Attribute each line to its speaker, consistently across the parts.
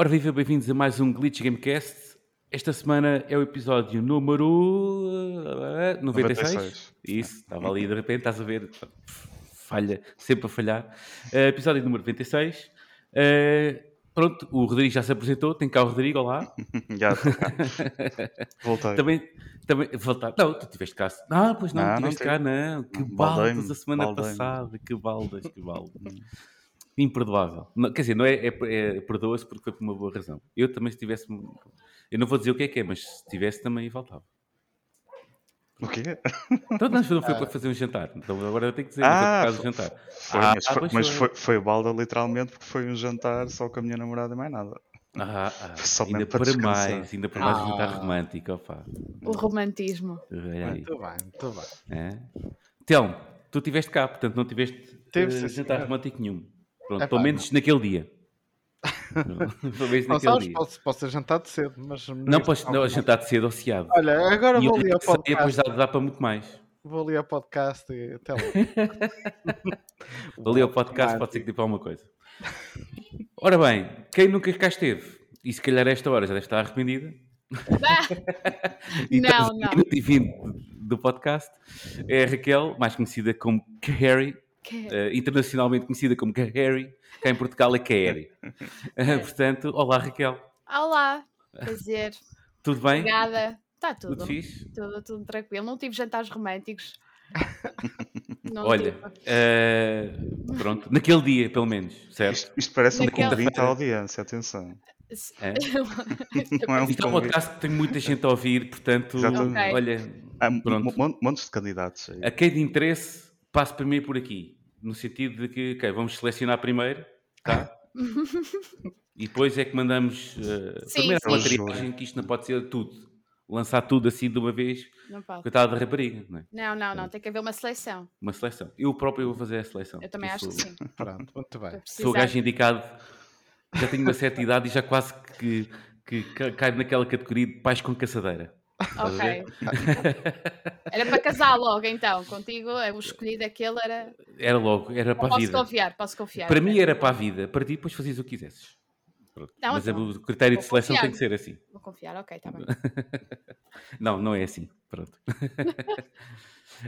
Speaker 1: Ora, viva, bem-vindos a mais um Glitch Gamecast. Esta semana é o episódio número eh, 96.
Speaker 2: 96.
Speaker 1: Isso, estava ali de repente, estás a ver, falha, sempre a falhar. Eh, episódio número 96. Eh, pronto, o Rodrigo já se apresentou, tem cá o Rodrigo, olá.
Speaker 2: Já. Voltei.
Speaker 1: Também, também, voltar. Não, tu tiveste cá. Ah, pois não,
Speaker 2: Não, não
Speaker 1: tiveste
Speaker 2: tive.
Speaker 1: cá, não. Que baldas a semana passada, que baldas, que baldas. Imperdoável. Não, quer dizer, não é, é, é- perdoa-se porque foi por uma boa razão. Eu também, se tivesse. Eu não vou dizer o que é que é, mas se tivesse, também voltava.
Speaker 2: O quê?
Speaker 1: Então, não, não foi para fazer um jantar. Então agora eu tenho que dizer, não foi por
Speaker 2: Ah,
Speaker 1: causa do
Speaker 2: foi-
Speaker 1: jantar.
Speaker 2: Foi,
Speaker 1: Ah,
Speaker 2: mas foi,
Speaker 1: pois
Speaker 2: mas
Speaker 1: foi.
Speaker 2: foi, foi balda literalmente porque foi um jantar só com a minha namorada e mais nada.
Speaker 1: Ah, ah,
Speaker 2: Só
Speaker 1: ainda
Speaker 2: para
Speaker 1: para mais, ainda para mais um jantar
Speaker 3: Ah.
Speaker 1: romântico, opa.
Speaker 4: O romantismo.
Speaker 1: Olha aí.
Speaker 3: Muito bem, muito bem.
Speaker 1: É. Telmo, tu estiveste cá, portanto não tiveste
Speaker 3: Tive,
Speaker 1: eh,
Speaker 3: sim,
Speaker 1: jantar romântico nenhum. Pronto,
Speaker 3: Epá,
Speaker 1: pelo menos naquele dia. pelo menos
Speaker 3: Não
Speaker 1: naquele
Speaker 3: sabes,
Speaker 1: dia.
Speaker 3: posso, posso ter jantado cedo, mas.
Speaker 1: Não, podes não, jantar de cedo ou ceado.
Speaker 3: Olha, agora
Speaker 1: E
Speaker 3: vou ali ao
Speaker 1: sei, depois
Speaker 3: podcast.
Speaker 1: dá, dá para muito mais.
Speaker 3: Vou ali ao podcast e até lá.
Speaker 1: Ali ao podcast pode ser que dê para alguma coisa. Ora bem, quem nunca cá esteve, e se calhar a esta hora já deve estar arrependida, e
Speaker 4: Não, não.
Speaker 1: no minuto e 20 do podcast, é a Raquel, mais conhecida como Carrie, Eh, internacionalmente conhecida como Carrie, cá em Portugal é Carrie. Eh, portanto, olá Raquel,
Speaker 4: Olá, prazer.
Speaker 1: tudo bem?
Speaker 4: Obrigada. Está
Speaker 1: Tudo
Speaker 4: tudo.
Speaker 1: fixe?
Speaker 4: Tudo, tudo tranquilo. Não tive jantares românticos. Não
Speaker 1: Olha, eh, pronto, naquele dia pelo menos, certo?
Speaker 2: Isto, isto parece um
Speaker 4: Naquela-
Speaker 2: convite à audiência, atenção.
Speaker 1: É?
Speaker 2: Não é um
Speaker 1: Isto é um podcast que tem muita gente a ouvir, portanto,
Speaker 2: Exatamente.
Speaker 4: Ok.
Speaker 1: olha,
Speaker 2: Há
Speaker 1: Pronto.
Speaker 2: mon- montes de candidatos aí.
Speaker 1: a quem de interesse, passe primeiro por aqui. No sentido de que, ok, vamos selecionar primeiro, tá? e depois é que mandamos uh,
Speaker 4: Sim,
Speaker 1: primeiro a
Speaker 4: sim.
Speaker 1: matriagem, que isto não pode ser tudo. Lançar tudo assim de uma vez,
Speaker 4: Não pode.
Speaker 1: coitada da rapariga, não é?
Speaker 4: Não, não, não. Tem que haver uma seleção.
Speaker 1: Uma seleção. Eu próprio vou fazer a seleção.
Speaker 4: Eu também acho que
Speaker 1: sou,
Speaker 4: sim.
Speaker 3: Pronto, muito bem.
Speaker 1: Sou o gajo indicado, já tenho uma certa idade e já quase que, que, que cai naquela categoria de pais com caçadeira.
Speaker 4: Ok. Era para casar logo, então. Contigo, o escolhido aquele era.
Speaker 1: Era logo, era para a
Speaker 4: Posso
Speaker 1: vida.
Speaker 4: confiar, posso confiar.
Speaker 1: Para mim era para a vida. Para ti, depois fazias o que quisesses.
Speaker 4: Não,
Speaker 1: Mas
Speaker 4: então,
Speaker 1: o critério de
Speaker 4: vou
Speaker 1: seleção
Speaker 4: confiar.
Speaker 1: tem que ser assim.
Speaker 4: Vou confiar, ok, está bem.
Speaker 1: Não, não é assim. Pronto.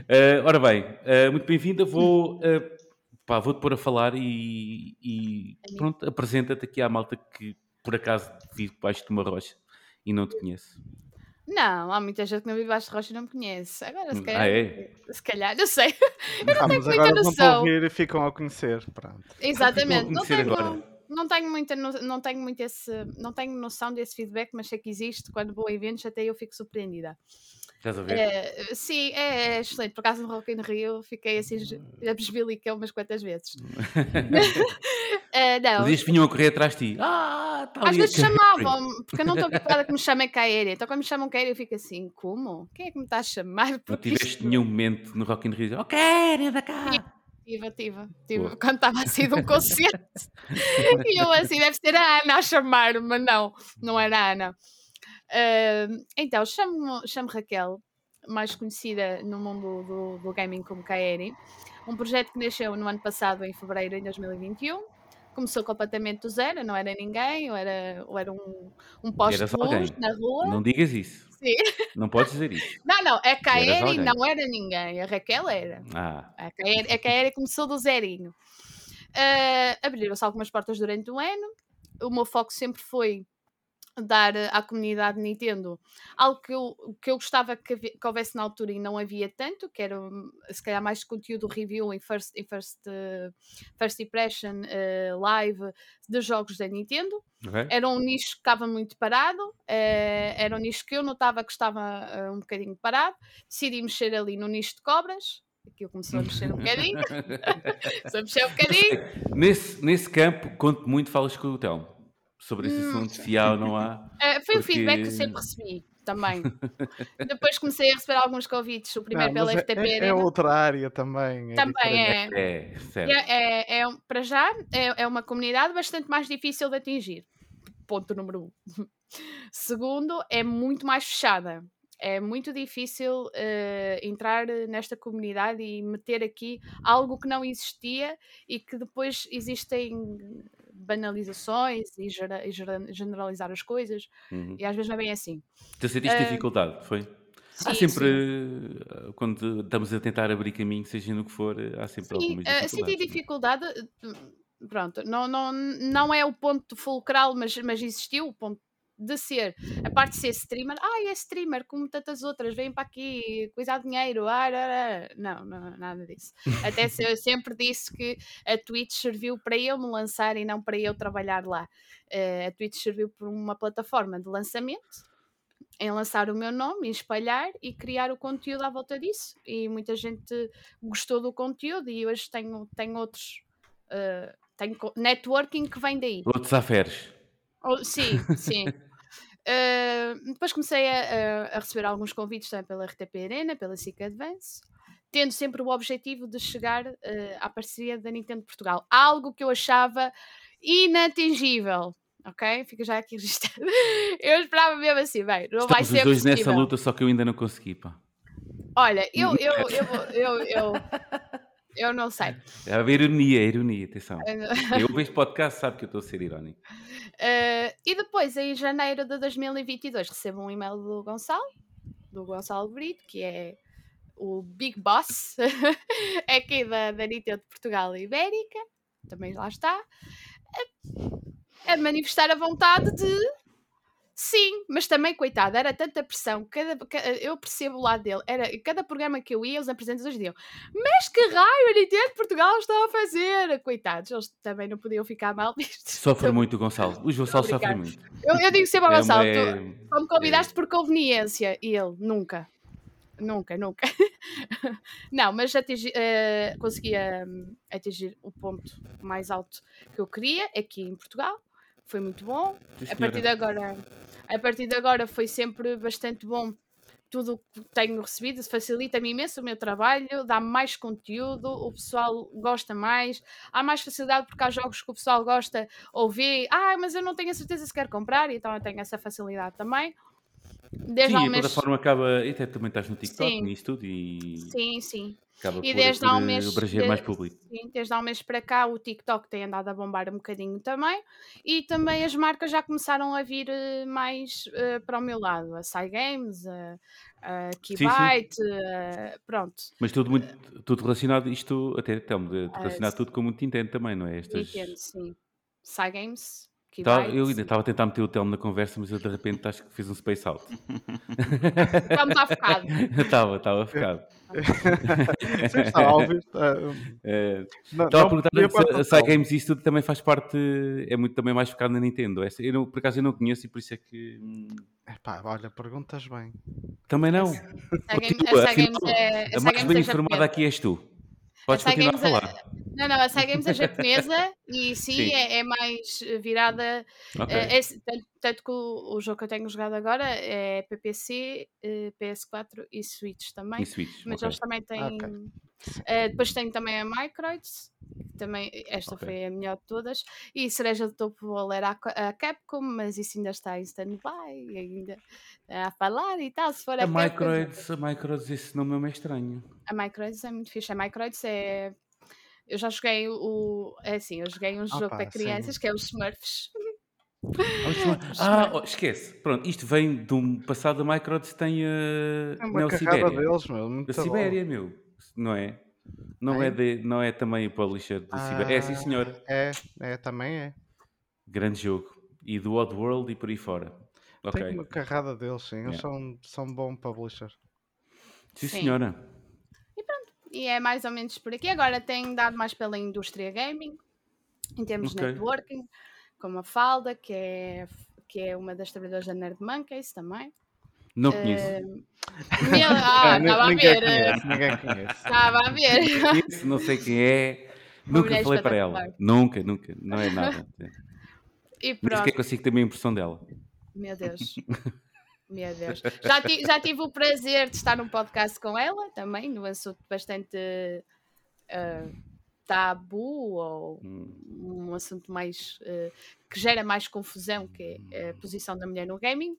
Speaker 1: Eh, ora bem, eh, muito bem-vinda. Vou, eh, pá, vou-te pôr a falar e, e pronto, apresenta-te aqui à malta que por acaso vive debaixo de uma rocha e não te conhece.
Speaker 4: Não, há muita gente que não vive baixo de rocha e não me conhece. Agora, se
Speaker 1: Ah,
Speaker 4: calhar.
Speaker 1: é?
Speaker 4: Se calhar, eu sei.
Speaker 3: Ah,
Speaker 4: tenho
Speaker 3: mas
Speaker 4: muita
Speaker 3: agora vão
Speaker 4: noção.
Speaker 3: para ouvir e ficam a conhecer. Pronto.
Speaker 4: Exatamente. Não
Speaker 1: conhecer
Speaker 4: tenho,
Speaker 1: agora.
Speaker 4: Não tenho muita não tenho muito esse, não tenho noção desse feedback, mas sei que existe. Quando vou a eventos, até eu fico surpreendida.
Speaker 1: Estás a ver?
Speaker 4: É, sim, é, é excelente. Por acaso no Rock in Rio fiquei assim a besbilica umas quantas vezes. É, não,
Speaker 1: Os dias vinham a correr atrás de ti. Ah, está
Speaker 4: às vezes chamavam, porque eu não estou preparada que me chamem Kaeri. Então quando me chamam Kaeri eu fico assim, como? Quem é que me está a chamar?
Speaker 1: Não tiveste
Speaker 4: isto-
Speaker 1: nenhum momento no Rock in Rio. Ok, é da cá.
Speaker 4: Tive, tive, tive.
Speaker 1: Boa.
Speaker 4: Quando estava assim de um concerto. e eu assim, deve ser a Ana a chamar-me, mas não, não era a Ana. Ah, então, chamo, chamo Raquel, mais conhecida no mundo do, do gaming como Kaeri. Um projeto que nasceu no ano passado, em fevereiro de 2021. Começou completamente do zero, não era ninguém, eu era, eu era um, um poste de luz na rua.
Speaker 1: Não digas isso.
Speaker 4: Sim.
Speaker 1: Não podes dizer isso.
Speaker 4: Não, não, a Kaeri não era ninguém, a Raquel era.
Speaker 1: Ah,
Speaker 4: A Kaeri, a Kaeri começou do zerinho. Ah, Abriram-se algumas portas durante o ano. O meu foco sempre foi dar eh, à comunidade Nintendo. Algo que eu, que eu gostava que, que houvesse na altura e não havia tanto, que era hum, se calhar mais conteúdo review em first, em first, eh, first impression eh, live de jogos da Nintendo.
Speaker 1: Ok.
Speaker 4: era um nicho que estava muito parado, eh, era um nicho que eu notava que estava um bocadinho parado, decidi mexer ali no nicho de cobras, aqui eu comecei a mexer um bocadinho, comecei a mexer um bocadinho,
Speaker 1: nesse, nesse campo, conto muito, falas com o Telmo. Sobre esse
Speaker 4: Hum.
Speaker 1: assunto, se há ou não há.
Speaker 4: Eh, foi o
Speaker 1: Porque-
Speaker 4: feedback que eu sempre recebi também. Depois comecei a receber alguns convites, o primeiro
Speaker 3: Não,
Speaker 4: pela FTP
Speaker 3: é, é, é
Speaker 4: Arena.
Speaker 3: outra área também. é
Speaker 4: Também
Speaker 3: diferente.
Speaker 4: é.
Speaker 1: É, certo.
Speaker 4: É, é, é para já, é, é uma comunidade bastante mais difícil de atingir. Ponto número um. Segundo, é muito mais fechada. É muito difícil eh, entrar nesta comunidade e meter aqui algo que não existia e que depois existem banalizações e, gera- e gera- generalizar as coisas,
Speaker 1: Uhum.
Speaker 4: e às vezes não é bem assim.
Speaker 1: Tu sentiste
Speaker 4: Ah,
Speaker 1: dificuldade, foi? há
Speaker 4: Sim,
Speaker 1: sempre,
Speaker 4: sim.
Speaker 1: eh, quando estamos a tentar abrir caminho, seja no que for, eh, há sempre
Speaker 4: Sim,
Speaker 1: algumas
Speaker 4: eh, senti
Speaker 1: dificuldades. não é?
Speaker 4: dificuldade, eh, pronto, não, não, não é o ponto fulcral, mas, mas existiu o ponto de ser, a parte de ser streamer, ah, é streamer, como tantas outras, vêm para aqui, coisar dinheiro, ah, ah, ah." não, não, nada disso. Até eu sempre disse que a Twitch serviu para eu me lançar e não para eu trabalhar lá. Eh, a Twitch serviu por uma plataforma de lançamento, em lançar o meu nome, em espalhar e criar o conteúdo à volta disso. E muita gente gostou do conteúdo e hoje tenho, tenho outros. eh, tenho networking que vem daí.
Speaker 1: Outros aferes.
Speaker 4: Oh, sim, sim. Depois comecei a, a- receber alguns convites também pela RTP Arena, pela SIC Advance, tendo sempre o objetivo de chegar eh, à parceria da Nintendo Portugal. Algo que eu achava inatingível. Ok? Fica já aqui registado. Eu esperava mesmo assim, bem, não vai
Speaker 1: Estamos
Speaker 4: ser
Speaker 1: os dois nessa luta, só que eu ainda não consegui, pá.
Speaker 4: Olha, eu, eu, eu, vou- eu, eu, eu não sei.
Speaker 1: É a ironia, a ironia, atenção. Eu vejo podcast, sabe que eu estou a ser irónico.
Speaker 4: Eh, e depois, em janeiro de 2022, recebo um e-mail do Gonçalo, do Gonçalo Brito, que é o Big Boss aqui da, da Nintendo de Portugal e Ibérica, também lá está, a, a manifestar a vontade de sim, mas também, coitado, era tanta pressão, cada, ca- eu percebo o lado dele, era cada programa que eu ia, os apresentadores diziam mas que raio a Nintendo de Portugal está a fazer? Coitados, eles também não podiam ficar mal vistos.
Speaker 1: Sofre muito o Gonçalo. O Gonçalo sofre muito.
Speaker 4: Eu, eu digo sempre ao
Speaker 1: É
Speaker 4: Gonçalo,
Speaker 1: uma-
Speaker 4: tu, só me convidaste por conveniência. E ele, nunca. Nunca, nunca. não, mas atingi, consegui hum, atingir o ponto mais alto que eu queria aqui em Portugal. Foi muito bom.
Speaker 1: Sim,
Speaker 4: A partir de agora, a partir de agora foi sempre bastante bom. Tudo o que tenho recebido facilita-me imenso o meu trabalho, dá-me mais conteúdo, o pessoal gosta mais, há mais facilidade porque há jogos que o pessoal gosta ou vê, ah, mas eu não tenho a certeza se quero comprar, então eu tenho essa facilidade também. Desde
Speaker 1: Sim,
Speaker 4: há
Speaker 1: a
Speaker 4: um mês.
Speaker 1: plataforma acaba. E até também estás no TikTok
Speaker 4: Sim.
Speaker 1: nisso tudo e
Speaker 4: Sim, sim.
Speaker 1: acaba
Speaker 4: E
Speaker 1: por,
Speaker 4: desde há um mês-
Speaker 1: abranger
Speaker 4: de-
Speaker 1: mais público.
Speaker 4: Sim, desde há um mês para cá o TikTok tem andado a bombar um bocadinho também e também as marcas já começaram a vir eh, mais eh, para o meu lado, a Sai Games, a, a
Speaker 1: sim.
Speaker 4: Keybyte, eh, pronto,
Speaker 1: Mas tudo, muito, tudo relacionado, isto até de relacionado
Speaker 4: Ah,
Speaker 1: tudo com muito Nintendo também, não é? Estas...
Speaker 4: Nintendo, sim. Sai Games,
Speaker 1: Tá, eu ainda estava a tentar meter o Telmo na conversa, mas eu de repente acho que fiz um space out.
Speaker 4: Está muito focado.
Speaker 1: Estava, estava focado.
Speaker 3: Sim, está óbvio. está- não-
Speaker 1: Estava a
Speaker 3: não
Speaker 1: perguntar se a
Speaker 3: passar
Speaker 1: Sai
Speaker 3: mal.
Speaker 1: Games isso tudo também faz parte, é muito também mais focado na Nintendo. Essa, eu não- por acaso eu não conheço e por isso é que hum,
Speaker 3: Epá, olha, perguntas bem.
Speaker 1: também não.
Speaker 4: Games,
Speaker 1: Continua,
Speaker 4: a
Speaker 1: afinal,
Speaker 4: é, a
Speaker 1: A
Speaker 4: Sai
Speaker 1: mais bem
Speaker 4: é
Speaker 1: informada aqui és tu. Podes
Speaker 4: Sai
Speaker 1: continuar a
Speaker 4: é-
Speaker 1: falar.
Speaker 4: Não, não, a Sai Games é japonesa e sim,
Speaker 1: Sim.
Speaker 4: É, é mais eh, virada.
Speaker 1: Ok.
Speaker 4: eh, é- tanto, tanto que o, o jogo que eu tenho jogado agora é PPC, eh, PS4 e Switch também.
Speaker 1: E Switch.
Speaker 4: Mas
Speaker 1: ok.
Speaker 4: eles também têm.
Speaker 3: Ok.
Speaker 4: Eh, depois tem também a Microids, também esta
Speaker 1: Ok.
Speaker 4: foi a melhor de todas. E cereja de topo vou ler a, a Capcom, mas isso ainda está em stand-by, e ainda está a falar e tal. Se for a,
Speaker 1: A
Speaker 4: Capcom,
Speaker 1: Microids, a Microids, esse nome é meio estranho.
Speaker 4: a Microids é muito fixe. A Microids é. Eu já joguei o. É assim, eu joguei um jogo
Speaker 3: Opa,
Speaker 4: para crianças
Speaker 3: sim.
Speaker 4: que é os Smurfs.
Speaker 1: Ah, oh, esquece. Pronto, isto vem de um passado da Microids tem a
Speaker 3: É uma
Speaker 1: Neo Sibéria.
Speaker 3: deles, meu. Muito
Speaker 1: Da
Speaker 3: bom.
Speaker 1: Sibéria, meu. Não é? Não é,
Speaker 3: É?
Speaker 1: de, não é também o publisher do Sibéria. É, sim,
Speaker 3: Ah.
Speaker 1: senhora.
Speaker 3: É, é, também é.
Speaker 1: Grande jogo. E do Oddworld e por aí fora. Ok.
Speaker 3: Tem uma carrada deles, sim. Eles
Speaker 1: Yeah.
Speaker 3: são, são bom publisher.
Speaker 1: Sim,
Speaker 4: Sim.
Speaker 1: senhora.
Speaker 4: E é mais ou menos por aqui. Agora tem dado mais pela indústria gaming, em termos
Speaker 1: Ok.
Speaker 4: de networking, como a Falda, que é, que é uma das trabalhadoras da Nerd Monkeys também.
Speaker 1: Não conheço.
Speaker 4: Meu- ah, estava a ver.
Speaker 3: conhece, ninguém conhece.
Speaker 4: Estava a ver.
Speaker 1: Conheço, não sei quem é.
Speaker 4: Uma
Speaker 1: Nunca falei para ela. Nunca, nunca. Não é nada.
Speaker 4: E pronto.
Speaker 1: sequer consigo ter uma impressão dela.
Speaker 4: Meu Deus. Meu Deus. Já, ti- já tive o prazer de estar num podcast com ela também, num assunto bastante ah, tabu ou
Speaker 1: Hum,
Speaker 4: um assunto mais ah, que gera mais confusão, que é a posição da mulher no gaming.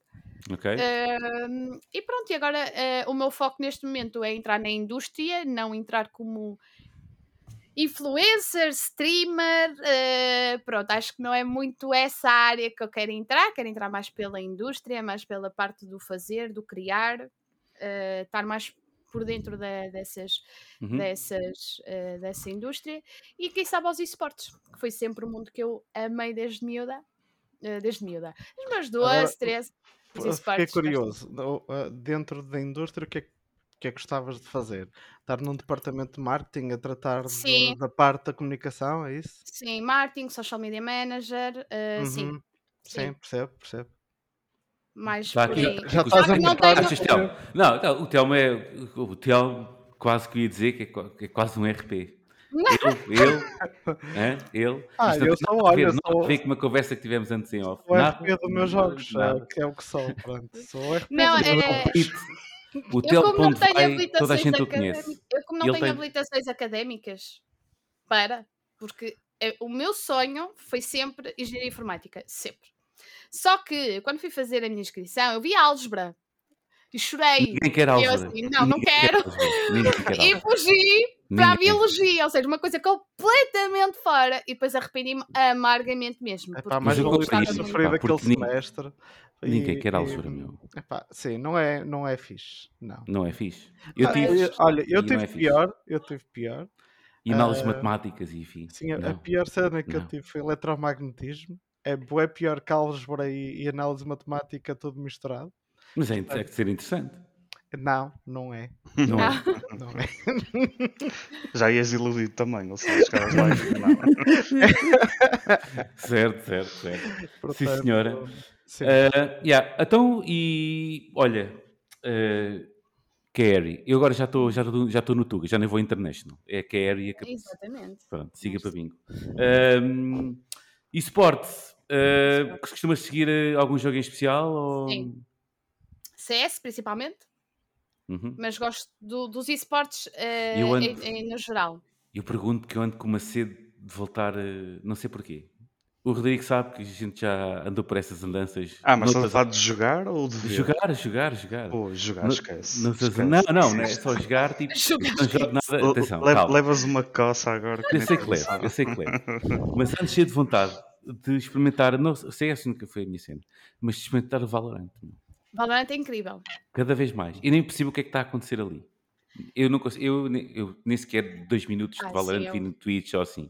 Speaker 1: Ok.
Speaker 4: Ah, e pronto, e agora ah, o meu foco neste momento é entrar na indústria, não entrar como influencer, streamer, eh, pronto, acho que não é muito essa área que eu quero entrar, quero entrar mais pela indústria, mais pela parte do fazer, do criar, estar mais por dentro da- dessas,
Speaker 1: Uhum.
Speaker 4: dessas, eh, dessa indústria e quem sabe aos esportes, que foi sempre um mundo que eu amei desde miúda, eh, desde miúda, os meus 12,
Speaker 3: Agora,
Speaker 4: 13, os
Speaker 3: Fiquei curioso. ah, Dentro da indústria, o que é que o que é que gostavas de fazer? Estar num departamento de marketing a tratar de-
Speaker 4: Sim.
Speaker 3: da parte da comunicação, é isso?
Speaker 4: Sim, marketing, social media manager, eh, sim,
Speaker 3: Uhum.
Speaker 4: sim.
Speaker 3: Sim, percebo, percebe.
Speaker 4: Mais
Speaker 1: Está
Speaker 4: por aí.
Speaker 3: Já
Speaker 1: aqui-
Speaker 3: estás a
Speaker 4: que não tenho-?
Speaker 1: Não, não, o Telmo é. O Telmo quase que eu ia dizer que é, é quase um RP. Ele, ele, hã? ele.
Speaker 3: Ah,
Speaker 1: Isto não
Speaker 3: eu sou,
Speaker 1: a
Speaker 3: olha,
Speaker 1: não
Speaker 3: sou-
Speaker 1: a ver com uma conversa que tivemos antes em off.
Speaker 3: O
Speaker 1: Nada,
Speaker 3: RP dos meus jogos,
Speaker 1: nada.
Speaker 3: ah, que é o que sou, pronto. Sou RP
Speaker 4: Não, é-
Speaker 1: O
Speaker 4: Eu
Speaker 1: Telmo
Speaker 4: como não tenho
Speaker 1: vai, toda a
Speaker 4: habilitações
Speaker 1: gente o
Speaker 4: académicas,
Speaker 1: conhece.
Speaker 4: eu como não
Speaker 1: Ele
Speaker 4: tenho
Speaker 1: tem-
Speaker 4: habilitações académicas para, porque é- o meu sonho foi sempre engenharia informática, sempre. Só que quando fui fazer a minha inscrição, eu vi álgebra e chorei.
Speaker 1: Ninguém quer
Speaker 4: E eu
Speaker 1: álgebra.
Speaker 4: assim, não, não
Speaker 1: Ninguém
Speaker 4: quero.
Speaker 1: álgebra. Quer
Speaker 4: E
Speaker 1: álgebra.
Speaker 4: fugi para a biologia, ou seja, uma coisa completamente fora. E depois arrependi-me amargamente mesmo.
Speaker 3: Epá,
Speaker 4: porque
Speaker 3: mais
Speaker 1: eu gostava
Speaker 3: ter
Speaker 1: muito,
Speaker 3: sofrido
Speaker 1: pá,
Speaker 3: aquele
Speaker 1: porque ninguém-
Speaker 3: semestre.
Speaker 1: Ninguém
Speaker 3: e-
Speaker 1: quer
Speaker 3: e-
Speaker 1: álgebra, meu.
Speaker 3: epá, sim, não é, não é fixe. Não.
Speaker 1: Não é fixe. Eu
Speaker 3: Ah,
Speaker 1: tive.
Speaker 3: eu- olha, eu
Speaker 1: não
Speaker 3: tive
Speaker 1: é fixe.
Speaker 3: pior, eu tive pior.
Speaker 1: E análises
Speaker 3: Ah,
Speaker 1: matemáticas e enfim.
Speaker 3: Sim, a- a
Speaker 1: Não.
Speaker 3: pior cena que eu
Speaker 1: não.
Speaker 3: tive foi eletromagnetismo. É bué pior que álgebra e, e análise matemática tudo misturado.
Speaker 1: Mas é, é de ser interessante.
Speaker 3: Não, não é.
Speaker 1: Não é?
Speaker 4: Ah,
Speaker 3: Não é.
Speaker 2: Já ias iludido também, ou seja, chegavas lá e não.
Speaker 1: Certo, certo, certo. Sim,
Speaker 3: Portanto,
Speaker 1: senhora.
Speaker 3: sim.
Speaker 1: Ah, yeah, Então, e olha, uh, Carrie, eu agora já estou já tô- já tô no Tuga, já nem vou international. É Carrie a cabeça.
Speaker 4: Exatamente.
Speaker 1: Pronto, siga para bingo. Um, e esporte? Uh, costumas seguir uh, algum jogo em especial? Ou...
Speaker 4: Sim. CS principalmente,
Speaker 1: Uhum.
Speaker 4: mas gosto do- dos esportes eh,
Speaker 1: Eu ando-
Speaker 4: em- em- no geral.
Speaker 1: Eu pergunto que eu ando com uma sede de voltar, uh, não sei porquê. O Rodrigo sabe que a gente já andou por essas andanças.
Speaker 2: Ah, mas estás a
Speaker 1: noutras-
Speaker 2: falar de jogar ou de ver?
Speaker 1: Jogar, jogar, jogar.
Speaker 2: Pô, jogar,
Speaker 1: No-
Speaker 2: esquece.
Speaker 1: noutras-
Speaker 2: esquece.
Speaker 1: Não, não, não é só jogar, tipo,
Speaker 4: Jogar,
Speaker 1: não jogo nada. Atenção,
Speaker 2: Le-
Speaker 1: calma.
Speaker 2: levas uma coça agora.
Speaker 1: Eu
Speaker 2: nem
Speaker 1: sei que levo, eu sei que levo. Mas antes cheio de vontade de experimentar, não CS nunca foi a minha cena, mas de experimentar o Valorant.
Speaker 4: Valorant é incrível.
Speaker 1: Cada vez mais. E nem percebo o que é que está a acontecer ali. Eu, não consigo, eu, eu nem sequer dois minutos
Speaker 4: Ah,
Speaker 1: de
Speaker 4: sim,
Speaker 1: Valorant
Speaker 4: eu-
Speaker 1: vi no Twitch ou assim.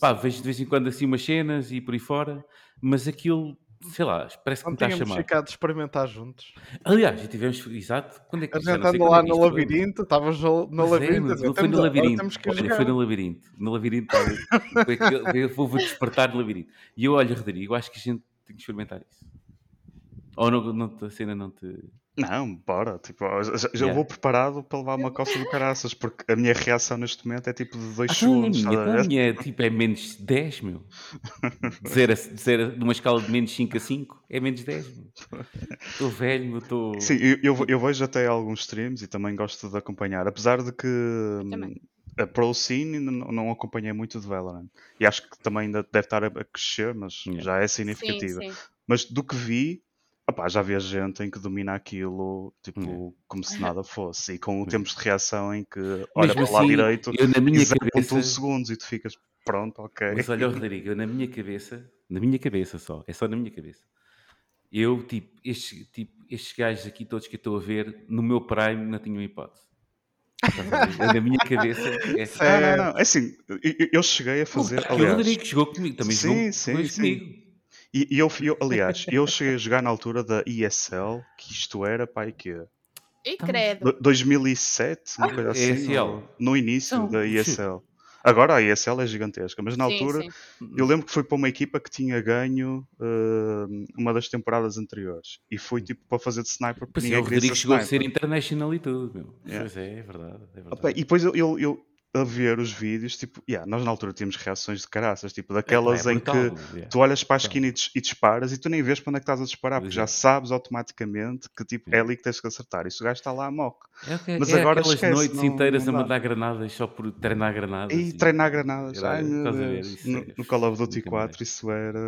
Speaker 1: Pá, vejo de vez em quando assim umas cenas e por aí fora, mas aquilo, sei lá, parece que me
Speaker 3: Não
Speaker 1: está a chamar.
Speaker 3: ficado de experimentar juntos.
Speaker 1: Aliás, já tivemos, exato, quando é que
Speaker 3: A
Speaker 1: já
Speaker 3: andou lá
Speaker 1: é que
Speaker 3: no labirinto, estavas no,
Speaker 1: é,
Speaker 3: labirinto. a
Speaker 1: foi
Speaker 3: "Temos-
Speaker 1: no labirinto. Olha, foi no labirinto. No labirinto eu vou despertar no labirinto. E eu, olha, Rodrigo, acho que a gente tem que experimentar isso. Ou não, não, a cena não te.
Speaker 2: Não, bora. Tipo, já, já
Speaker 1: Yeah.
Speaker 2: vou preparado para levar uma coça do caraças, porque a minha reação neste momento é tipo de 2
Speaker 1: Ah, então a
Speaker 2: segundos.
Speaker 1: minha,
Speaker 2: estás a
Speaker 1: então a
Speaker 2: ver?
Speaker 1: minha é, tipo, é menos 10, meu. De zero a, de zero a- de uma escala de menos 5 a 5 é menos 10, meu. Estou velho, meu, estou.
Speaker 2: Sim, eu, eu, eu vejo até alguns streams e também gosto de acompanhar, apesar de que hum,
Speaker 4: também.
Speaker 2: a Pro Scene ainda não, não acompanhei muito de Valorant. E acho que também ainda deve estar a, crescer, mas
Speaker 1: Yeah.
Speaker 2: já é
Speaker 4: Sim,
Speaker 2: significativa.
Speaker 4: sim.
Speaker 2: Mas do que vi, opá, já vi a gente em que domina aquilo tipo,
Speaker 1: Yeah.
Speaker 2: como se nada fosse. E com
Speaker 1: Yeah.
Speaker 2: tempos de reação em que olha
Speaker 1: Mesmo
Speaker 2: para o lado
Speaker 1: assim,
Speaker 2: direito
Speaker 1: eu na
Speaker 2: e
Speaker 1: minha
Speaker 2: 0.1
Speaker 1: cabeça.
Speaker 2: segundos e tu ficas pronto, ok.
Speaker 1: Mas olha, Rodrigo, eu na minha cabeça, na minha cabeça só, é só na minha cabeça. Eu, tipo, estes, tipo, estes gajos aqui todos que eu estou a ver, no meu prime não tinham hipótese. Na minha cabeça é.
Speaker 2: Não, não, não. É assim, eu, cheguei a fazer.
Speaker 1: O Rodrigo jogou comigo, também
Speaker 2: Sim,
Speaker 1: jogou
Speaker 2: sim, sim.
Speaker 1: comigo.
Speaker 2: E, e eu, eu- aliás, eu cheguei a jogar na altura da ESL, que isto era, pai, que
Speaker 4: E
Speaker 1: Então,
Speaker 4: credo.
Speaker 2: Do- 2007, uma coisa assim,
Speaker 1: ESL.
Speaker 2: ou- no início
Speaker 1: Não,
Speaker 2: da
Speaker 1: sim.
Speaker 2: ESL. Agora a ESL é gigantesca, mas na
Speaker 4: Sim,
Speaker 2: altura
Speaker 4: sim.
Speaker 2: eu lembro que foi para uma equipa que tinha ganho eh, uma das temporadas anteriores e foi tipo para fazer de sniper porque
Speaker 1: Pois é, o Rodrigo chegou a ser
Speaker 2: sniper.
Speaker 1: international e tudo, meu.
Speaker 2: Yeah.
Speaker 1: Pois é, é verdade. É verdade.
Speaker 2: Opa, e depois eu, eu, eu a ver os vídeos, tipo, yeah, nós na altura tínhamos reações de caraças, tipo daquelas
Speaker 1: É,
Speaker 2: em
Speaker 1: brutal,
Speaker 2: que
Speaker 1: yeah.
Speaker 2: tu olhas para a
Speaker 1: Então.
Speaker 2: esquina e, dis- e disparas e tu nem vês para onde é que estás a disparar, porque já sabes automaticamente que tipo, é ali que tens que acertar. E se o gajo está lá a mock.
Speaker 1: É, que-
Speaker 2: Mas
Speaker 1: é
Speaker 2: agora
Speaker 1: aquelas
Speaker 2: esquece,
Speaker 1: noites
Speaker 2: não-
Speaker 1: inteiras
Speaker 2: não
Speaker 1: a mandar granadas só por treinar granadas.
Speaker 2: E treinar granadas.
Speaker 1: Era-
Speaker 2: Ai meu
Speaker 1: estás a ver,
Speaker 2: Deus.
Speaker 1: isso
Speaker 2: No,
Speaker 1: é
Speaker 2: no Call of Duty
Speaker 1: nunca
Speaker 2: 4
Speaker 1: mais.
Speaker 2: isso era.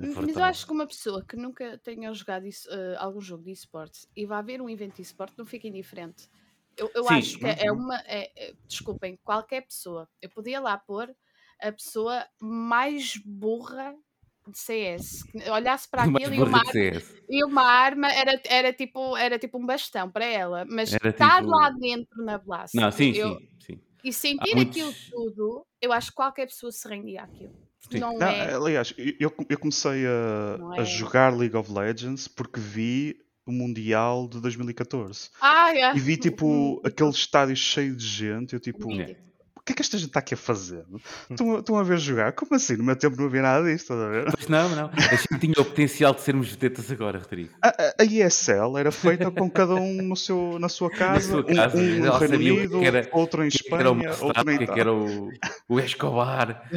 Speaker 1: É
Speaker 4: Mas eu acho que uma pessoa que nunca tenha jogado isso, eh, algum jogo de esportes e vai ver um evento de esporte não fica indiferente. Eu, eu
Speaker 1: Sim,
Speaker 4: acho que é uma. é- é- desculpem, qualquer pessoa. Eu podia lá pôr a pessoa mais burra de CS. que Olhasse para aquilo e uma, arma, e uma arma era, era, tipo, era tipo um bastão para ela. Mas
Speaker 1: Era
Speaker 4: estar
Speaker 1: tipo-
Speaker 4: lá dentro na Blast
Speaker 1: Não, sim,
Speaker 4: eu-
Speaker 1: sim, sim.
Speaker 4: e sentir
Speaker 1: muitos-
Speaker 4: aquilo tudo, eu acho que qualquer pessoa se rendia àquilo. Não,
Speaker 2: Não,
Speaker 4: é.
Speaker 2: aliás, eu, eu comecei a,
Speaker 4: Não
Speaker 2: a
Speaker 4: é-
Speaker 2: jogar League of Legends porque vi o Mundial de 2014
Speaker 4: Ah, é.
Speaker 2: e vi tipo aquele estádio cheio de gente. Eu tipo,
Speaker 4: Mítico.
Speaker 2: O que é que esta gente está aqui a fazer? Estão, estão a ver jogar? Como assim? No meu tempo não havia nada disto, estás a ver?
Speaker 1: Pois não, não. A gente tinha o potencial de sermos vedetas agora, Rodrigo.
Speaker 2: A, a- a ESL era feita com cada um no seu, na sua casa,
Speaker 1: sua
Speaker 2: um-
Speaker 1: casa,
Speaker 2: um,
Speaker 1: ela
Speaker 2: no Reino Unido,
Speaker 1: era-
Speaker 2: outro em
Speaker 1: O que que era o
Speaker 2: Espanha, outro
Speaker 1: Mustafa,
Speaker 2: na
Speaker 1: o que é que era o, o Escobar.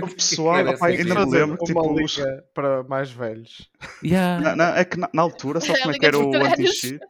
Speaker 2: O pessoal, opá,
Speaker 1: assim,
Speaker 2: ainda me lembro
Speaker 3: uma
Speaker 2: tipo, os-
Speaker 3: liga para mais velhos.
Speaker 1: Yeah.
Speaker 2: Na- na- é que na, na altura,
Speaker 4: A
Speaker 2: como é que era o anti-cheat?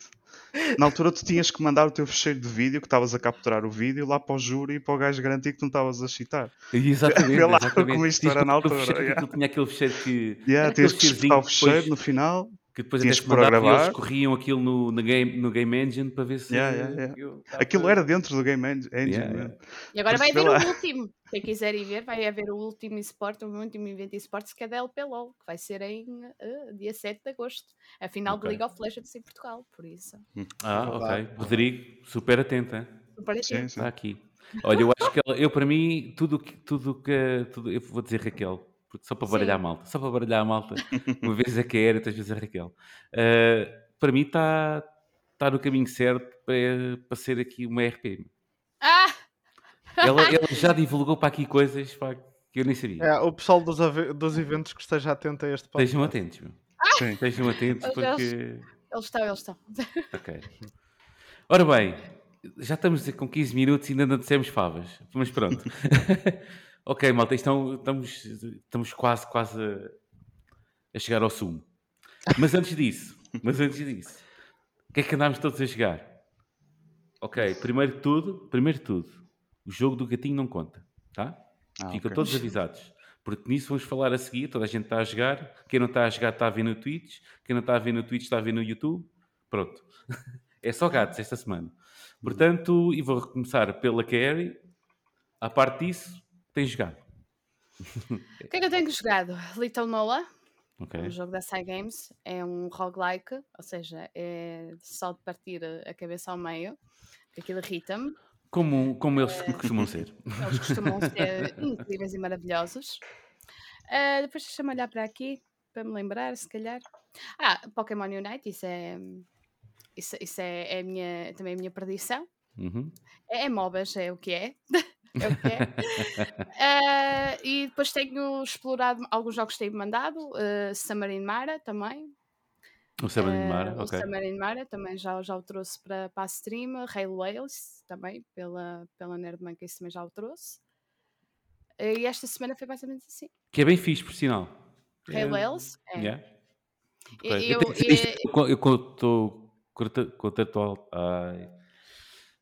Speaker 2: Na altura tu tinhas que mandar o teu fecheiro de vídeo, que estavas a capturar o vídeo, lá para o júri e para o gajo garantir que tu não estavas a cheatar.
Speaker 1: Exatamente,
Speaker 2: Vê lá
Speaker 1: exatamente.
Speaker 2: como isto
Speaker 1: Tinhas
Speaker 2: era na altura,
Speaker 1: fecheiro,
Speaker 2: yeah.
Speaker 1: tinha aquele fecheiro que.
Speaker 2: Yeah, tinhas que disputar o fecheiro no final.
Speaker 1: Que depois
Speaker 2: tinhas
Speaker 1: até
Speaker 2: que
Speaker 1: eles corriam aquilo no, no, game, no Game Engine para ver se.
Speaker 2: Yeah, yeah, yeah.
Speaker 1: aquilo
Speaker 2: era dentro do Game Engine.
Speaker 1: Yeah.
Speaker 4: E agora vai haver o último. Quem quiser ir ver, vai haver o último esporte, o último evento de esportes que é da LPLOL, que vai ser em eh, dia 7 de agosto. A final
Speaker 1: Ok.
Speaker 4: de League of Legends em Portugal, por isso.
Speaker 1: Ah,
Speaker 3: É
Speaker 1: ok. Rodrigo, super atento, hein?
Speaker 4: Super
Speaker 2: Sim,
Speaker 4: atento.
Speaker 2: sim.
Speaker 1: Está aqui. Olha, eu acho que ela- eu para mim, tudo que. Tudo que tudo, eu vou dizer Raquel, porque só para
Speaker 4: Sim.
Speaker 1: baralhar a malta. Só para baralhar a malta. Uma vez é que é, outras vezes é Raquel. Ah, para mim está está no caminho certo para, para ser aqui uma RP.
Speaker 4: Ah!
Speaker 1: Ela, ela já divulgou para aqui coisas pá, que eu nem sabia.
Speaker 3: É, o pessoal dos, dos eventos que esteja atento a este podcast.
Speaker 1: Estejam atentos, meu.
Speaker 2: Sim.
Speaker 1: Estejam atentos
Speaker 4: Eles-
Speaker 1: porque.
Speaker 4: Eles estão, eles estão.
Speaker 1: Ok. Ora bem, já estamos com 15 minutos e ainda não dissemos favas. Mas pronto. Ok, malta, estão, estamos, estamos quase, quase a, a chegar ao sumo. Mas antes disso, mas antes disso, o que é que andámos todos a jogar? Ok, primeiro de tudo, primeiro de tudo, o jogo do gatinho não conta, tá?
Speaker 2: Ah,
Speaker 1: Ficam
Speaker 2: ok.
Speaker 1: todos avisados. Porque nisso vamos falar a seguir, toda a gente está a jogar. Quem não está a jogar está a ver no Twitch. Quem não está a ver no Twitch está a ver no YouTube. Pronto. É só gatos esta semana. Portanto, e vou começar pela Carrie. À parte disso, tem jogado.
Speaker 4: O que é que eu tenho jogado? Little Noah,
Speaker 1: Ok.
Speaker 4: um jogo da Sai Games. É um roguelike, ou seja, é só de partir a cabeça ao meio. Aquilo irrita-me.
Speaker 1: Como, como eles costumam ser.
Speaker 4: Eles costumam ser incríveis e maravilhosos. Ah, depois deixa-me olhar para aqui, para me lembrar, se calhar. Ah, Pokémon Unite, isso é. Isso, isso é, é minha, também a minha perdição.
Speaker 1: Uhum.
Speaker 4: É, é MOBAs, é o que é. é o que é. Ah, e depois tenho explorado alguns jogos que tenho mandado. Uh, Submarine Mara também.
Speaker 1: O Sabrina
Speaker 4: Ah,
Speaker 1: Mara,
Speaker 4: O
Speaker 1: ok.
Speaker 4: Submarine Mara também já, já o trouxe para, para a stream. Rail Wales também, pela, pela Nerd Monkeys também já o trouxe. E esta semana foi mais ou menos assim.
Speaker 1: Que é bem fixe, por sinal.
Speaker 4: Rail
Speaker 1: É-
Speaker 4: Wales, é.
Speaker 1: Yeah. Que eu co- eu estou contratual, ai,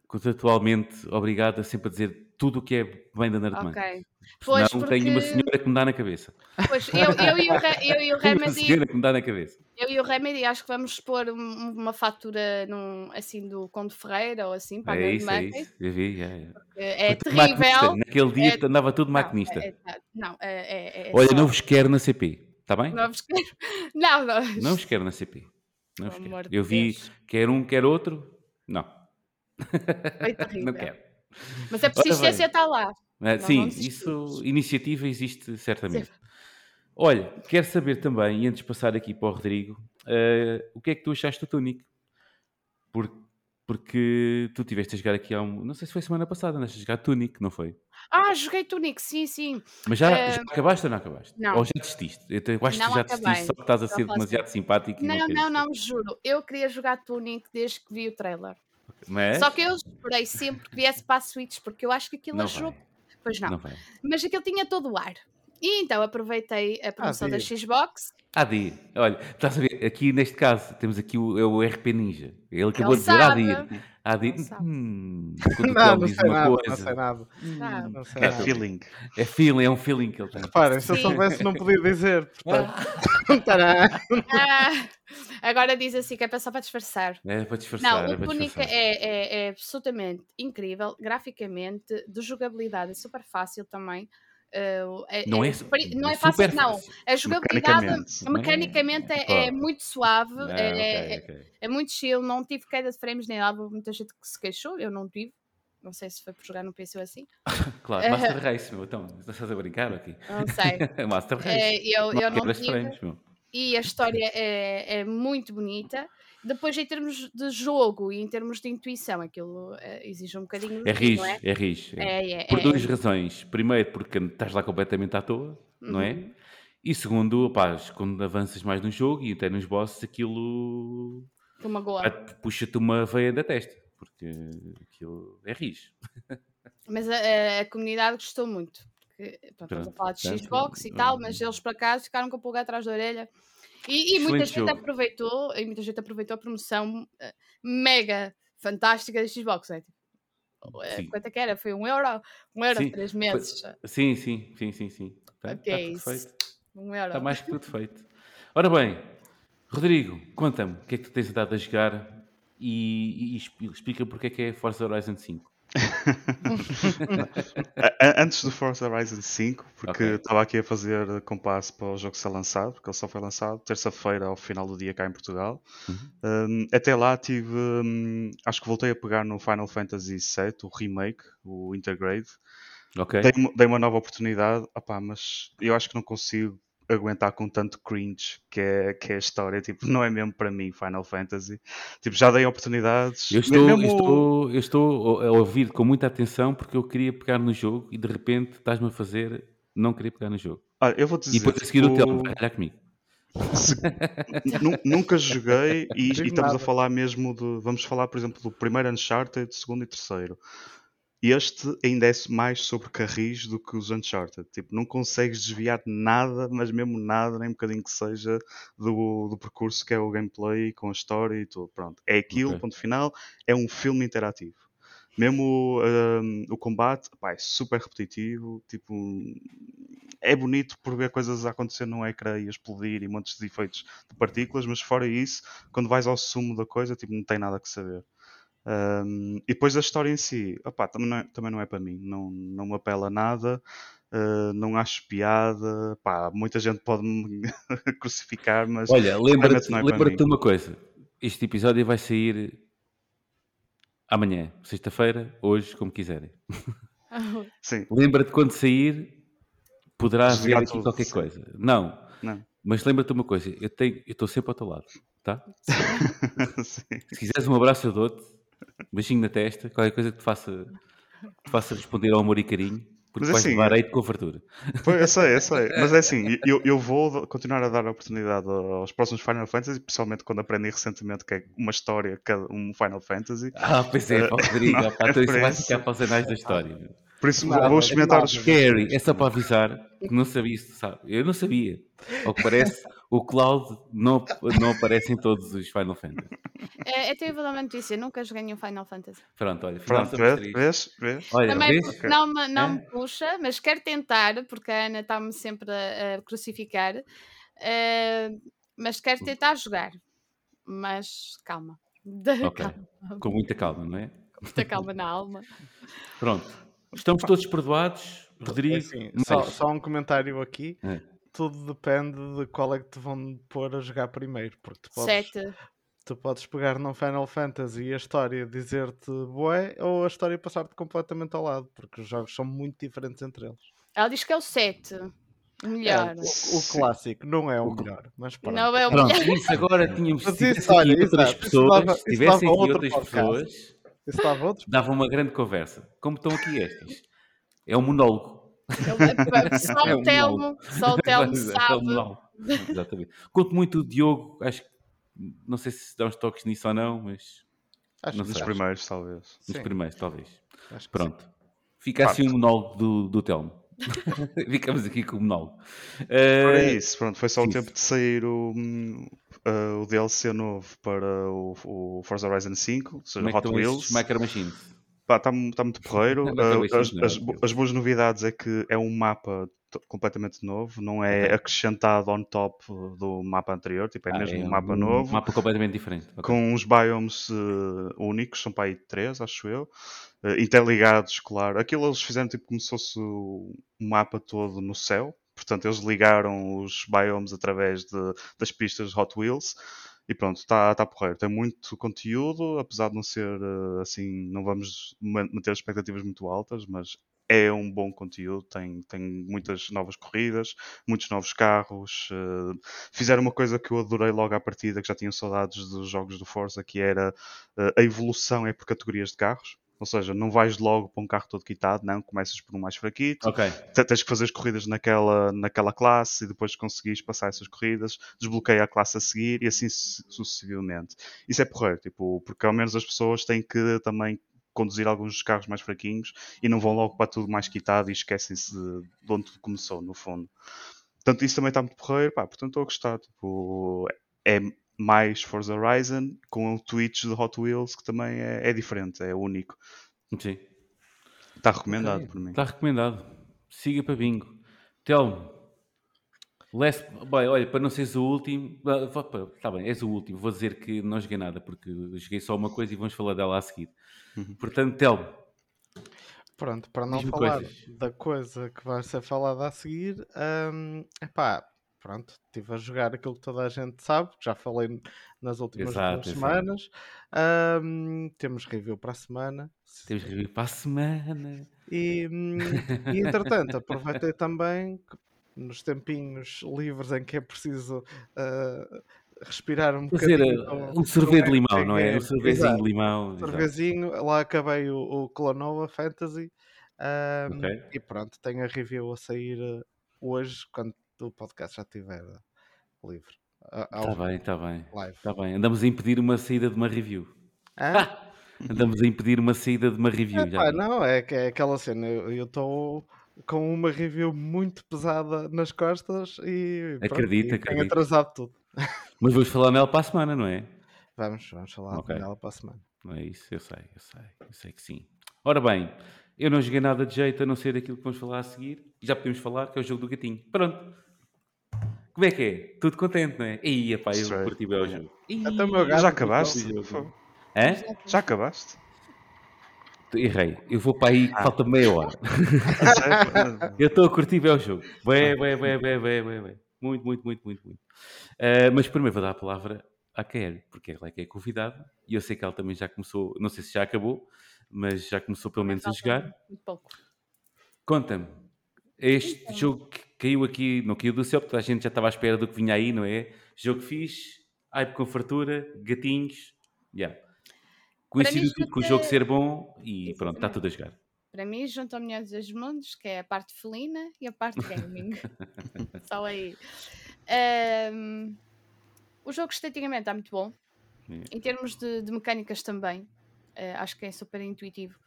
Speaker 1: contratualmente obrigado a sempre a dizer tudo o que é bem da Nerdman.
Speaker 4: Ok.
Speaker 1: Senão
Speaker 4: Pois,
Speaker 1: tenho uma
Speaker 4: porque-
Speaker 1: senhora que me dá na cabeça.
Speaker 4: Pois, eu, eu, e o, eu e o
Speaker 1: Tenho uma
Speaker 4: Remedy
Speaker 1: senhora que me dá na cabeça.
Speaker 4: Eu e o Remedy acho que vamos pôr um- uma fatura num, assim do Conde Ferreira ou assim para a
Speaker 1: É
Speaker 4: Nerd
Speaker 1: isso, é isso. Eu vi, é, é.
Speaker 4: É, é
Speaker 1: maquinista.
Speaker 4: terrível.
Speaker 1: Naquele dia
Speaker 4: É-
Speaker 1: andava tudo
Speaker 4: Não,
Speaker 1: maquinista.
Speaker 4: é- é- não, é, é, é
Speaker 1: Olha,
Speaker 4: só-
Speaker 1: não vos quero na CP, está bem?
Speaker 4: não vos quero- Não, não.
Speaker 1: Não vos quero na CP. Não vos quero. Eu vi,
Speaker 4: Deus.
Speaker 1: quer um, quer outro. Não.
Speaker 4: Foi terrível.
Speaker 1: não quero.
Speaker 4: Mas a persistência está lá.
Speaker 1: Ah, sim,
Speaker 4: não
Speaker 1: isso, iniciativa existe certamente. Olha, quero saber também, e antes de passar aqui para o Rodrigo, ah, o que é que tu achaste do Tunic? Por- porque tu estiveste a jogar aqui há um. Não sei se foi semana passada, andaste a jogar Tunic, não foi?
Speaker 4: Ah, joguei Tunic, sim, sim.
Speaker 1: Mas já,
Speaker 4: Eh,
Speaker 1: já acabaste ou não acabaste?
Speaker 4: não.
Speaker 1: Ou já desististe? Eu acho que
Speaker 4: Não
Speaker 1: já desististe, só que estás a ser demasiado simpático.
Speaker 4: Não, não,
Speaker 1: ser.
Speaker 4: não, juro. Eu queria jogar Tunic desde que vi o trailer.
Speaker 1: Mas
Speaker 4: Só que eu esperei sempre que viesse para a Switch, porque eu acho que aquilo
Speaker 1: não
Speaker 4: é jogo.
Speaker 1: vai,
Speaker 4: Pois não.
Speaker 1: não vai.
Speaker 4: Mas aquilo tinha todo o ar. E então aproveitei a promoção da
Speaker 3: viu.
Speaker 4: Xbox
Speaker 1: AD. Olha, estás a ver, aqui neste caso temos aqui o, é o RP Ninja. Ele acabou
Speaker 4: Ele
Speaker 1: de dizer
Speaker 4: sabe.
Speaker 1: AD. AD.
Speaker 4: Ele sabe.
Speaker 1: Hum,
Speaker 3: Não, não sei nada, não
Speaker 1: coisa.
Speaker 3: sei nada. Não sei
Speaker 2: É
Speaker 3: nada.
Speaker 2: feeling.
Speaker 1: É feeling, é um feeling que ele tem.
Speaker 3: Reparem, se eu soubesse não podia dizer. Portanto,
Speaker 1: Ah.
Speaker 4: Ah, agora diz assim que é para só para disfarçar.
Speaker 1: é para disfarçar.
Speaker 4: Não,
Speaker 1: é
Speaker 4: o
Speaker 1: para
Speaker 4: Túnica
Speaker 1: disfarçar.
Speaker 4: é, é, é absolutamente incrível, graficamente, de jogabilidade é super fácil também. Eh, é-
Speaker 1: Não é,
Speaker 4: super- não é fácil, não. A jogabilidade
Speaker 2: Mecanicamente.
Speaker 4: mecanicamente é, é
Speaker 1: Pá.
Speaker 4: muito suave,
Speaker 1: Ah,
Speaker 4: é,
Speaker 1: ok,
Speaker 4: é-
Speaker 1: ok.
Speaker 4: é muito chill, não tive queda de frames nem nada, muita gente que se queixou, eu não tive. Não sei se foi por jogar no PC ou assim.
Speaker 1: Claro, Master Race, meu. Então, estás a brincar aqui?
Speaker 4: Não sei.
Speaker 1: Master Race.
Speaker 4: É, eu,
Speaker 1: não
Speaker 4: eu não tive.
Speaker 1: frames,
Speaker 4: e a história é, é muito bonita. Depois, em termos de jogo e em termos de intuição, aquilo eh, exige um bocadinho
Speaker 1: É rijo,
Speaker 4: é?
Speaker 1: é rijo. é.
Speaker 4: É, é,
Speaker 1: Por
Speaker 4: é,
Speaker 1: duas
Speaker 4: é.
Speaker 1: razões. Primeiro, porque estás lá completamente à toa, não é?
Speaker 4: Uhum.
Speaker 1: E segundo, pá, quando avanças mais no jogo e até nos bosses, aquilo puxa-te uma veia da testa. Porque aquilo é rijo.
Speaker 4: Mas a, a- comunidade gostou muito. Porque, pronto, estamos a falar de Xbox e tal, mas
Speaker 1: hum.
Speaker 4: eles por acaso ficaram com a pulga atrás da orelha. E, e muita gente
Speaker 1: jogo.
Speaker 4: aproveitou, e muita gente aproveitou a promoção eh, mega fantástica da Xbox. É, tipo, eh,
Speaker 1: Sim.
Speaker 4: quanto é que era? Foi um euro? Um euro,
Speaker 1: Sim,
Speaker 4: três meses.
Speaker 1: Sim, sim, sim, sim, sim. Está
Speaker 4: Ok,
Speaker 1: tudo
Speaker 4: isso.
Speaker 1: feito.
Speaker 4: Um euro.
Speaker 1: Está mais que tudo feito. Ora bem, Rodrigo, conta-me o que é que tu tens andado a jogar e, e expli- explica porque é que é Forza Horizon 5.
Speaker 2: Antes do Forza Horizon 5, porque
Speaker 1: Ok.
Speaker 2: estava aqui a fazer compasso para o jogo ser lançado, porque ele só foi lançado terça-feira ao final do dia cá em Portugal.
Speaker 1: Uhum.
Speaker 2: Um, até lá tive. um, acho que voltei a pegar no Final Fantasy VII, o remake, o Intergrade.
Speaker 1: Ok?
Speaker 2: Dei, dei uma nova oportunidade, opá, mas eu acho que não consigo aguentar com tanto cringe que é, que é a história. Tipo, não é mesmo para mim Final Fantasy. Tipo, já dei oportunidades.
Speaker 1: Eu estou,
Speaker 2: mesmo-
Speaker 1: eu, estou, eu estou a ouvir com muita atenção porque eu queria pegar no jogo e de repente estás-me a fazer não querer pegar no jogo.
Speaker 2: Olha, eu vou dizer.
Speaker 1: E depois a seguir o
Speaker 2: tipo,
Speaker 1: Telmo vai olhar comigo.
Speaker 2: Se- nu- nunca joguei e, e estamos a falar mesmo de. Vamos falar, por exemplo, do primeiro Uncharted, segundo e terceiro. Este ainda é mais sobre carris do que os Uncharted. Tipo, não consegues desviar nada, mas mesmo nada, nem um bocadinho que seja, do, do percurso que é o gameplay, com a história e tudo. Pronto. É aquilo,
Speaker 1: Ok.
Speaker 2: ponto final. É um filme interativo. Mesmo hum, o combate, pá, é super repetitivo. Tipo, é bonito por ver coisas a acontecer no ecrã e a explodir e montes de efeitos de partículas, mas fora isso, quando vais ao sumo da coisa, tipo, não tem nada que saber. Um, e depois a história em si, opá, também, não é, também não é para mim, não, não me apela nada, uh, não acho piada, pá, muita gente pode me crucificar, mas
Speaker 1: Olha, lembra-te
Speaker 2: é
Speaker 1: lembra de uma coisa. Este episódio vai sair amanhã, sexta-feira, hoje, como quiserem.
Speaker 2: sim,
Speaker 1: Lembra-te quando sair, poderá haver
Speaker 2: Desligar
Speaker 1: aqui qualquer
Speaker 2: sim.
Speaker 1: coisa. Não,
Speaker 2: não.
Speaker 1: mas lembra-te uma coisa, eu tenho- eu estou sempre ao teu lado, tá?
Speaker 2: Sim.
Speaker 1: Se quiseres um abraço, eu dou-te. Um beijinho na testa, qualquer coisa que te faça, que te faça responder ao amor e carinho, porque
Speaker 2: Mas
Speaker 1: vais
Speaker 2: assim,
Speaker 1: levar hate com fartura.
Speaker 2: Pois, eu sei, eu sei. Mas é assim, eu, eu vou continuar a dar a oportunidade aos próximos Final Fantasy, principalmente quando aprendi recentemente que é uma história, um Final Fantasy.
Speaker 1: Ah, pois é, pá, Rodrigo,
Speaker 2: não,
Speaker 1: pá, então
Speaker 2: é
Speaker 1: isso vai ficar para os anais da história.
Speaker 2: Por isso vou,
Speaker 3: é
Speaker 2: experimentar os
Speaker 1: Scary, é só para avisar que não sabia se sabe. Eu não sabia. Ao que parece, o Cloud não, não aparece em todos os Final Fantasy.
Speaker 4: É, eu tenho vou dar uma notícia, nunca joguei nenhum Final Fantasy.
Speaker 1: Pronto, olha,
Speaker 2: Pronto, vês? Vês? Vês?
Speaker 1: Olha,
Speaker 4: Também
Speaker 1: vês?
Speaker 4: Não, me, não me
Speaker 1: É.
Speaker 4: puxa, mas quero tentar, porque a Ana está-me sempre a, a crucificar. eh, mas quero tentar jogar. Mas calma.
Speaker 1: Ok.
Speaker 4: calma.
Speaker 1: Com muita calma, não é?
Speaker 4: Muita calma na alma.
Speaker 1: Pronto. Estamos todos perdoados. Rodrigo,
Speaker 3: É assim, só, só um comentário aqui.
Speaker 1: É.
Speaker 3: Tudo depende de qual é que te vão pôr a jogar primeiro. Porque tu podes,
Speaker 4: Sete.
Speaker 3: tu podes pegar num Final Fantasy e a história dizer-te bué ou a história passar-te completamente ao lado. Porque os jogos são muito diferentes entre eles.
Speaker 4: Ela diz que é o 7. O
Speaker 3: É,
Speaker 4: melhor.
Speaker 3: o, o clássico não é o melhor, mas pronto.
Speaker 4: não é o
Speaker 1: Pronto,
Speaker 4: melhor.
Speaker 1: isso agora tínhamos.
Speaker 3: Mas
Speaker 1: Se tivesse
Speaker 3: isso, olha,
Speaker 1: outras
Speaker 3: exato, isso
Speaker 1: pessoas,
Speaker 3: dava-
Speaker 1: se
Speaker 3: isso
Speaker 1: tivessem aqui outras
Speaker 3: podcast.
Speaker 1: pessoas,
Speaker 3: estava outros
Speaker 1: dava uma grande conversa. Como estão aqui estas. É um monólogo.
Speaker 4: Só
Speaker 1: É
Speaker 4: o
Speaker 1: um
Speaker 4: Telmo, só o Telmo
Speaker 1: É um
Speaker 4: sabe.
Speaker 1: monólogo. Exatamente. Conto muito o Diogo, acho que não sei se dá uns toques nisso ou não, mas
Speaker 3: Acho
Speaker 2: Nos primeiros, talvez.
Speaker 1: nos
Speaker 3: sim,
Speaker 1: primeiros, talvez.
Speaker 3: acho que sim.
Speaker 1: Pronto. Fica assim o monólogo do, do Telmo. Ficamos aqui com o monólogo.
Speaker 2: Ora
Speaker 1: Eh,
Speaker 2: é isso, pronto, foi só o
Speaker 1: sim.
Speaker 2: tempo de sair o, uh, o DLC novo para o, o Forza Horizon 5, ou seja,
Speaker 1: é
Speaker 2: Hot Wheels.
Speaker 1: estes Micro Machines?
Speaker 2: Está muito porreiro.
Speaker 1: Não, não,
Speaker 2: Uh, as, as as boas novidades é que é um mapa completamente novo, não é
Speaker 1: Ok.
Speaker 2: acrescentado on top do mapa anterior, tipo, é
Speaker 1: Ah,
Speaker 2: mesmo
Speaker 1: é
Speaker 2: um mapa
Speaker 1: um
Speaker 2: novo.
Speaker 1: mapa completamente diferente. ok.
Speaker 2: com uns biomes eh, únicos, são para aí três, acho eu, eh, interligados, claro. Aquilo eles fizeram tipo como se fosse mapa todo no céu, portanto eles ligaram os biomes através de- das pistas Hot Wheels e pronto, está tá porreiro. Tem muito conteúdo, apesar de não ser eh, assim, não vamos ma- manter expectativas muito altas, mas é um bom conteúdo, tem, tem muitas novas corridas, muitos novos carros. eh, fizeram uma coisa que eu adorei logo à partida, que já tinha saudades dos jogos do Forza, que era eh, a evolução é por categorias de carros. Ou seja, não vais logo para um carro todo quitado, não, começas por um mais fraquito,
Speaker 1: Ok.
Speaker 2: te- tens que fazer as corridas naquela, naquela classe e depois conseguires passar essas corridas, desbloqueia a classe a seguir e assim su- sucessivamente. Isso é porreiro, tipo, porque ao menos as pessoas têm que também conduzir alguns dos carros mais fraquinhos e não vão logo para tudo mais quitado e esquecem-se de, de onde tudo começou, no fundo. Portanto, isso também está muito porreiro, pá, portanto estou a gostar, tipo, é mais Forza Horizon com o Twitch de Hot Wheels que também é, é diferente, é único.
Speaker 1: Sim.
Speaker 2: Está recomendado por mim.
Speaker 1: Está recomendado. Siga para bingo. Telmo. Last... Bem, olha, para não seres o último. Está bem, és o último. Vou dizer que não joguei nada, porque joguei só uma coisa e vamos falar dela a seguir.
Speaker 2: Uhum.
Speaker 1: Portanto, Telmo.
Speaker 3: Pronto, para não falar
Speaker 1: coisas.
Speaker 3: da coisa que vai ser falada a seguir, hum, epá, pronto, estive a jogar aquilo que toda a gente sabe, que já falei nas últimas
Speaker 1: Exato,
Speaker 3: semanas. Hum, temos review para a semana.
Speaker 1: Temos vir para a semana.
Speaker 3: E, hum, e entretanto, aproveitei também nos tempinhos livres em que é preciso ah, respirar um
Speaker 1: Fazer
Speaker 3: bocadinho.
Speaker 1: uh,
Speaker 3: com-
Speaker 1: um sorvete de limão, não é? Um
Speaker 3: Exato.
Speaker 1: de limão. exato.
Speaker 3: Cervezinho, lá acabei o, o Clonoa Fantasy ahm,
Speaker 1: Ok.
Speaker 3: e pronto, tenho a review a sair eh, hoje quando o podcast já estiver livre.
Speaker 1: Está
Speaker 3: vivo,
Speaker 1: bem, está bem. Está bem. Andamos a impedir uma saída de uma review.
Speaker 3: Hã?
Speaker 1: Andamos a impedir uma saída de uma review.
Speaker 3: Epá,
Speaker 1: vi.
Speaker 3: não, é, que é aquela cena, eu estou com uma review muito pesada nas costas e, pronto,
Speaker 1: Acredito,
Speaker 3: e tenho atrasado tudo.
Speaker 1: Mas vamos falar nela para a semana, não é?
Speaker 3: Vamos, vamos falar
Speaker 1: Ok.
Speaker 3: dela para a semana.
Speaker 1: Não é isso, eu sei, eu sei, eu sei que sim. Ora bem, eu não joguei nada de jeito a não ser aquilo que vamos falar a seguir. Já podemos falar que é o jogo do gatinho. Pronto. Como é que é? Tudo contente, não é? Ih, pá, eu
Speaker 2: Straight.
Speaker 1: curti bem o jogo.
Speaker 3: Até o meu
Speaker 1: Ih,
Speaker 3: gato
Speaker 2: Já acabaste?
Speaker 1: Hã?
Speaker 2: Já acabaste?
Speaker 1: Errei. Eu vou para aí,
Speaker 2: Ah.
Speaker 1: falta meia hora.
Speaker 2: Sério?
Speaker 1: Eu estou a curtir bem o jogo. Bem, bem, bem, bem, bem, bem, bem. Muito, muito, muito, muito, muito. Ah, mas primeiro vou dar a palavra à Kelly, porque ela é que é convidada. E eu sei que ela também já começou, não sei se já acabou, mas já começou pelo menos a jogar.
Speaker 4: Muito pouco.
Speaker 1: Conta-me, este jogo que caiu aqui, não caiu do céu, porque a gente já estava à espera do que vinha aí, não é? Jogo fixe, hype com fartura, gatinhos, yeah. Coincidiu tudo com o jogo ser bom e pronto, está tudo a jogar.
Speaker 4: Para mim, junto ao Melhor dos Mundos, que é a parte felina e a parte gaming. Só aí. Ahm, o jogo esteticamente está muito bom.
Speaker 1: É.
Speaker 4: Em termos de, de mecânicas também. eh, acho que é super intuitivo.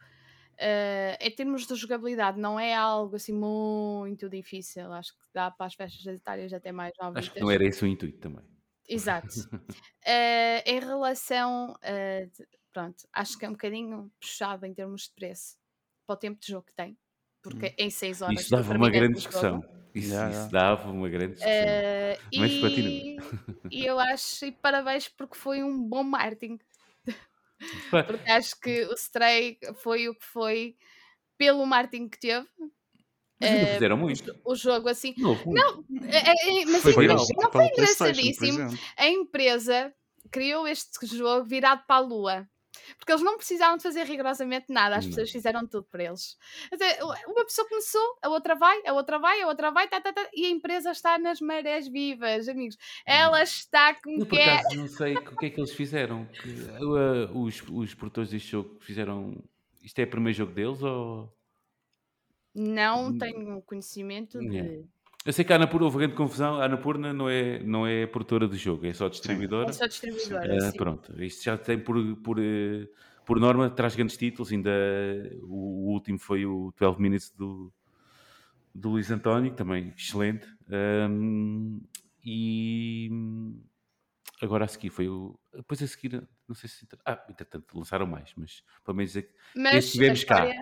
Speaker 4: Eh, em termos de jogabilidade, não é algo assim muito difícil. Acho que dá para as festas etárias até mais novitas.
Speaker 1: Acho que não era esse o intuito também.
Speaker 4: Exato. Eh, em relação. eh, de- pronto, acho que é um bocadinho puxado em termos de preço para o tempo de jogo que tem. Porque em 6 horas.
Speaker 1: Isso dava uma
Speaker 4: terminas
Speaker 1: grande discussão. Isso,
Speaker 2: Yeah,
Speaker 1: isso
Speaker 2: yeah.
Speaker 1: dava uma grande discussão.
Speaker 4: Eh,
Speaker 1: Mas
Speaker 4: e,
Speaker 1: continua.
Speaker 4: e eu acho, e parabéns porque foi um bom marketing. Porque acho que o Stray foi o que foi pelo marketing que teve. O
Speaker 1: muito.
Speaker 4: O jogo assim.
Speaker 1: Não.
Speaker 4: Não, é- é- mas
Speaker 1: Foi
Speaker 4: é não foi engraçadíssimo. A empresa criou este jogo virado para a lua. Porque eles não precisaram de fazer rigorosamente nada, as
Speaker 1: Não.
Speaker 4: pessoas fizeram tudo por eles. Uma pessoa começou, a outra vai, a outra vai, a outra vai, tá, tá, tá, e a empresa está nas marés vivas, amigos. Ela está como quer.
Speaker 1: acaso não sei o que é que eles fizeram. Os, os produtores deste jogo fizeram. Isto é o primeiro jogo deles ou.
Speaker 4: Não tenho conhecimento de.
Speaker 1: Eu sei que a Anapurna houve grande confusão. A Anapurna não é, não é produtora do jogo, é só distribuidora.
Speaker 4: É só distribuidora.
Speaker 1: Ah, pronto, isto já tem por, por, eh, por norma, traz grandes títulos. Ainda o, o último foi o 12 Minutes do, do Luís António, também excelente. Um, e agora a seguir foi o. Depois a seguir, não sei se. Ah, entretanto, lançaram mais, mas pelo menos é que
Speaker 4: Mas a,
Speaker 1: tivemos cá.
Speaker 4: história,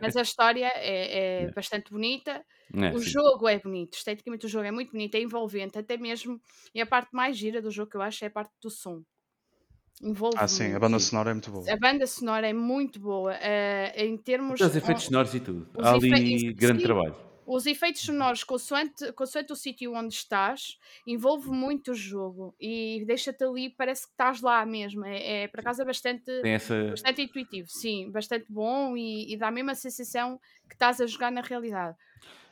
Speaker 4: mas a história é, é bastante bonita.
Speaker 1: É,
Speaker 4: O
Speaker 1: sim.
Speaker 4: jogo é bonito, esteticamente o jogo é muito bonito, é envolvente, até mesmo. E a parte mais gira do jogo que eu acho é a parte do som. Envolve
Speaker 2: Ah, sim, a banda sonora é muito boa.
Speaker 4: A banda sonora é muito boa. eh, em termos.
Speaker 1: Os efeitos sonoros e tudo. Há ali grande
Speaker 4: sim.
Speaker 1: trabalho.
Speaker 4: Os efeitos sonoros, consoante, consoante o sítio onde estás, envolve muito o jogo e deixa-te ali, parece que estás lá mesmo. É, é por acaso é bastante,
Speaker 1: essa.
Speaker 4: bastante intuitivo, sim, bastante bom e, e dá a mesma sensação que estás a jogar na realidade.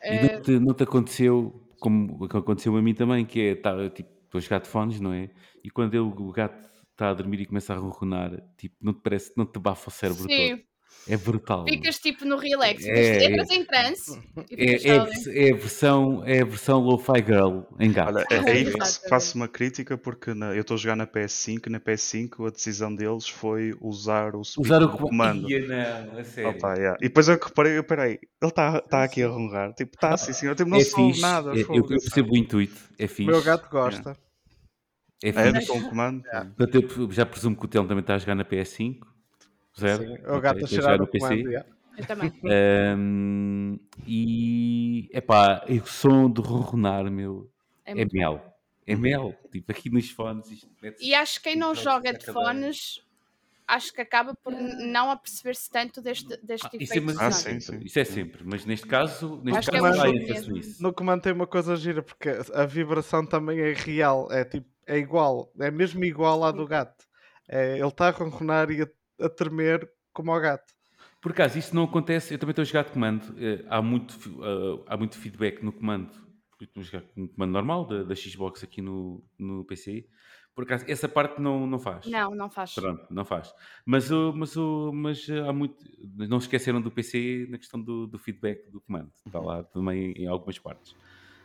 Speaker 1: E
Speaker 4: Eh,
Speaker 1: não te, não te aconteceu, como aconteceu a mim também, que é, tá, tipo, estou a jogar de fones, não é? E quando ele, o gato está a dormir e começa a ronronar, tipo, não te parece, não te bafa o cérebro
Speaker 4: sim,
Speaker 1: todo. É brutal.
Speaker 4: ficas tipo no relax,
Speaker 1: É, é.
Speaker 4: entras em trance e
Speaker 1: É, é, a é versão, é a versão Lo-Fi Girl em gato.
Speaker 2: Olha,
Speaker 1: a
Speaker 2: é- aí faço, uma crítica porque na- eu estou a jogar na PS5 e na PS5 a decisão deles foi usar o
Speaker 1: Usar o
Speaker 2: do
Speaker 1: co-
Speaker 2: comando.
Speaker 1: Ia, não, a sério.
Speaker 2: Opa, yeah. E depois eu reparei, eu, peraí, ele está tá aqui a ronrar. Tipo, está assim, senhor. Tipo, não
Speaker 1: é
Speaker 2: sou
Speaker 1: fixe,
Speaker 2: nada.
Speaker 1: é- eu, eu percebo o intuito, é
Speaker 3: O
Speaker 1: fixe.
Speaker 3: meu gato gosta.
Speaker 1: É
Speaker 2: É,
Speaker 1: fixe.
Speaker 2: com o comando.
Speaker 1: Portanto, eu já presumo que o Telmo também está a jogar na PS5. Zero.
Speaker 3: Sim, o gato a
Speaker 1: eu
Speaker 3: cheirar o comando. yeah.
Speaker 4: Eu também.
Speaker 1: Ahm, e epá, o som de ronronar, meu,
Speaker 4: É
Speaker 1: é,
Speaker 4: muito bom.
Speaker 1: mel. É mel. Tipo, aqui nos fones. Isto
Speaker 4: E acho que quem não
Speaker 1: Então,
Speaker 4: joga de fones, acho que acaba por não aperceber-se tanto deste, deste
Speaker 1: Ah, isso, é,
Speaker 4: efeito
Speaker 1: mas
Speaker 2: Ah,
Speaker 1: isso,
Speaker 2: sim,
Speaker 1: é
Speaker 2: sim.
Speaker 1: sempre, isso é sempre. Mas neste caso, neste
Speaker 4: Acho que é
Speaker 1: caso
Speaker 3: um
Speaker 1: há ênfase nisso.
Speaker 3: No comando tem uma coisa gira, porque a vibração também é real, é tipo, é igual, é mesmo igual à do gato. É, ele está a ronronar e a, tremer como ao gato.
Speaker 1: Por acaso, isso não acontece. Eu também estou a jogar de comando. eh, há, muito, eh, há muito feedback no comando. Eu estou a jogar com um comando normal da, da Xbox aqui no, no PC. Por acaso, essa parte não, não faz.
Speaker 4: Não, não faz.
Speaker 1: Pronto, não faz. Mas, o, mas, o, mas eh, há muito. Não se esqueceram do PC na questão do, do feedback do comando. Está lá também em algumas partes.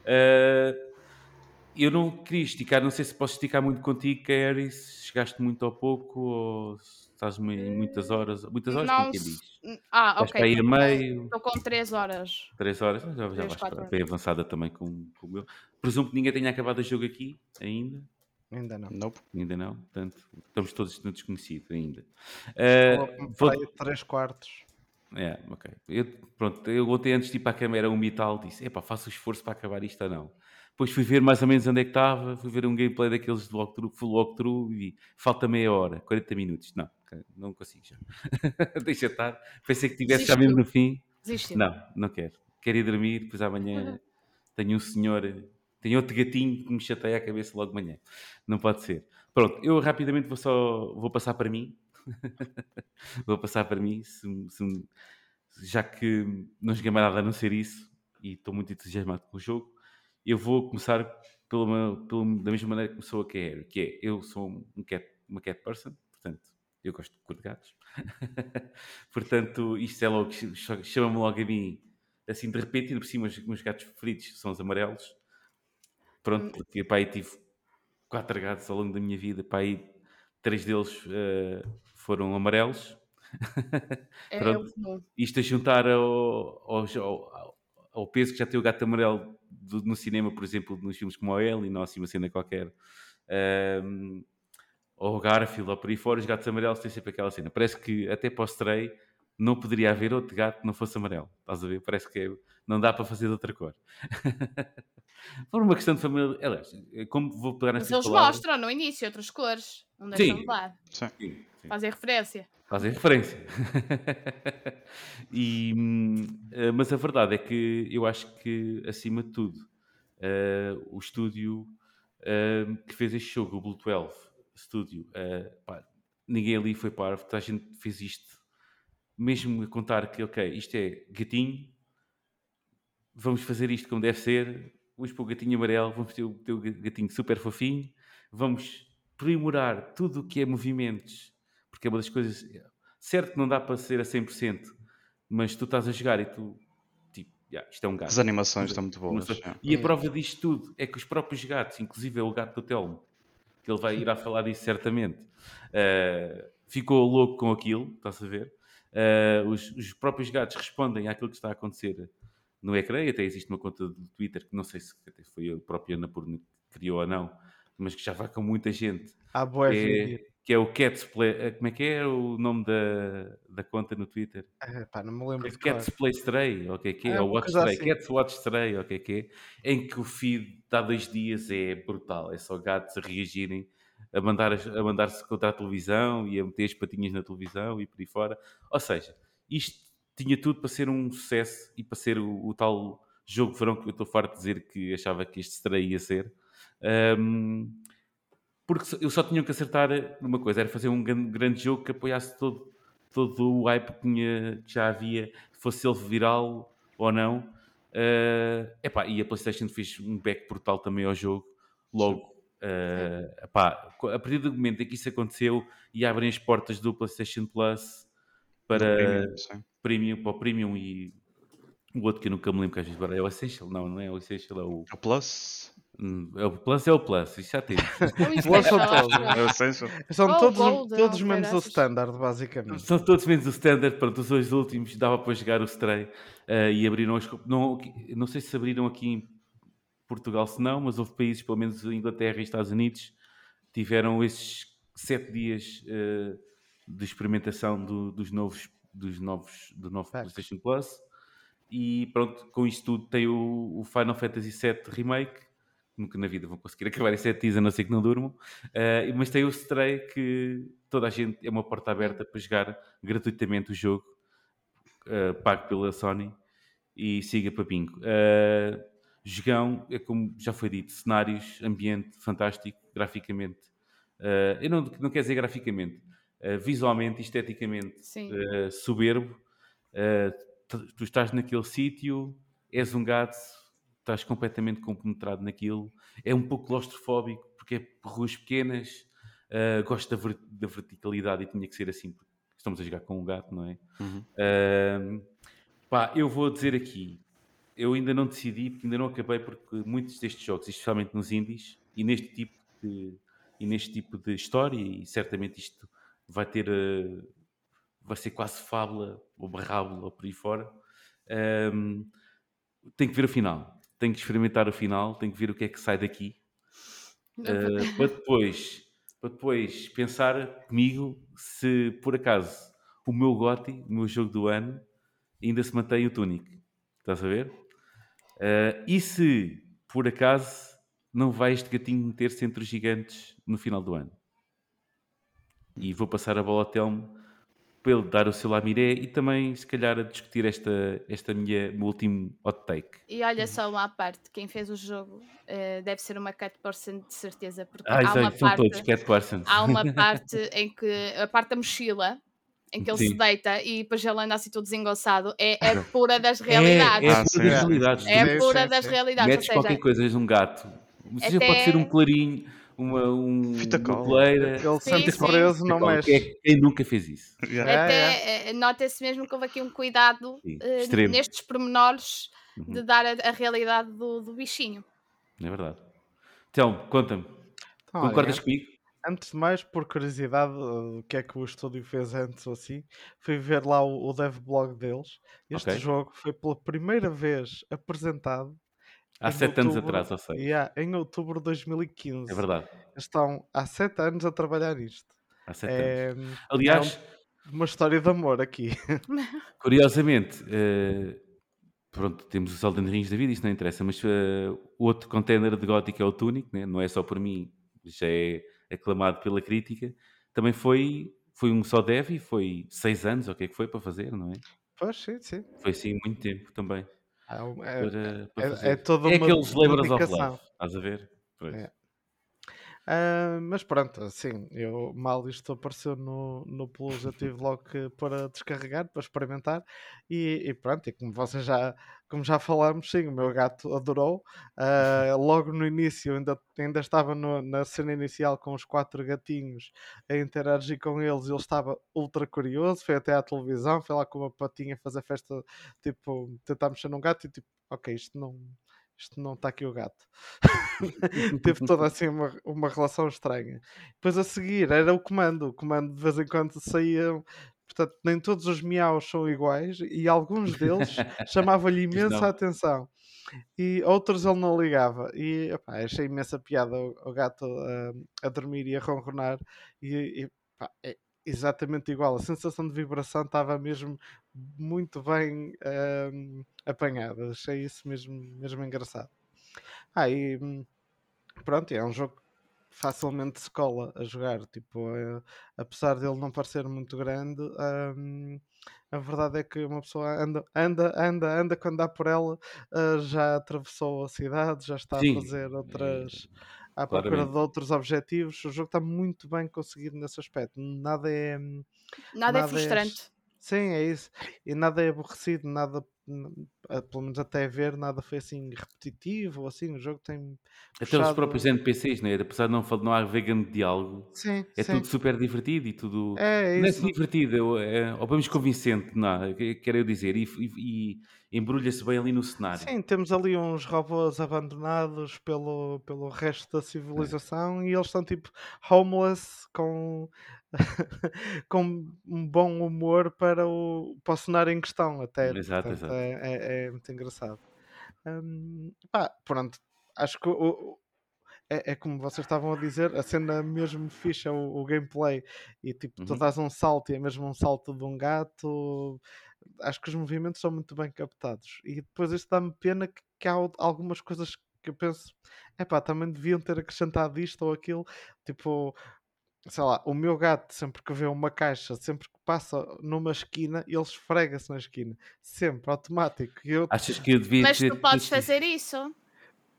Speaker 1: Eh, eu não queria esticar, não sei se posso esticar muito contigo, Kerry, se chegaste muito ou pouco, ou se estás muitas horas. Muitas horas,
Speaker 4: Não se-
Speaker 1: diz?
Speaker 4: Ah,
Speaker 1: Estás
Speaker 4: ok.
Speaker 1: para aí a
Speaker 4: estou com-
Speaker 1: meio,
Speaker 4: Estou com 3 horas.
Speaker 1: três horas, já, já vais para-
Speaker 4: horas.
Speaker 1: bem avançada também com, com o meu. Presumo que ninguém tenha acabado o jogo aqui ainda.
Speaker 3: Ainda não.
Speaker 2: Nope.
Speaker 1: Ainda não, portanto, estamos todos no desconhecido ainda. Eh, vou-
Speaker 3: Vai 3 quartos.
Speaker 1: É, ok. Eu, pronto, eu ontem antes de ir para a câmera um metal disse, epá, faço o esforço para acabar isto ou não. Depois fui ver mais ou menos onde é que estava, fui ver um gameplay daqueles de walkthrough, full walkthrough e falta meia hora, 40 minutos. Não, não consigo já. Deixa estar. Pensei que tivesse já mesmo no fim.
Speaker 4: Desistiu.
Speaker 1: Não, não quero. Quero ir dormir, depois amanhã tenho um senhor, tenho outro gatinho que me chateia a cabeça logo de manhã. Não pode ser. Pronto, eu rapidamente vou só vou passar para mim. vou passar para mim, se, se- já que não joguei mais nada a não ser isso e estou muito entusiasmado com o jogo, eu vou começar pela, pela- da mesma maneira que começou a KR, que é eu sou um cat, uma cat person, portanto, eu gosto de gatos. portanto, isto é logo, ch- chama-me logo a mim assim de repente, e por cima os meus gatos preferidos são os amarelos. Pronto, porque pá, aí tive quatro gatos ao longo da minha vida, pá, aí três deles eh, foram amarelos.
Speaker 4: É, é
Speaker 1: Pronto. Isto a juntar ao, ao, ao- ao peso que já tem o gato amarelo do- no cinema, por exemplo, nos filmes como o Ele, e não assim uma cena qualquer. Ahm, ou o Garfield, ou por aí fora, os gatos amarelos têm sempre aquela cena. Parece que até para o stray não poderia haver outro gato que não fosse amarelo. Estás a ver? Parece que é- não dá para fazer de outra cor. Por uma questão de família. Aliás, como vou pegar
Speaker 4: Mas
Speaker 1: nessas
Speaker 4: eles
Speaker 1: palavras...
Speaker 4: mostram no início outras cores. Não deixam
Speaker 1: Sim.
Speaker 4: de dar.
Speaker 2: Sim.
Speaker 4: Fazem referência.
Speaker 1: Fazem referência. E, eh, mas a verdade é que eu acho que, acima de tudo, eh, o estúdio eh, que fez este jogo, o Blue 12 Studio, eh, pá, ninguém ali foi parvo, toda a gente fez isto, mesmo a contar que, ok, isto é gatinho, vamos fazer isto como deve ser, vamos pôr o gatinho amarelo, vamos ter o, ter o gatinho super fofinho, vamos aprimorar tudo o que é movimentos, porque é uma das coisas. Certo que não dá para ser a 100%, mas tu estás a jogar e tu. Tipo, "Ya, isto é um gato.
Speaker 2: As animações estão muito boas. yeah.
Speaker 1: E a prova disto tudo é que os próprios gatos, inclusive é o gato do Telmo, que ele vai ir a falar disso certamente, eh, ficou louco com aquilo, estás a ver? Eh, os, os próprios gatos respondem àquilo que está a acontecer no ecrã, e até existe uma conta do Twitter, que não sei se foi a própria Ana Purna que criou ou não, mas que já vai com muita gente,
Speaker 3: Há boa
Speaker 1: é, que é o Cats Play, eh, como é que é o nome da, da conta no Twitter?
Speaker 3: É, pá, não me lembro de
Speaker 1: Cats. Play Stray, ou o que é que é?
Speaker 3: É,
Speaker 1: Ou
Speaker 3: uma
Speaker 1: Watch Stray,
Speaker 3: assim.
Speaker 1: Cats Watch Stray, ou o que é que é? Em que o feed de há dois dias é brutal, é só gatos a reagirem, a mandar- a mandar-se contra a televisão e a meter as patinhas na televisão e por aí fora. Ou seja, isto tinha tudo para ser um sucesso e para ser o, o tal jogo de verão que eu estou farto de dizer que achava que este Stray ia ser. Ahm, porque eles só tinham que acertar numa coisa, era fazer um gran- grande jogo que apoiasse todo, todo o hype que, tinha- que já havia, fosse ele viral ou não. Eh, epá, e a PlayStation fez um back brutal também ao jogo. Logo, eh, epá, a partir do momento em que isso aconteceu e abrem as portas do PlayStation Plus para
Speaker 2: Premium.
Speaker 1: Premium, para o Premium e o outro que eu nunca me lembro que às vezes agora é o Essential, não, não é o Essential, é o,
Speaker 2: O Plus.
Speaker 1: Hum, é o Plus, é o Plus, isso já temos.
Speaker 4: O
Speaker 3: Boa são
Speaker 4: Essential, acho
Speaker 3: todos.
Speaker 4: eu.
Speaker 2: É Essential.
Speaker 3: São
Speaker 4: Oh,
Speaker 3: todos,
Speaker 4: Gold,
Speaker 3: todos
Speaker 4: ou
Speaker 3: menos o standard, basicamente.
Speaker 1: São todos menos o standard, pronto, os dois últimos dava para jogar o Stray eh, e abriram as. Não, não sei se abriram aqui em Portugal, se não, mas houve países, pelo menos a Inglaterra e Estados Unidos, tiveram esses sete dias eh, de experimentação do- dos novos, dos novos, do novo. PlayStation Plus. E pronto, com isto tudo tem o, o Final Fantasy VII Remake. Nunca na vida vão conseguir acabar em 7 dias, a não ser que não durmam. Eh, mas tem o Stray que toda a gente é uma porta aberta para jogar gratuitamente o jogo, eh, pago pela Sony, e siga para bingo. Eh, jogão, é como já foi dito, cenários, ambiente fantástico, graficamente. Eh, eu não, não quero dizer graficamente, visualmente, esteticamente, soberbo. Tu, tu estás naquele sítio, és um gato, estás completamente compenetrado naquilo. É um pouco claustrofóbico, porque é por ruas pequenas. eh, gosto da, ver- da verticalidade e tinha que ser assim, porque estamos a jogar com um gato, não é?
Speaker 2: Uhum.
Speaker 1: Ahm, pá, eu vou dizer aqui, eu ainda não decidi, porque ainda não acabei, porque muitos destes jogos, especialmente nos indies, e neste tipo de, e neste tipo de história, e certamente isto vai ter, eh, vai ser quase fábula, ou barrábula, ou por aí fora, ahm, tenho que ver o final, tenho que experimentar o final, tenho que ver o que é que sai daqui, Uh, para depois para depois pensar comigo se por acaso o meu GOTY, o meu jogo do ano, ainda se mantém o Tunic. Estás a ver? Uh, e se por acaso não vai este gatinho meter-se entre os gigantes no final do ano? E vou passar a bola ao Telmo para ele dar o seu lamiré e também, se calhar, a discutir esta, esta minha, meu último hot take.
Speaker 4: E olha só uma à parte, quem fez o jogo eh, deve ser uma cat-person de certeza, porque
Speaker 1: Ah,
Speaker 4: há
Speaker 1: exato,
Speaker 4: uma
Speaker 1: são
Speaker 4: parte,
Speaker 1: todos, cat persons.
Speaker 4: há uma parte em que a parte da mochila em que ele se
Speaker 1: Sim.
Speaker 4: deita e depois ele anda assim todo desengonçado é a pura das realidades.
Speaker 1: É, é
Speaker 2: Ah,
Speaker 1: pura das realidades.
Speaker 4: É a pura das realidades.
Speaker 1: metes qualquer coisa um gato. Seja
Speaker 4: Até-
Speaker 1: pode ser um clarinho, uma, um,
Speaker 2: Fita
Speaker 1: uma coleira.
Speaker 3: Ele sente
Speaker 4: sim.
Speaker 3: preso, não mexe.
Speaker 1: Quem, é- quem nunca fez isso?
Speaker 2: Yeah.
Speaker 3: É,
Speaker 4: até eh, nota-se mesmo que houve aqui um cuidado eh,
Speaker 1: extremo.
Speaker 4: nestes pormenores
Speaker 1: Uhum.
Speaker 4: de dar a, a realidade do, do bichinho.
Speaker 1: É verdade. Então, conta-me.
Speaker 3: Então,
Speaker 1: Concordas
Speaker 3: olha,
Speaker 1: comigo?
Speaker 3: Antes de mais, por curiosidade, uh, o que é que o estúdio fez antes ou assim, fui ver lá o, o dev blog deles. Este
Speaker 1: Ok.
Speaker 3: jogo foi pela primeira vez apresentado
Speaker 1: Há sete anos
Speaker 3: outubro-
Speaker 1: atrás, ou seja.
Speaker 3: Yeah, em outubro de 2015.
Speaker 1: É verdade.
Speaker 3: Estão há sete anos a trabalhar nisto.
Speaker 1: Há sete anos.
Speaker 3: É
Speaker 1: Aliás,
Speaker 3: uma história de amor aqui.
Speaker 1: curiosamente, eh, pronto, temos os Elden Rings da vida, isto não interessa, mas o outro contender de Gothic é o Tunic, né? não é só por mim, já é aclamado pela crítica. Também foi, foi um só dev e foi seis anos, o que é que foi para fazer, não é?
Speaker 3: Pois, sim, sim.
Speaker 1: Foi assim muito tempo também.
Speaker 3: É, um- é-
Speaker 1: para, para
Speaker 3: é-
Speaker 1: fazer.
Speaker 3: é toda
Speaker 1: é
Speaker 3: uma
Speaker 1: aqueles Labors of. Love, estás a ver?
Speaker 3: É. Ah, mas pronto, assim, eu mal isto apareceu no, no Plus, eu tive logo que para descarregar, para experimentar, e, e pronto, e como vocês já, como já falamos, sim, o meu gato adorou. Ah, logo no início, ainda, ainda estava no- na cena inicial com os quatro gatinhos a interagir com eles, ele estava ultra curioso, foi até à televisão, foi lá com uma patinha fazer festa, tipo, tentar mexer num gato e tipo, ok, isto não. Isto não está aqui o gato. Teve toda assim uma, uma relação estranha. Depois a seguir era o comando. O comando de vez em quando saía, Portanto, nem todos os miaus são iguais e alguns deles chamavam-lhe imensa atenção. E outros ele não ligava. E epá, achei imensa piada o, o gato ah, a dormir e a ronronar. E, e, pá, é exatamente igual. A sensação de vibração estava mesmo muito bem ah, apanhada. Achei isso mesmo, mesmo engraçado. Ah, e hum, pronto, é um jogo facilmente se cola a jogar. Tipo, eh, apesar dele não parecer muito grande, hum, a verdade é que uma pessoa anda, anda, anda, anda quando dá por ela, ah, já atravessou a cidade, já está a
Speaker 1: Sim,
Speaker 3: fazer
Speaker 1: é,
Speaker 3: outras. À procura
Speaker 1: claramente.
Speaker 3: de outros objetivos, o jogo está muito bem conseguido nesse aspecto. Nada é.
Speaker 4: Nada é
Speaker 3: Nada é
Speaker 4: frustrante.
Speaker 3: Sim, é isso. E nada é aborrecido, nada, a- pelo menos até ver, nada foi assim repetitivo ou assim. O jogo tem
Speaker 1: Até os
Speaker 3: puxado.
Speaker 1: próprios NPCs, né? apesar de não, não haver grande diálogo,
Speaker 3: Sim,
Speaker 1: é
Speaker 3: sim.
Speaker 1: tudo super divertido e tudo.
Speaker 3: É, é
Speaker 1: Não é
Speaker 3: isso.
Speaker 1: divertido, é, ou menos convincente, não, que- quero eu dizer, e, e- e embrulha-se bem ali no cenário.
Speaker 3: Sim, temos ali uns robôs abandonados pelo, pelo resto da civilização e eles estão tipo homeless com, com um bom humor para o, para o cenário em questão até.
Speaker 1: Exato,
Speaker 3: Portanto,
Speaker 1: exato.
Speaker 3: É, é, é muito engraçado. Hum, pá, pronto. Acho que o- é, é como vocês estavam a dizer, a cena mesmo fixa, o, o gameplay, e tipo, tu
Speaker 1: Uhum.
Speaker 3: dás um salto e é mesmo um salto de um gato. Acho que os movimentos são muito bem captados. E depois isto dá-me pena que, que há al- algumas coisas que eu penso, epá, também deviam ter acrescentado isto ou aquilo. Tipo, sei lá, o meu gato, sempre que vê uma caixa, sempre que passa numa esquina, ele esfrega-se na esquina. Sempre, automático. Eu,
Speaker 1: Achas que eu devia
Speaker 4: Mas
Speaker 1: ter.
Speaker 4: tu podes fazer isso.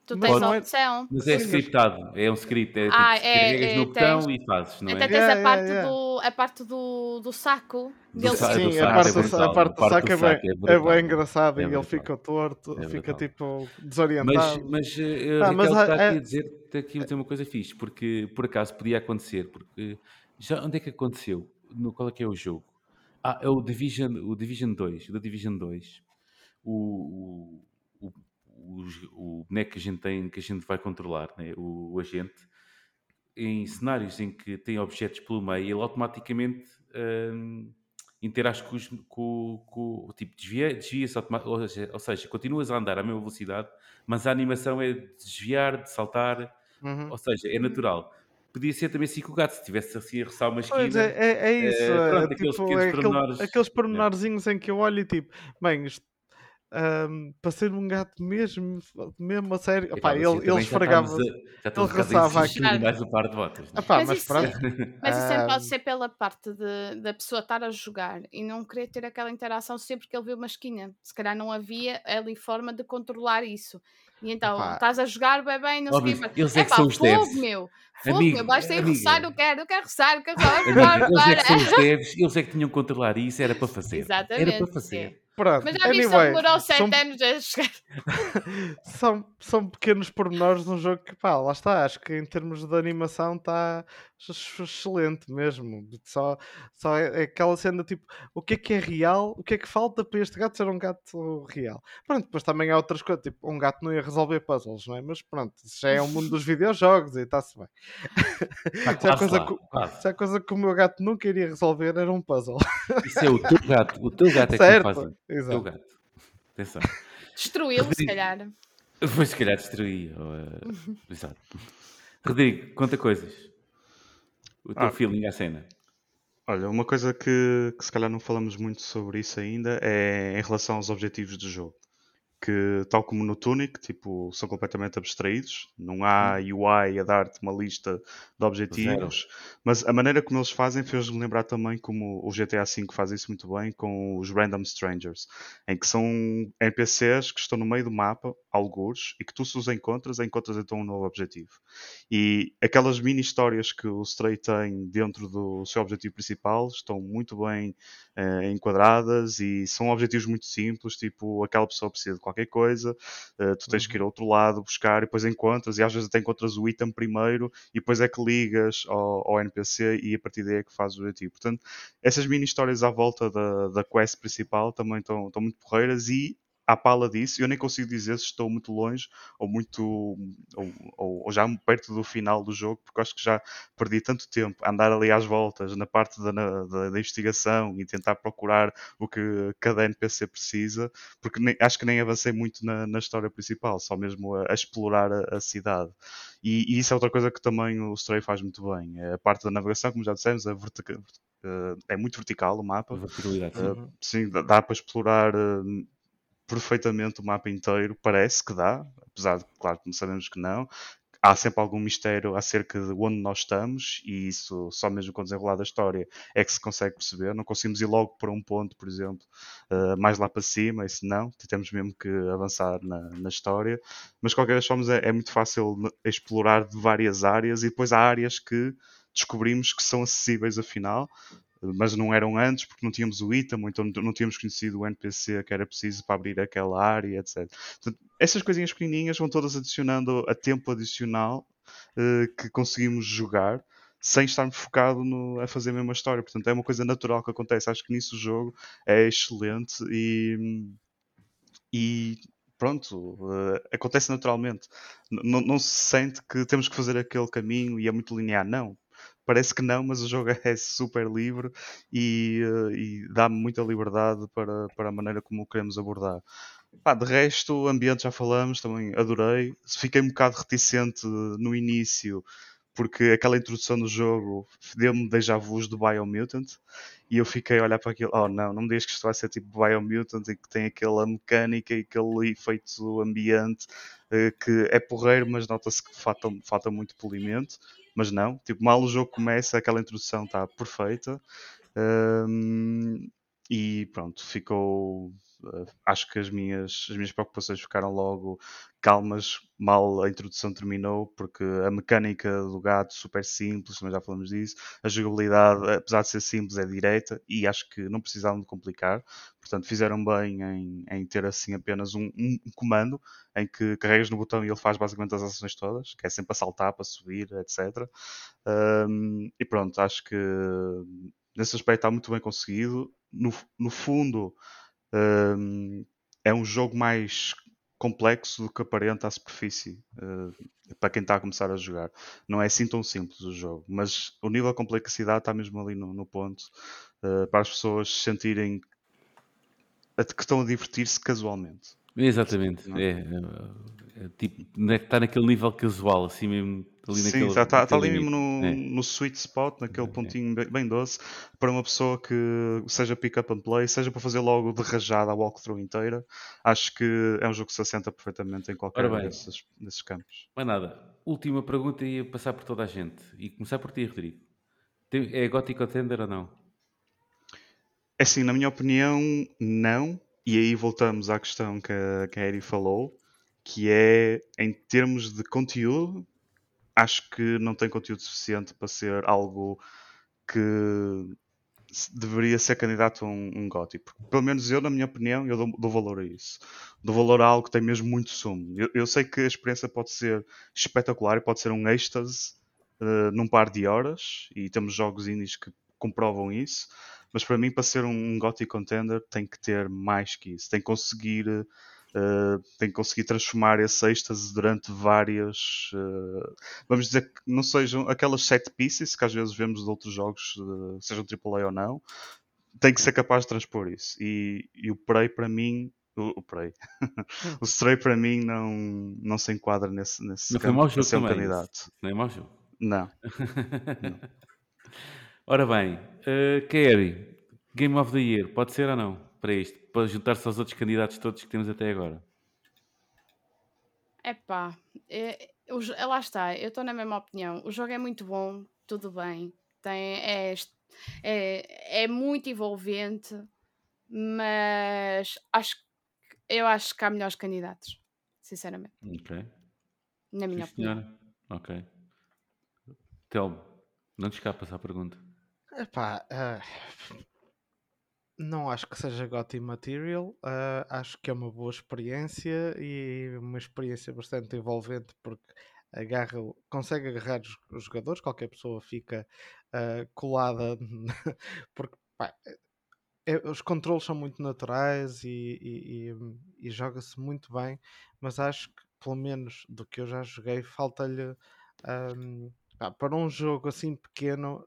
Speaker 4: Tu
Speaker 3: Mas
Speaker 4: tens a
Speaker 3: é-
Speaker 4: opção.
Speaker 1: Mas é
Speaker 3: Sim, mas-
Speaker 1: scriptado, é um script, é tipo,
Speaker 4: Ah, é- é,
Speaker 1: no botão
Speaker 4: tens-
Speaker 1: e fazes, não
Speaker 4: Até
Speaker 1: é?
Speaker 4: tens
Speaker 3: Yeah,
Speaker 4: a
Speaker 3: yeah,
Speaker 4: parte,
Speaker 3: yeah.
Speaker 4: Do, a parte do, do saco
Speaker 1: Do
Speaker 4: dele.
Speaker 1: sa-
Speaker 3: Sim,
Speaker 1: do
Speaker 3: a parte,
Speaker 1: é
Speaker 3: do, a parte do saco é bem,
Speaker 1: é
Speaker 3: é bem engraçado
Speaker 1: É
Speaker 3: e ele
Speaker 1: brutal.
Speaker 3: fica torto,
Speaker 1: É
Speaker 3: fica tipo
Speaker 1: Mas,
Speaker 3: desorientado.
Speaker 1: mas eh,
Speaker 3: Ah,
Speaker 1: Raquel
Speaker 3: mas
Speaker 1: está
Speaker 3: a-
Speaker 1: aqui
Speaker 3: a-
Speaker 1: a dizer, está aqui uma coisa fixe, porque por acaso podia acontecer, porque já onde é que aconteceu? No, qual é que é o jogo? Ah, é o Division, o Division 2, o da Division 2. O, o, o, o boneco que a gente tem, que a gente vai controlar, né? o, o agente, em cenários em que tem objetos pelo meio, ele automaticamente hum, interage com, os, com, com tipo, desvia- desvia-se ou seja, ou seja, continuas a andar à mesma velocidade, mas a animação é de desviar, de saltar,
Speaker 3: Uhum.
Speaker 1: ou seja, é natural. Podia ser também assim com o gato, se estivesse assim a roçar uma
Speaker 3: Pois
Speaker 1: esquina.
Speaker 3: é, é, é isso.
Speaker 1: eh,
Speaker 3: é,
Speaker 1: pronto, aqueles
Speaker 3: tipo,
Speaker 1: pequenos
Speaker 3: é aquele-
Speaker 1: pormenores,
Speaker 3: aqueles
Speaker 1: é.
Speaker 3: pormenorzinhos em que eu olho e tipo, bem, isto ahm, para ser um gato mesmo, mesmo a sério,
Speaker 1: Epá,
Speaker 3: opá,
Speaker 1: mas
Speaker 3: ele, ele
Speaker 1: já
Speaker 3: esfregava.
Speaker 1: estamos Já estamos um
Speaker 3: ele
Speaker 1: bocado a
Speaker 3: roçava
Speaker 1: exigir
Speaker 4: aqui.
Speaker 1: mais o par de botas. não é?
Speaker 3: Opá,
Speaker 4: Mas
Speaker 3: mas
Speaker 4: isso-
Speaker 3: pronto.
Speaker 4: Mas isso sempre pode ser pela parte de, da pessoa estar a jogar e não querer ter aquela interação sempre que ele vê uma esquina. Se calhar não havia ali forma de controlar isso. E então,
Speaker 3: Epá.
Speaker 4: estás a jogar bem, bem, não sei o quê.
Speaker 1: eles é que são os
Speaker 4: fogo,
Speaker 1: devs.
Speaker 4: meu. Fogo,
Speaker 1: Amigo,
Speaker 4: meu. Basta ir
Speaker 1: amiga.
Speaker 4: roçar, eu quero, eu quero roçar, eu quero roçar.
Speaker 1: Eles é que são os devs, eles é que tinham que controlar isso, era para fazer. Era
Speaker 4: Exatamente.
Speaker 1: para fazer.
Speaker 4: sim.
Speaker 3: Pronto.
Speaker 4: Mas já que
Speaker 3: Anyway,
Speaker 4: demorou sete
Speaker 3: são,
Speaker 4: anos a chegar.
Speaker 3: são, são pequenos pormenores num jogo que, pá, lá está. Acho que em termos de animação está excelente mesmo. Só, só é, é aquela cena tipo, o que é que é real? O que é que falta para este gato ser um gato real? Pronto, depois também há outras coisas. Tipo, um gato não ia resolver puzzles, não é? Mas pronto, isso já é o mundo dos videojogos e está-se bem.
Speaker 1: Está
Speaker 3: Se há coisa
Speaker 1: lá,
Speaker 3: que-. Se coisa que o meu gato nunca iria resolver era um puzzle.
Speaker 1: Isso é o teu gato. O teu gato é que
Speaker 3: certo?
Speaker 1: não faz. O teu gato. Atenção.
Speaker 4: Destruí-lo, se calhar.
Speaker 1: Depois, se calhar, destruía. ou, eh, Exato. Rodrigo, conta coisas. O teu
Speaker 2: Ah.
Speaker 1: feeling à cena.
Speaker 2: Olha, uma coisa que, que se calhar não falamos muito sobre isso ainda é em relação aos objetivos do jogo. Que, tal como no Tunic, tipo, são completamente abstraídos. Não há UI a dar-te uma lista de objetivos. Mas a maneira como eles fazem fez-me lembrar também como o GTA V faz isso muito bem com os Random Strangers. Em que são NPCs que estão no meio do mapa, algures, e que tu se os encontras, encontras então um novo objetivo. E aquelas mini histórias que o Stray tem dentro do seu objetivo principal estão muito bem eh, enquadradas e são objetivos muito simples, tipo aquela pessoa precisa de qualquer coisa, eh, tu tens que ir ao outro lado buscar e depois encontras, e às vezes até encontras o item primeiro e depois é que ligas ao, ao NPC e a partir daí é que fazes o objetivo. Portanto, essas mini histórias à volta da, da quest principal também estão, estão muito porreiras e à pala disso. Eu nem consigo dizer se estou muito longe ou muito ou, ou, ou já perto do final do jogo, porque acho que já perdi tanto tempo a andar ali às voltas na parte da, da, da investigação e tentar procurar o que cada NPC precisa, porque nem, acho que nem avancei muito na, na história principal, só mesmo a, a explorar a, a cidade. E, e, isso é outra coisa que também o Stray faz muito bem. É a parte da navegação, como já dissemos, é, vertica, uh, é muito vertical o mapa. Uh, sim, dá, dá, para explorar uh, perfeitamente o mapa inteiro, parece que dá, apesar de, claro, não sabemos que não. Há sempre algum mistério acerca de onde nós estamos, e isso só mesmo com o desenrolar da história é que se consegue perceber. Não conseguimos ir logo para um ponto, por exemplo, uh, mais lá para cima, isso não, temos mesmo que avançar na, na história. Mas, de qualquer forma, é, é muito fácil explorar de várias áreas, e depois há áreas que descobrimos que são acessíveis afinal, mas não eram antes porque não tínhamos o item, então não tínhamos conhecido o NPC que era preciso para abrir aquela área, etc. Portanto, essas coisinhas pequenininhas vão todas adicionando a tempo adicional uh, que conseguimos jogar sem estarmos focado no, a fazer a mesma história. Portanto, é uma coisa natural que acontece. Acho que nisso o jogo é excelente e, e pronto, uh, acontece naturalmente. N não se sente que temos que fazer aquele caminho e é muito linear. Não parece que não, mas o jogo é super livre e, uh, e dá-me muita liberdade para, para a maneira como o queremos abordar. Pá, de resto, o ambiente já falamos, também adorei. Fiquei um bocado reticente no início, porque aquela introdução do jogo deu-me déjà vus do Biomutant e eu fiquei a olhar para aquilo, oh não, não me digas que isto vai ser tipo Biomutant e que tem aquela mecânica e aquele efeito ambiente uh, que é porreiro, mas nota-se que falta, falta muito polimento mas não, tipo, mal o jogo começa, aquela introdução está perfeita. Um, e pronto, ficou. Acho que as minhas, as minhas preocupações ficaram logo calmas mal a introdução terminou, porque a mecânica do gato super simples, mas já falamos disso. A jogabilidade, apesar de ser simples, é direta e acho que não precisavam de complicar. Portanto, fizeram bem em, em ter assim apenas um, um, comando em que carregas no botão e ele faz basicamente as ações todas, que é sempre a saltar, para subir, etc. Um, e pronto, acho que nesse aspecto está muito bem conseguido. No, no fundo, é um jogo mais complexo do que aparenta à superfície uh, para quem está a começar a jogar. Não é assim tão simples o jogo, mas o nível de complexidade está mesmo ali no, no ponto uh, para as pessoas sentirem que estão a divertir-se casualmente.
Speaker 1: Exatamente, é, é, é, tipo, está naquele nível casual, assim mesmo
Speaker 2: ali Sim, naquele, está, está ali mesmo no, é. no sweet spot, naquele é. pontinho bem, bem, doce, para uma pessoa que seja pick up and play, seja para fazer logo de rajada a walkthrough inteira, acho que é um jogo que se assenta perfeitamente em qualquer um desses, desses campos.
Speaker 1: Mas nada, última pergunta e passar por toda a gente, e começar por ti, Rodrigo. É Gothic Contender ou não?
Speaker 2: É assim, na minha opinião, não e aí voltamos à questão que a, que a Eri falou, que é em termos de conteúdo, acho que não tem conteúdo suficiente para ser algo que deveria ser candidato a um, um GOTY. Pelo menos eu, na minha opinião, eu dou, dou, valor a isso. Dou valor a algo que tem mesmo muito sumo. Eu, eu sei que a experiência pode ser espetacular e pode ser um êxtase uh, num par de horas, e temos jogos indies que comprovam isso, mas para mim, para ser um GOTY contender, tem que ter mais que isso. Tem que conseguir, uh, tem que conseguir transformar esse êxtase durante várias. Uh, vamos dizer que não sejam aquelas set pieces que às vezes vemos de outros jogos, uh, sejam AAA ou não. Tem que ser capaz de transpor isso. E, e o Prey, para mim, o, o Prey. o Stray para mim não, não se enquadra nesse, nesse
Speaker 1: não campo, foi mau jogo ser um candidato. Não é mau jogo?
Speaker 2: Não.
Speaker 1: não. Ora bem, uh, Kerry, Game of the Year, pode ser ou não? Para isto, para juntar-se aos outros candidatos todos que temos até agora.
Speaker 4: Epá, é, é, lá está, eu estou na mesma opinião. O jogo é muito bom, tudo bem, tem, é, é, é muito envolvente, mas acho, eu acho que há melhores candidatos, sinceramente.
Speaker 1: Ok.
Speaker 4: Na minha Sim, opinião.
Speaker 1: Senhora. Ok. Telmo, não te escapas à pergunta.
Speaker 3: Epá, uh, não acho que seja GOTY Material, uh, acho que é uma boa experiência e uma experiência bastante envolvente porque agarra, consegue agarrar os, jogadores, qualquer pessoa fica uh, colada porque pá, é- os controles são muito naturais e, e- e- e joga-se muito bem, mas acho que, pelo menos do que eu já joguei, falta-lhe pá, para um jogo assim pequeno.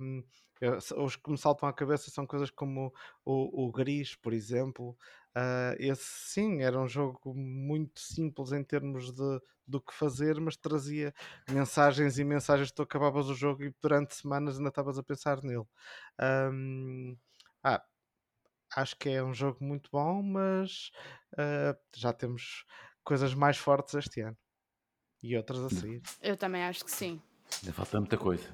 Speaker 3: hum, eu- os que me saltam à cabeça são coisas como o, o Gris, por exemplo. Ah, esse sim era um jogo muito simples em termos de do que fazer, mas trazia mensagens e mensagens. Tu acabavas o jogo e durante semanas ainda estavas a pensar nele. Hum, ah, acho que é um jogo muito bom, mas ah, já temos coisas mais fortes este ano e outras a sair.
Speaker 4: Eu também acho que sim.
Speaker 1: Ainda falta muita coisa.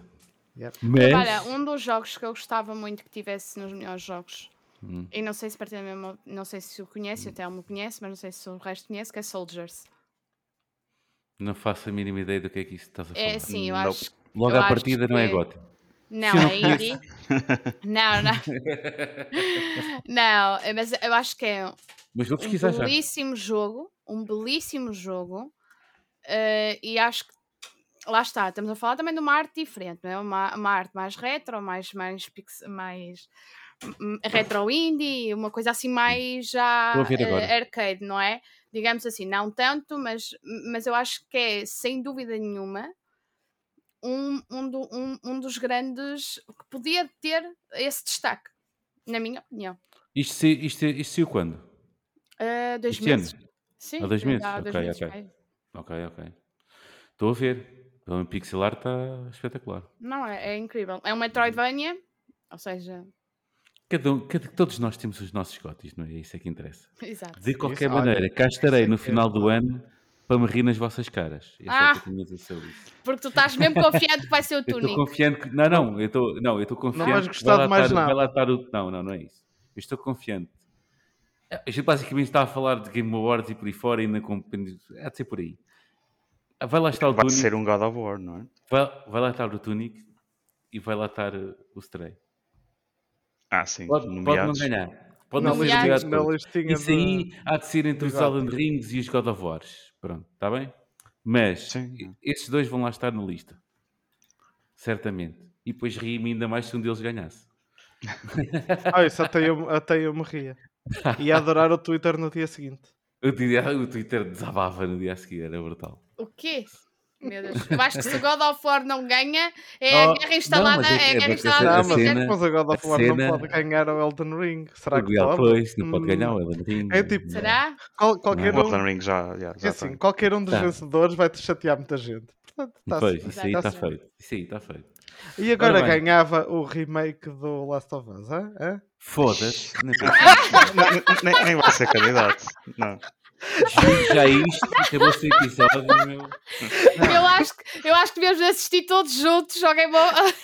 Speaker 3: Yep.
Speaker 1: Mas.
Speaker 4: Olha, um dos jogos que eu gostava muito que tivesse nos melhores jogos,
Speaker 1: Hum.
Speaker 4: e não sei se partilha a mesma, não sei se o conhece, até me conhece, mas não sei se o resto conhece, que é Soldiers.
Speaker 1: Não faço a mínima ideia do que é que isso estás a falar.
Speaker 4: É assim, eu acho.
Speaker 1: Logo
Speaker 4: eu
Speaker 1: à
Speaker 4: acho
Speaker 1: partida não é
Speaker 4: que-
Speaker 1: gótico.
Speaker 4: Não, é indie. não, não. Não, é- mas eu acho que é um
Speaker 1: pesquisar já.
Speaker 4: belíssimo jogo, um belíssimo jogo, eh, e acho que lá está, estamos a falar também de uma arte diferente, não é? Uma, uma arte mais retro, mais, mais, mais hum, retro indie, uma coisa assim mais já eh, arcade, não é? Digamos assim, não tanto, mas, mas eu acho que é sem dúvida nenhuma um, um, do- um, um dos grandes que podia ter esse destaque, na minha opinião.
Speaker 1: Isto, se- isto, isto saiu quando?
Speaker 4: Uh, dois
Speaker 1: Este ano?
Speaker 4: meses. Sim,
Speaker 1: Há dois meses?
Speaker 4: há dois meses.
Speaker 1: Ok, ok. Estou a ver. O pixel art está espetacular.
Speaker 4: Não, é, é incrível. É um Metroidvania, ou seja,
Speaker 1: Cada, um- cada- todos nós temos os nossos gotis, não é? Isso é que interessa.
Speaker 4: exato.
Speaker 1: De qualquer
Speaker 3: Isso, olha,
Speaker 1: maneira, cá estarei
Speaker 3: isso é
Speaker 1: no
Speaker 3: é
Speaker 1: final do ano para me rir nas vossas caras. É só
Speaker 4: Ah!
Speaker 1: o que eu dizer.
Speaker 4: Porque tu estás mesmo confiante que vai ser o
Speaker 1: Eu estou confiante que. Não, não, eu estou não, eu estou confiante.
Speaker 3: vais
Speaker 1: que
Speaker 3: gostar
Speaker 1: vai lá
Speaker 3: de mais
Speaker 1: estar-
Speaker 3: nada.
Speaker 1: Vai lá estar o... Não, não, não é isso. Eu estou confiante. A gente basicamente está a falar de Game Awards e por aí fora e na companhia. Há de ser por aí. Vai lá estar o
Speaker 2: Vai
Speaker 1: Tunic.
Speaker 2: ser um God of War, não é?
Speaker 1: Vai, vai lá estar o Tunic e vai lá estar uh, o Stray.
Speaker 2: Ah, sim.
Speaker 1: Pode, pode não ganhar. Pode não ser nomeado
Speaker 3: listinha
Speaker 1: Isso aí há de ser entre os. Elden Rings e os God of Wars. Pronto, está bem? Mas
Speaker 2: Sim.
Speaker 1: e- esses dois vão lá estar na lista. Certamente. E depois ri-me ainda mais se um deles ganhasse.
Speaker 3: Ah, isso até eu, até eu morria. Ia adorar o Twitter no dia seguinte.
Speaker 1: O Twitter, o Twitter desabava no dia a seguir, era brutal.
Speaker 4: O quê? Meu Deus. Eu acho que se o God of War não ganha, é
Speaker 1: Oh,
Speaker 4: a guerra instalada.
Speaker 1: não, é
Speaker 4: é a
Speaker 1: é
Speaker 4: guerra instalada
Speaker 3: Ah,
Speaker 4: no
Speaker 3: mas,
Speaker 1: cena-
Speaker 4: Twitter.
Speaker 3: mas a God of War
Speaker 1: cena-
Speaker 3: não pode ganhar o Elden Ring. Será que pode?
Speaker 1: pois, não pode
Speaker 3: Hum,
Speaker 1: ganhar o Elden Ring.
Speaker 3: É tipo-
Speaker 4: Será?
Speaker 3: qual- qualquer
Speaker 2: O
Speaker 3: um,
Speaker 2: Elden Ring já, já,
Speaker 3: é
Speaker 2: já
Speaker 3: assim, qualquer um dos
Speaker 1: Tá.
Speaker 3: vencedores vai te chatear muita gente. Portanto, tá
Speaker 1: Pois,
Speaker 3: certo.
Speaker 1: isso aí está feito. Isso aí está feito.
Speaker 3: E agora
Speaker 1: Ora
Speaker 3: ganhava o remake do Last of Us, hã?
Speaker 1: Foda-se. Não
Speaker 2: Não, nem, nem vai ser candidato. Não.
Speaker 1: Já isto, acabou-se o episódio, meu.
Speaker 4: Eu acho, que, eu acho que devemos assistir todos juntos Game of...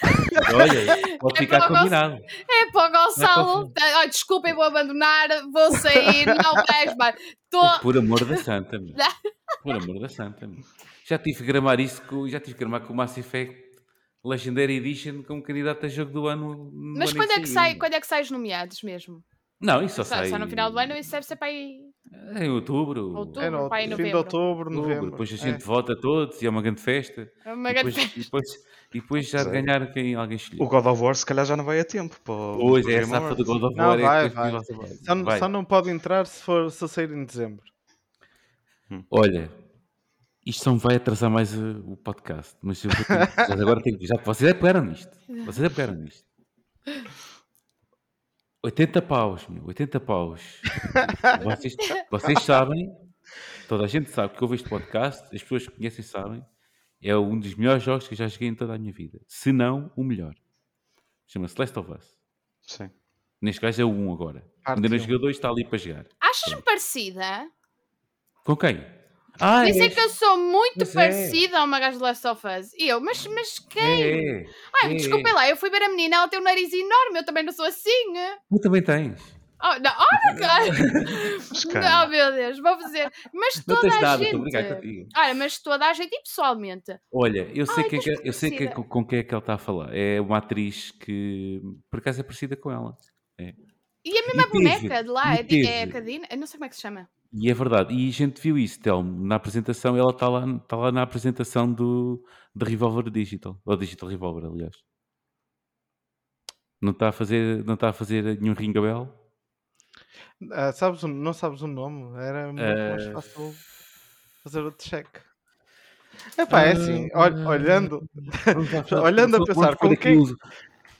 Speaker 1: Olha, pode
Speaker 4: É
Speaker 1: ficar
Speaker 4: para
Speaker 1: combinado.
Speaker 4: É para o Gonçalo.
Speaker 1: Não
Speaker 4: Olha, desculpem, vou abandonar, vou sair, não mais. Tô...
Speaker 1: Por amor da santa, meu. Por amor da santa, meu. Já tive que gramar isso, com, já tive que gramar com o Mass Effect Legendary Edition como candidato a jogo do ano. no
Speaker 4: Mas
Speaker 1: ano
Speaker 4: quando é, que sai, quando é que sai os nomeados mesmo?
Speaker 1: Não, isso só,
Speaker 4: Só,
Speaker 1: sai
Speaker 4: só no final do ano, isso deve ser para aí.
Speaker 1: em outubro.
Speaker 4: Outubro.
Speaker 3: É no
Speaker 4: pai,
Speaker 3: fim de
Speaker 4: novembro.
Speaker 3: outubro,
Speaker 1: outubro.
Speaker 3: novembro.
Speaker 1: Depois a
Speaker 3: É.
Speaker 1: gente vota todos e é uma grande festa.
Speaker 4: É Uma
Speaker 1: E
Speaker 4: grande
Speaker 1: depois, e depois, e depois já de
Speaker 2: é.
Speaker 1: ganhar quem alguém escolheu.
Speaker 2: O God of War se calhar já não vai a tempo. Para o-
Speaker 1: Pois
Speaker 2: para o
Speaker 1: é, a safa do. God of
Speaker 3: Não,
Speaker 1: War é
Speaker 3: vai,
Speaker 1: depois
Speaker 3: vai.
Speaker 1: do-
Speaker 3: Só,
Speaker 1: vai.
Speaker 3: só não pode entrar se for se sair em dezembro.
Speaker 1: Olha, isto só me vai atrasar mais uh, o podcast, mas eu vou ter, já agora tenho, já, vocês é que pegaram nisto. Vocês é que pegaram nisto. 80 paus, meu, 80 paus. Vocês, vocês sabem, toda a gente sabe que ouve este podcast, as pessoas que conhecem sabem, é um dos melhores jogos que eu já joguei em toda a minha vida. Se não, o melhor. Chama-se Last of Us.
Speaker 2: Sim.
Speaker 1: Neste caso é o 1 agora.
Speaker 3: Parte
Speaker 1: Ainda não
Speaker 3: um.
Speaker 1: joguei o 2, está ali para jogar.
Speaker 4: Achas-me parecida?
Speaker 1: Com quem?
Speaker 4: Pensei
Speaker 1: és-
Speaker 4: que eu sou muito
Speaker 1: Mas é.
Speaker 4: parecida a uma gaja de Last of Us. E eu, mas, mas quem?
Speaker 1: É, é.
Speaker 4: Ai,
Speaker 1: é,
Speaker 4: desculpem
Speaker 1: é.
Speaker 4: lá, eu fui ver a menina, ela tem um nariz enorme, eu também não sou assim.
Speaker 1: Tu também tens.
Speaker 4: Oh, não, olha, cara.
Speaker 2: Escândalo.
Speaker 4: Não, meu Deus, vou fazer. Mas
Speaker 1: Não
Speaker 4: toda
Speaker 1: tens
Speaker 4: a
Speaker 1: nada,
Speaker 4: gente.
Speaker 1: estou a contigo.
Speaker 4: Olha, mas toda a gente e pessoalmente.
Speaker 1: Olha, eu sei,
Speaker 4: Ai,
Speaker 1: é
Speaker 4: tens
Speaker 1: que, eu sei que é com, quem é que ela está a falar. É uma atriz que, por acaso, é parecida com ela.
Speaker 4: E a mesma
Speaker 1: E teve,
Speaker 4: boneca de lá, é, é a
Speaker 1: teve.
Speaker 4: Cadina? Eu não sei como é que se chama.
Speaker 1: E é verdade. E a gente viu isso, Telmo, na apresentação. Ela está lá, está lá na apresentação do, do Revolver Digital. Ou Digital Revolver, aliás. Não está a fazer, não está a fazer nenhum ringabel?
Speaker 3: Ah, sabes, o- não sabes o nome? Era muito mais
Speaker 1: Ah,
Speaker 3: fácil fazer o check. Epá, é assim, ol- olhando,
Speaker 1: Vamos lá, vamos-
Speaker 3: olhando a
Speaker 1: vamos
Speaker 3: pensar
Speaker 1: pôr
Speaker 3: com
Speaker 1: aqui
Speaker 3: quem,
Speaker 1: os-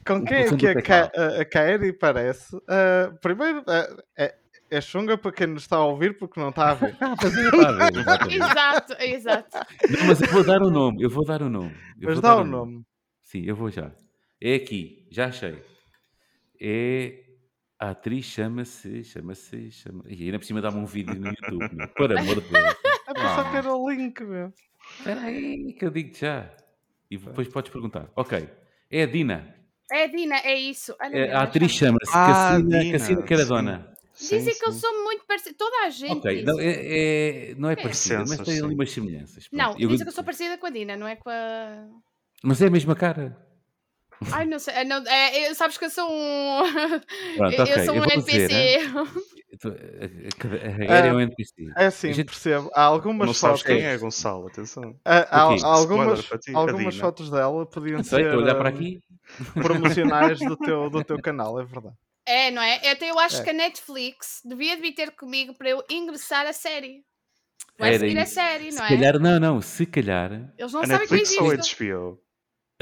Speaker 3: com quem é que
Speaker 1: do
Speaker 3: a, Kairi parece, ah, primeiro ah, é, é chunga para quem nos está a ouvir porque não está a ver.
Speaker 1: Ah, a.
Speaker 4: Exato, exato.
Speaker 1: Não, mas eu vou dar o nome, eu vou dar o nome. eu
Speaker 3: Mas
Speaker 1: vou
Speaker 3: dá
Speaker 1: dar
Speaker 3: o nome.
Speaker 1: Sim, eu vou já. É aqui, já achei. É. A atriz chama-se. Chama-se. Chama... E ainda por cima dá-me um vídeo no YouTube, meu. Por amor de Deus.
Speaker 3: É para só
Speaker 1: Ah.
Speaker 3: ter o link, meu.
Speaker 1: Espera aí, que eu digo já. E depois podes perguntar. Ok. É a Dina.
Speaker 4: É a Dina, é isso. Olha,
Speaker 1: É, a atriz chama-se
Speaker 2: Ah,
Speaker 1: Cassina,
Speaker 2: Dina,
Speaker 1: Cassina Caradona.
Speaker 2: Sim,
Speaker 4: Dizem que eu
Speaker 2: sim.
Speaker 4: sou muito parecida. Toda a gente
Speaker 1: Ok,
Speaker 4: diz.
Speaker 1: não é, é- não é parecida, mas tem ali
Speaker 2: sim.
Speaker 1: umas semelhanças. pronto.
Speaker 4: Não,
Speaker 1: Eu-
Speaker 4: dizem que eu sou parecida com a Dina, não é com a.
Speaker 1: Mas é a mesma cara.
Speaker 4: Ai, não sei. Não, é, eu- sabes que eu sou um.
Speaker 1: Pronto,
Speaker 4: eu,
Speaker 1: ok,
Speaker 4: eu sou
Speaker 1: eu
Speaker 4: um
Speaker 1: vou
Speaker 4: NPC.
Speaker 1: dizer, A, a, a Harry é um NPC.
Speaker 3: É assim,
Speaker 1: A gente-
Speaker 3: percebo. Há algumas
Speaker 2: Não sabes
Speaker 3: fotos.
Speaker 2: quem é, Gonçalo, atenção.
Speaker 3: há- há-
Speaker 1: quê?
Speaker 3: há algumas,
Speaker 2: ti,
Speaker 3: algumas fotos dela podiam
Speaker 1: Não sei,
Speaker 3: ser
Speaker 1: estou a olhar para
Speaker 3: ah,
Speaker 1: aqui.
Speaker 3: promocionais do teu, do teu canal, é verdade.
Speaker 4: É, não é? Até eu acho
Speaker 3: É.
Speaker 4: que a Netflix devia de ter comigo para eu ingressar a série. Vai
Speaker 1: Era
Speaker 4: seguir a série,
Speaker 1: Se
Speaker 4: não é?
Speaker 1: calhar, não, não, se calhar.
Speaker 4: Eles não
Speaker 2: A
Speaker 4: sabem que
Speaker 2: Netflix ou a
Speaker 4: existo.
Speaker 2: HBO?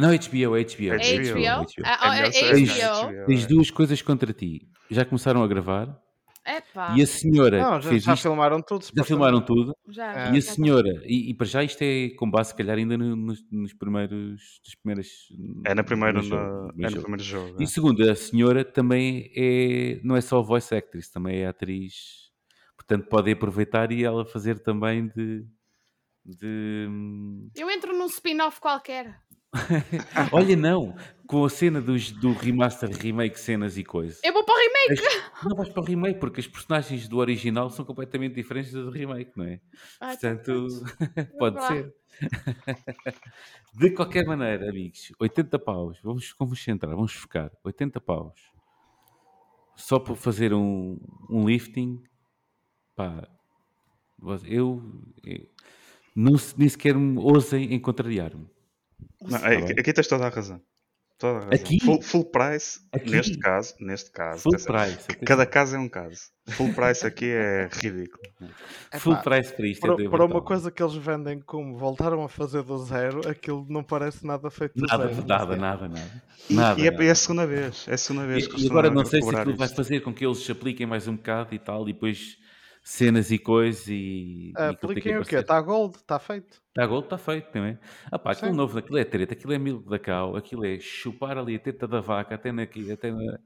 Speaker 1: Não, HBO, HBO.
Speaker 2: É
Speaker 4: É
Speaker 2: HBO.
Speaker 4: HBO? Ah,
Speaker 2: É
Speaker 4: é
Speaker 2: melhor ser
Speaker 4: HBO?
Speaker 1: Tens duas coisas contra ti. Já começaram a gravar
Speaker 4: Epá,
Speaker 1: e a senhora
Speaker 3: Não, já,
Speaker 1: fez
Speaker 3: já
Speaker 1: isto,
Speaker 3: filmaram tudo.
Speaker 1: já filmaram tudo.
Speaker 4: já.
Speaker 3: Ah,
Speaker 1: E a senhora, e, e para já isto é com base, se calhar, ainda no- nos, nos primeiros. Dos primeiras,
Speaker 2: É na primeira,
Speaker 1: no jogo,
Speaker 2: na-
Speaker 1: no
Speaker 2: é no
Speaker 1: jogo.
Speaker 2: primeiro jogo.
Speaker 1: E segundo, a senhora também é. Não é só voice actress, também é atriz. Portanto, pode aproveitar e ela fazer também de. de
Speaker 4: Eu entro num spin-off qualquer.
Speaker 1: Olha, não, com a cena dos, do remaster, remake, cenas e coisas.
Speaker 4: Eu vou para o remake.
Speaker 1: As- Não vais para o remake, porque as personagens do original são completamente diferentes das do remake, não é?
Speaker 4: Ah, então
Speaker 1: Portanto, pode ser. De qualquer maneira, amigos, 80 paus, vamos, vamos centrar, vamos focar, 80 paus, só por fazer um, um lifting, pá, eu, eu não, se- nem sequer me ousem em contrariar-me.
Speaker 2: Não,
Speaker 1: Tá
Speaker 2: é-
Speaker 1: bem.
Speaker 2: aqui tens toda a razão. Toda a razão.
Speaker 1: Aqui?
Speaker 2: Full, full price,
Speaker 1: Aqui?
Speaker 2: neste caso, neste caso.
Speaker 1: Full price.
Speaker 2: Cada caso é um caso. Full price aqui é ridículo.
Speaker 1: Full
Speaker 3: Epá,
Speaker 1: price para isto. é
Speaker 3: Para,
Speaker 1: de
Speaker 3: para uma coisa que eles vendem como voltaram a fazer do zero, aquilo não parece nada feito do
Speaker 1: Nada,
Speaker 3: zero.
Speaker 1: nada, nada, nada.
Speaker 2: E,
Speaker 1: Nada,
Speaker 2: e é,
Speaker 1: nada.
Speaker 2: é a segunda vez. É a segunda vez que
Speaker 1: E, e agora não sei se aquilo vai fazer com que eles se apliquem mais um bocado e tal, e depois cenas e coisas e.
Speaker 3: Ah,
Speaker 1: e aquilo tem que
Speaker 3: Apliquem o quê? Está gold? Está feito?
Speaker 1: Está gol, está feito também. Ah pá, aquilo
Speaker 3: Sim.
Speaker 1: novo, aquilo é treta, aquilo é milho da cal, aquilo é chupar ali a teta da vaca até na, até na,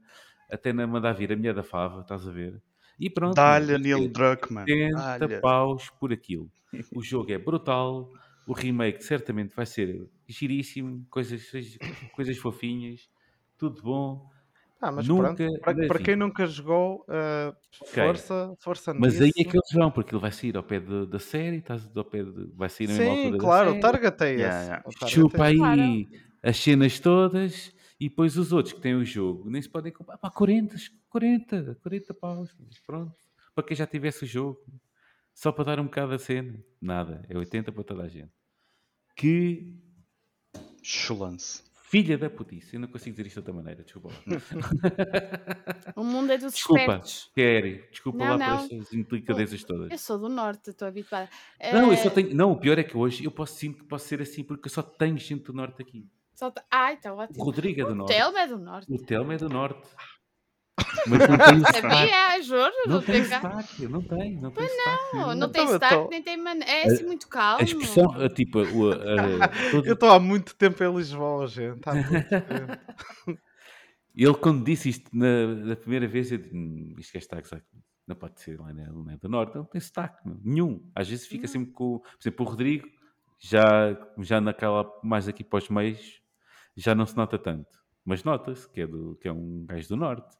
Speaker 1: até na mandar vir a mulher da fava, estás a ver? E pronto.
Speaker 2: Dá-lhe a Neil Druckmann.
Speaker 1: 80
Speaker 2: Dá-lhe.
Speaker 1: paus por aquilo. O jogo é brutal, o remake certamente vai ser giríssimo, coisas, coisas fofinhas, tudo bom.
Speaker 3: Ah, mas
Speaker 1: Nunca-
Speaker 3: pronto. Para, para
Speaker 1: assim-
Speaker 3: quem nunca jogou, ah,
Speaker 1: Ok.
Speaker 3: força, força
Speaker 1: Mas
Speaker 3: nisso.
Speaker 1: aí é que eles vão, porque ele vai sair ao pé de- da série, estás ao pé de, vai sair na mesma
Speaker 3: Sim,
Speaker 1: altura
Speaker 3: claro,
Speaker 1: da
Speaker 3: o target é esse.
Speaker 2: Yeah,
Speaker 3: target
Speaker 1: chupa
Speaker 3: é
Speaker 1: aí as cenas todas e depois os outros que têm o jogo nem se podem comprar. Pá, 40, 40, 40 paus. Pronto. Para quem já tivesse o jogo. Só para dar um bocado a cena. Nada. É 80 para toda a gente. Que
Speaker 2: Chulance.
Speaker 1: Filha da putice. Eu não consigo dizer isto de outra maneira. Desculpa.
Speaker 4: O mundo é dos
Speaker 1: Desculpa.
Speaker 4: espertos.
Speaker 1: Querem. Desculpa
Speaker 4: Não,
Speaker 1: lá
Speaker 4: não.
Speaker 1: por essas delicadezas todas.
Speaker 4: Eu sou do norte, estou habituada.
Speaker 1: Não, eu
Speaker 4: Eh,
Speaker 1: só tenho. Não, o pior é que hoje eu posso sinto que posso ser assim porque eu só tenho gente do norte aqui.
Speaker 4: só Ah, então
Speaker 1: O
Speaker 4: ótimo.
Speaker 1: Rodrigo é do
Speaker 4: O
Speaker 1: norte.
Speaker 4: Telmo é do norte.
Speaker 1: O Telmo é do norte. Mas não tem o sotaque.
Speaker 4: Sabia, juro.
Speaker 1: Não
Speaker 4: Não
Speaker 1: tem sotaque, não tem, não tem sotaque.
Speaker 4: Não, não tem sotaque,
Speaker 3: então-
Speaker 4: nem tem man... É assim muito calmo.
Speaker 1: A expressão, a, tipo, o, a, a- todo-
Speaker 3: Eu estou há muito tempo em Lisboa, gente. Há muito tempo.
Speaker 1: ele quando disse isto na, na primeira vez, eu disse, "Hum, isto que é sotaque, sabe? não pode ser lá não é do Norte, não tem sotaque, nenhum. Às vezes fica sempre com, por exemplo, o Rodrigo, já, já naquela, mais aqui para os meios, já não se nota tanto. Mas nota-se que é, do, que é um gajo do Norte.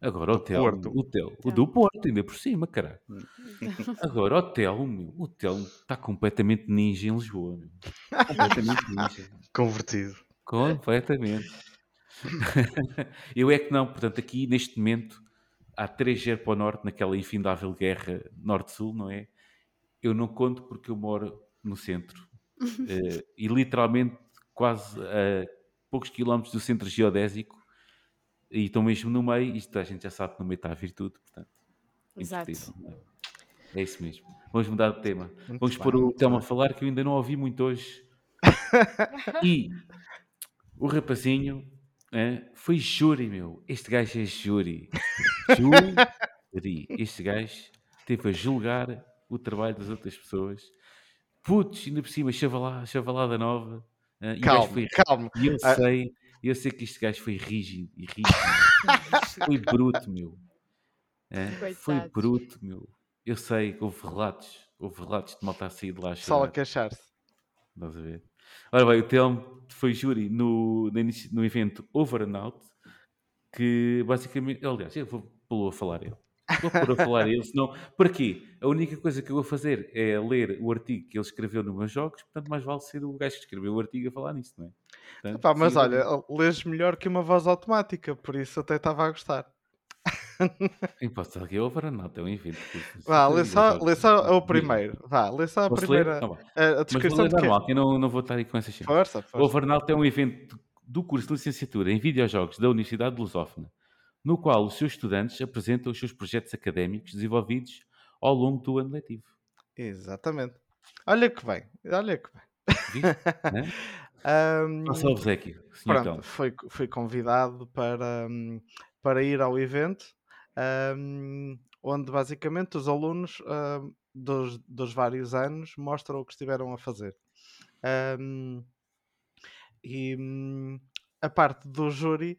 Speaker 1: Agora o Telmo,
Speaker 2: Porto.
Speaker 1: o Telmo, o do Porto, ainda por cima, caralho. Agora o Telmo, o Telmo está completamente ninja em Lisboa. Meu. Completamente ninja.
Speaker 2: Convertido.
Speaker 1: Completamente. Eu é que não, portanto, aqui neste momento há 3-0 para o Norte naquela infindável guerra Norte-Sul, não é? Eu não conto porque eu moro no centro Eh, e literalmente quase a poucos quilómetros do centro geodésico e estão mesmo no meio, isto a gente já sabe que no meio está a virtude, portanto,
Speaker 4: Exato.
Speaker 1: é? É isso mesmo. Vamos mudar de tema.
Speaker 3: Muito
Speaker 1: Vamos
Speaker 3: bem,
Speaker 1: pôr o Telmo a falar que eu ainda não ouvi muito hoje. E o rapazinho é, foi júri, meu. Este gajo é júri. Júri. Este gajo teve a julgar o trabalho das outras pessoas. Putz, ainda por cima, chavala- chavalada nova. é, e gajo
Speaker 3: Calma,
Speaker 1: foi
Speaker 3: calma.
Speaker 1: e eu
Speaker 3: Ah.
Speaker 1: Sei, eu sei que este gajo foi rígido e rígido. foi bruto, meu. É, foi bruto, meu. Eu sei que houve relatos, houve relatos de malta a sair de lá a
Speaker 3: Só a queixar-se.
Speaker 1: Estás a ver? Ora bem, o Telmo foi júri no, no, evento Over and Out, que basicamente, aliás, eu vou pô-lo a falar ele. Vou pôr a falar ele, senão, para quê? A única coisa que eu vou fazer é ler o artigo que ele escreveu nos meus jogos, portanto, mais vale ser o gajo que escreveu o artigo a falar nisso, não é? Portanto,
Speaker 3: Epá, mas
Speaker 1: siga
Speaker 3: olha, lês melhor que uma voz automática, por isso até estava a gostar.
Speaker 1: Eu posso estar aqui Over Out, é um evento.
Speaker 3: Vá, lê só, lê só o primeiro. Vá, lê só a
Speaker 1: Posso
Speaker 3: primeira.
Speaker 1: Não, vá.
Speaker 3: a, a
Speaker 1: Mas vou
Speaker 3: descrição
Speaker 1: ler normal, que eu não, não vou estar aí com essas cenas.
Speaker 3: Força,
Speaker 1: O
Speaker 3: força.
Speaker 1: Overnaut é um evento do curso de licenciatura em videojogos da Universidade de Lusófona, no qual os seus estudantes apresentam os seus projetos académicos desenvolvidos ao longo do ano letivo.
Speaker 3: Exatamente. Olha que bem, olha que bem.
Speaker 1: Viste? Né? Passa ao obsequio,
Speaker 3: pronto,
Speaker 1: Telmo.
Speaker 3: fui, fui convidado para, hum, para ir ao evento, hum, onde basicamente os alunos hum, dos, dos vários anos mostram o que estiveram a fazer. Hum, e hum, a parte do júri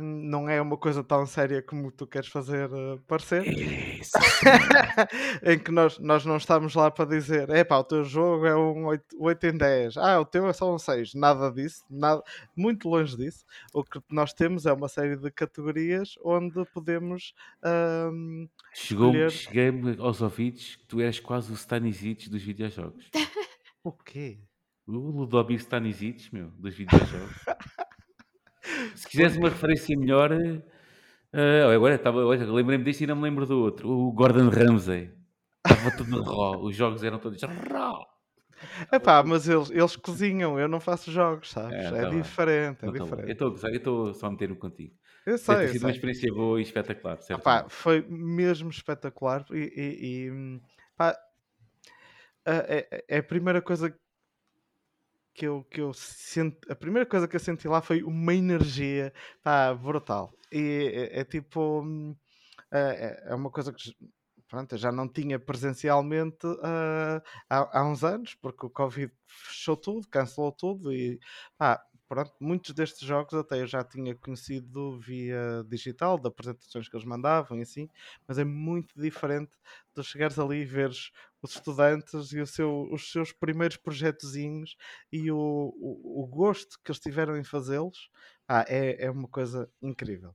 Speaker 3: hum, não é uma coisa tão séria como tu queres fazer uh, parecer.
Speaker 1: Isso,
Speaker 3: em que nós, nós não estamos lá para dizer epá, o teu jogo é um 8, 8 em 10, ah, o teu é só um 6, nada disso, nada, muito longe disso. O que nós temos é uma série de categorias onde podemos hum,
Speaker 1: Chegou,
Speaker 3: Escolher-
Speaker 1: cheguei-me aos ouvidos que tu eras quase o Stanisic dos videojogos.
Speaker 3: o quê?
Speaker 1: O Ludovic Stanisic, meu, dos videojogos. Se quiseres uma referência melhor, eh, agora estava, lembrei-me deste e não me lembro do outro. O Gordon Ramsay. Estava tudo raw. Os jogos eram todos raw.
Speaker 3: Epá, mas eles, eles cozinham, eu não faço jogos, sabes?
Speaker 1: É,
Speaker 3: É,
Speaker 1: tá bem.
Speaker 3: diferente, é
Speaker 1: Não tá
Speaker 3: diferente.
Speaker 1: gozar, eu estou só a meter-me contigo.
Speaker 3: Eu
Speaker 1: Deve
Speaker 3: sei,
Speaker 1: ter
Speaker 3: eu
Speaker 1: sido uma experiência boa e espetacular, certo?
Speaker 3: Opá, foi mesmo espetacular e, e- e, pá, a, é- é a primeira coisa que eu, que eu senti, a primeira coisa que eu senti lá foi uma energia pá, brutal. E é, é tipo, hum, é, é uma coisa que pronto, eu já não tinha presencialmente ah, há, há uns anos, porque o Covid fechou tudo, cancelou tudo e pá, pronto, muitos destes jogos até eu já tinha conhecido via digital, de apresentações que eles mandavam e assim, mas é muito diferente de chegares ali e veres os estudantes e seu- os seus primeiros projetozinhos e o, o, o gosto que eles tiveram em fazê-los, ah, é, é uma coisa incrível.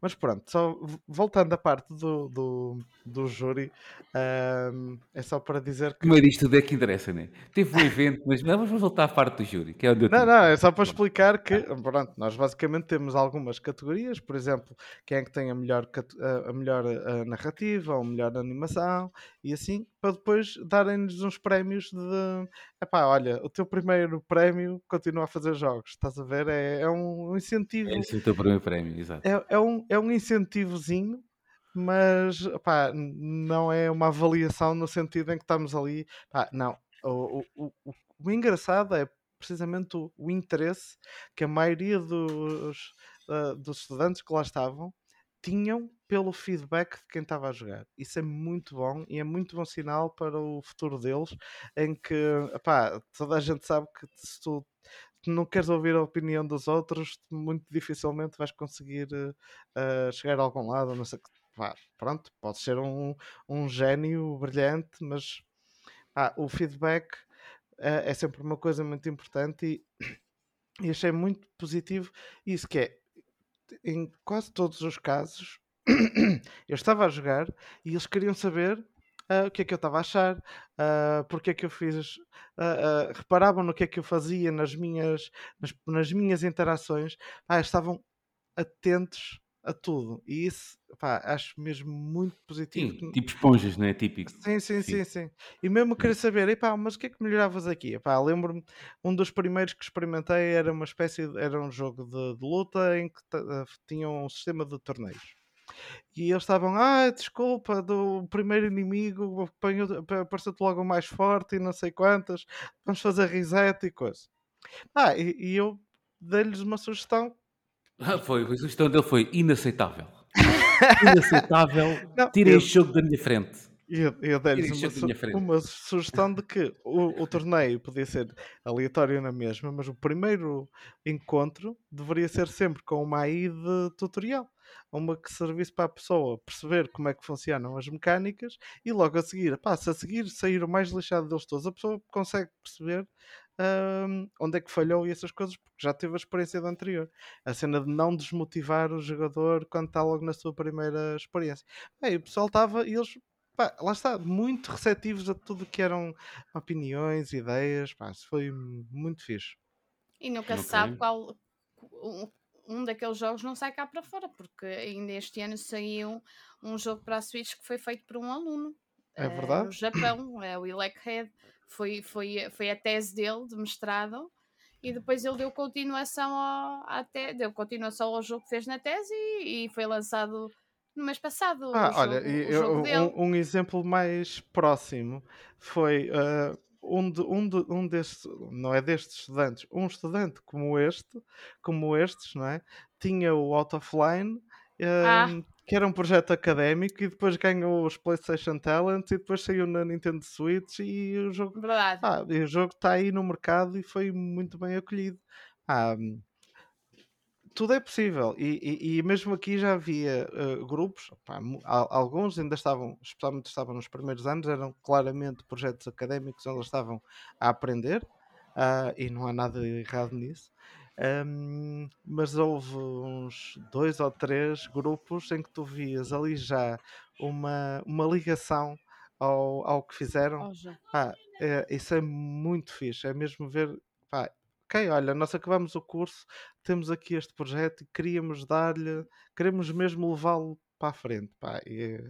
Speaker 3: Mas pronto, só voltando à parte do, do, do júri, ahm, é só para dizer que.
Speaker 1: Primeiro isto é que interessa, né? Teve um evento, mas não, vamos voltar à parte do júri, que é onde eu
Speaker 3: Não,
Speaker 1: tive.
Speaker 3: não, é só para explicar que, pronto, nós basicamente temos algumas categorias, por exemplo, quem é que tem a melhor, a melhor narrativa, ou melhor animação, e assim, para depois darem-nos uns prémios de, epá, olha, o teu primeiro prémio continua a fazer jogos, estás a ver? É, é um incentivo,
Speaker 1: Esse é o teu primeiro prémio, exato.
Speaker 3: é, é um, é um incentivozinho, mas não é uma avaliação no sentido em que estamos ali. Não, o, o, o, o- engraçado é precisamente o, o interesse que a maioria dos, ah, dos estudantes que lá estavam tinham pelo feedback de quem estava a jogar. Isso é muito bom e é muito bom sinal para o futuro deles, em que toda a gente sabe que se tu tu não queres ouvir a opinião dos outros, muito dificilmente vais conseguir eh, chegar a algum lado. Não sei, que- pá, pronto, pode ser um, um gênio brilhante, mas o feedback eh, é sempre uma coisa muito importante e, e achei muito positivo isso que é em quase todos os casos eu estava a jogar e eles queriam saber ah, o que é que eu estava a achar, ah, porque é que eu fiz, ah, reparavam no que é que eu fazia nas minhas, nas, nas minhas interações, ah, estavam atentos a tudo e isso pá, acho mesmo muito positivo.
Speaker 1: Sim, tipo esponjas, não é? Típico.
Speaker 3: Sim, sim,
Speaker 1: Sim.
Speaker 3: sim, sim. E mesmo querer saber, epá, mas o que é que melhoravas aqui? Epá, lembro-me, um dos primeiros que experimentei era uma espécie, de, era um jogo de, de luta em que eh, tinham um sistema de torneios. E eles estavam, ah, desculpa, do primeiro inimigo apareceu-te logo o mais forte e não sei quantas, vamos fazer reset e coisa. Ah, e, e eu dei-lhes uma sugestão.
Speaker 1: Ah, foi, a sugestão dele foi inaceitável. Inaceitável.
Speaker 3: Não,
Speaker 1: Tirem
Speaker 3: eu-
Speaker 1: este jogo da minha frente.
Speaker 3: E eu, eu dei-lhes uma, su- uma sugestão de que o, o torneio podia ser aleatório na mesma, mas o primeiro encontro deveria ser sempre com uma AI de tutorial. Uma que servisse para a pessoa perceber como é que funcionam as mecânicas e logo a seguir, pá, se a seguir sair o mais lixado deles todos, a pessoa consegue perceber hum, onde é que falhou e essas coisas, porque já teve a experiência do anterior. A cena de não desmotivar o jogador quando está logo na sua primeira experiência. Bem, o pessoal estava e eles pá, lá está, muito receptivos a tudo que eram opiniões, ideias, pá, isso foi muito fixe.
Speaker 4: E nunca se
Speaker 1: Ok.
Speaker 4: sabe qual. Um, daqueles jogos não sai cá para fora, porque ainda este ano saiu um jogo para a Switch que foi feito por um aluno.
Speaker 3: É
Speaker 4: eh,
Speaker 3: verdade?
Speaker 4: No Japão, é o Elec Head. Foi, foi, foi a tese dele de mestrado. E depois ele deu continuação ao, à te, deu continuação ao jogo que fez na tese e, e foi lançado no mês passado.
Speaker 3: Ah, olha,
Speaker 4: jogo,
Speaker 3: e
Speaker 4: o
Speaker 3: eu- um, um exemplo mais próximo foi ah, um, de, um, de, um destes, não é destes estudantes, um estudante como este, como estes, não é? Tinha o Out of Line,
Speaker 4: Ah.
Speaker 3: ah, que era um projeto académico, e depois ganhou os PlayStation Talents, e depois saiu na Nintendo Switch, e o jogo
Speaker 4: Verdade.
Speaker 3: Ah, e o jogo está aí no mercado e foi muito bem acolhido. Ah, tudo é possível. E, e- e mesmo aqui já havia eh, grupos, pá, alguns ainda estavam, especialmente estavam nos primeiros anos, eram claramente projetos académicos onde eles estavam a aprender, ah, e não há nada errado nisso. Ahm, mas houve uns dois ou três grupos em que tu vias ali já uma, uma ligação ao, ao que fizeram
Speaker 4: jogo.
Speaker 3: Pá, é, isso é muito fixe. É mesmo ver. Pá, ok, olha, nós acabamos o curso, temos aqui este projeto e queríamos dar-lhe, queremos mesmo levá-lo para a frente. Pá,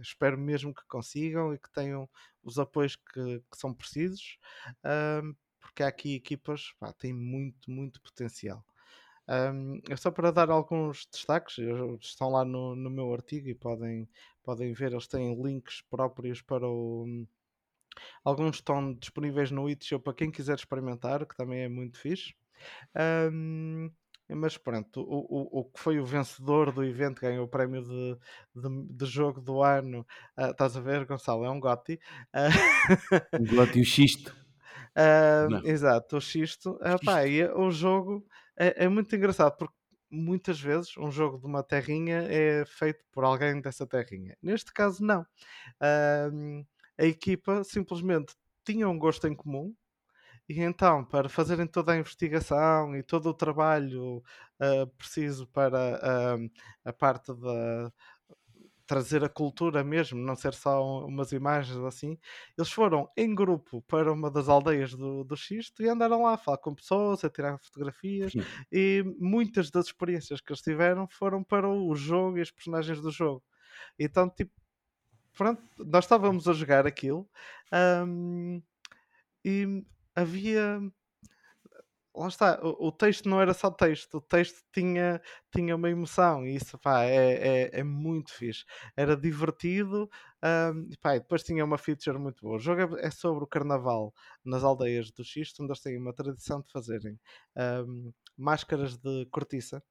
Speaker 3: espero mesmo que consigam e que tenham os apoios que, que são precisos, ahm, porque há aqui equipas pá, têm muito, muito potencial. Ahm, é só para dar alguns destaques, estão lá no, no meu artigo e podem, podem ver, eles têm links próprios para o, Alguns estão disponíveis no itch.io para quem quiser experimentar, que também é muito fixe. Ahm, mas pronto, o, o, o que foi o vencedor do evento, ganhou o prémio de, de, de jogo do ano. ah, estás a ver, Gonçalo? É um Gotti. Ah,
Speaker 1: Um glote e o xisto.
Speaker 3: ah,
Speaker 1: Não.
Speaker 3: exato, o Xisto. Ah, pá, e o jogo é, é muito engraçado porque muitas vezes um jogo de uma terrinha é feito por alguém dessa terrinha. Neste caso, não. Ahm, a equipa simplesmente tinha um gosto em comum e então, para fazerem toda a investigação e todo o trabalho ah, preciso para ah, a parte da trazer a cultura mesmo, não ser só umas imagens assim, eles foram em grupo para uma das aldeias do, do Xisto e andaram lá a falar com pessoas, a tirar fotografias
Speaker 1: Sim.
Speaker 3: e muitas das experiências que eles tiveram foram para o jogo e as personagens do jogo. Então, tipo, pronto, nós estávamos a jogar aquilo ahm, e havia. Lá está, o, o texto não era só texto, o texto tinha, tinha uma emoção e isso pá, é, é, é muito fixe. Era divertido ahm, e pá, e depois tinha uma feature muito boa. O jogo é, é sobre o carnaval nas aldeias do Xisto, onde eles têm uma tradição de fazerem ahm, máscaras de cortiça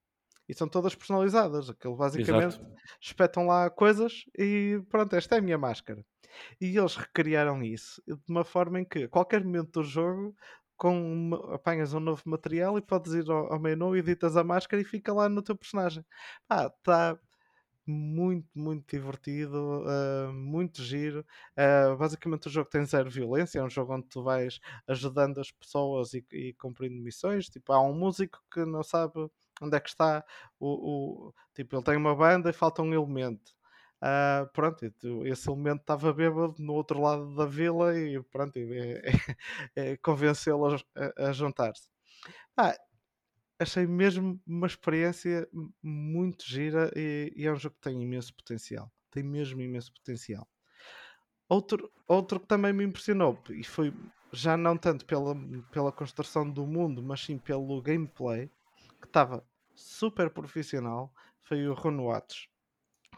Speaker 3: e são todas personalizadas. Aquilo basicamente
Speaker 1: Exato.
Speaker 3: espetam lá coisas e pronto, esta é a minha máscara. E eles recriaram isso de uma forma em que a qualquer momento do jogo com uma- apanhas um novo material e podes ir ao, ao menu, editas a máscara e fica lá no teu personagem. Pá, está muito, muito divertido, ah, muito giro. Ah, basicamente o jogo tem zero violência, é um jogo onde tu vais ajudando as pessoas e, e cumprindo missões. Tipo, há um músico que não sabe onde é que está o, o- tipo, ele tem uma banda e falta um elemento. Ah, pronto, esse elemento estava bêbado no outro lado da vila e pronto, é, é- é convencê-lo a, a- juntar-se. Ah, achei mesmo uma experiência muito gira e, e é um jogo que tem imenso potencial. tem mesmo imenso potencial. Outro, outro que também me impressionou, e foi já não tanto pela, pela construção do mundo, mas sim pelo gameplay, que estava super profissional, foi o Runewatch,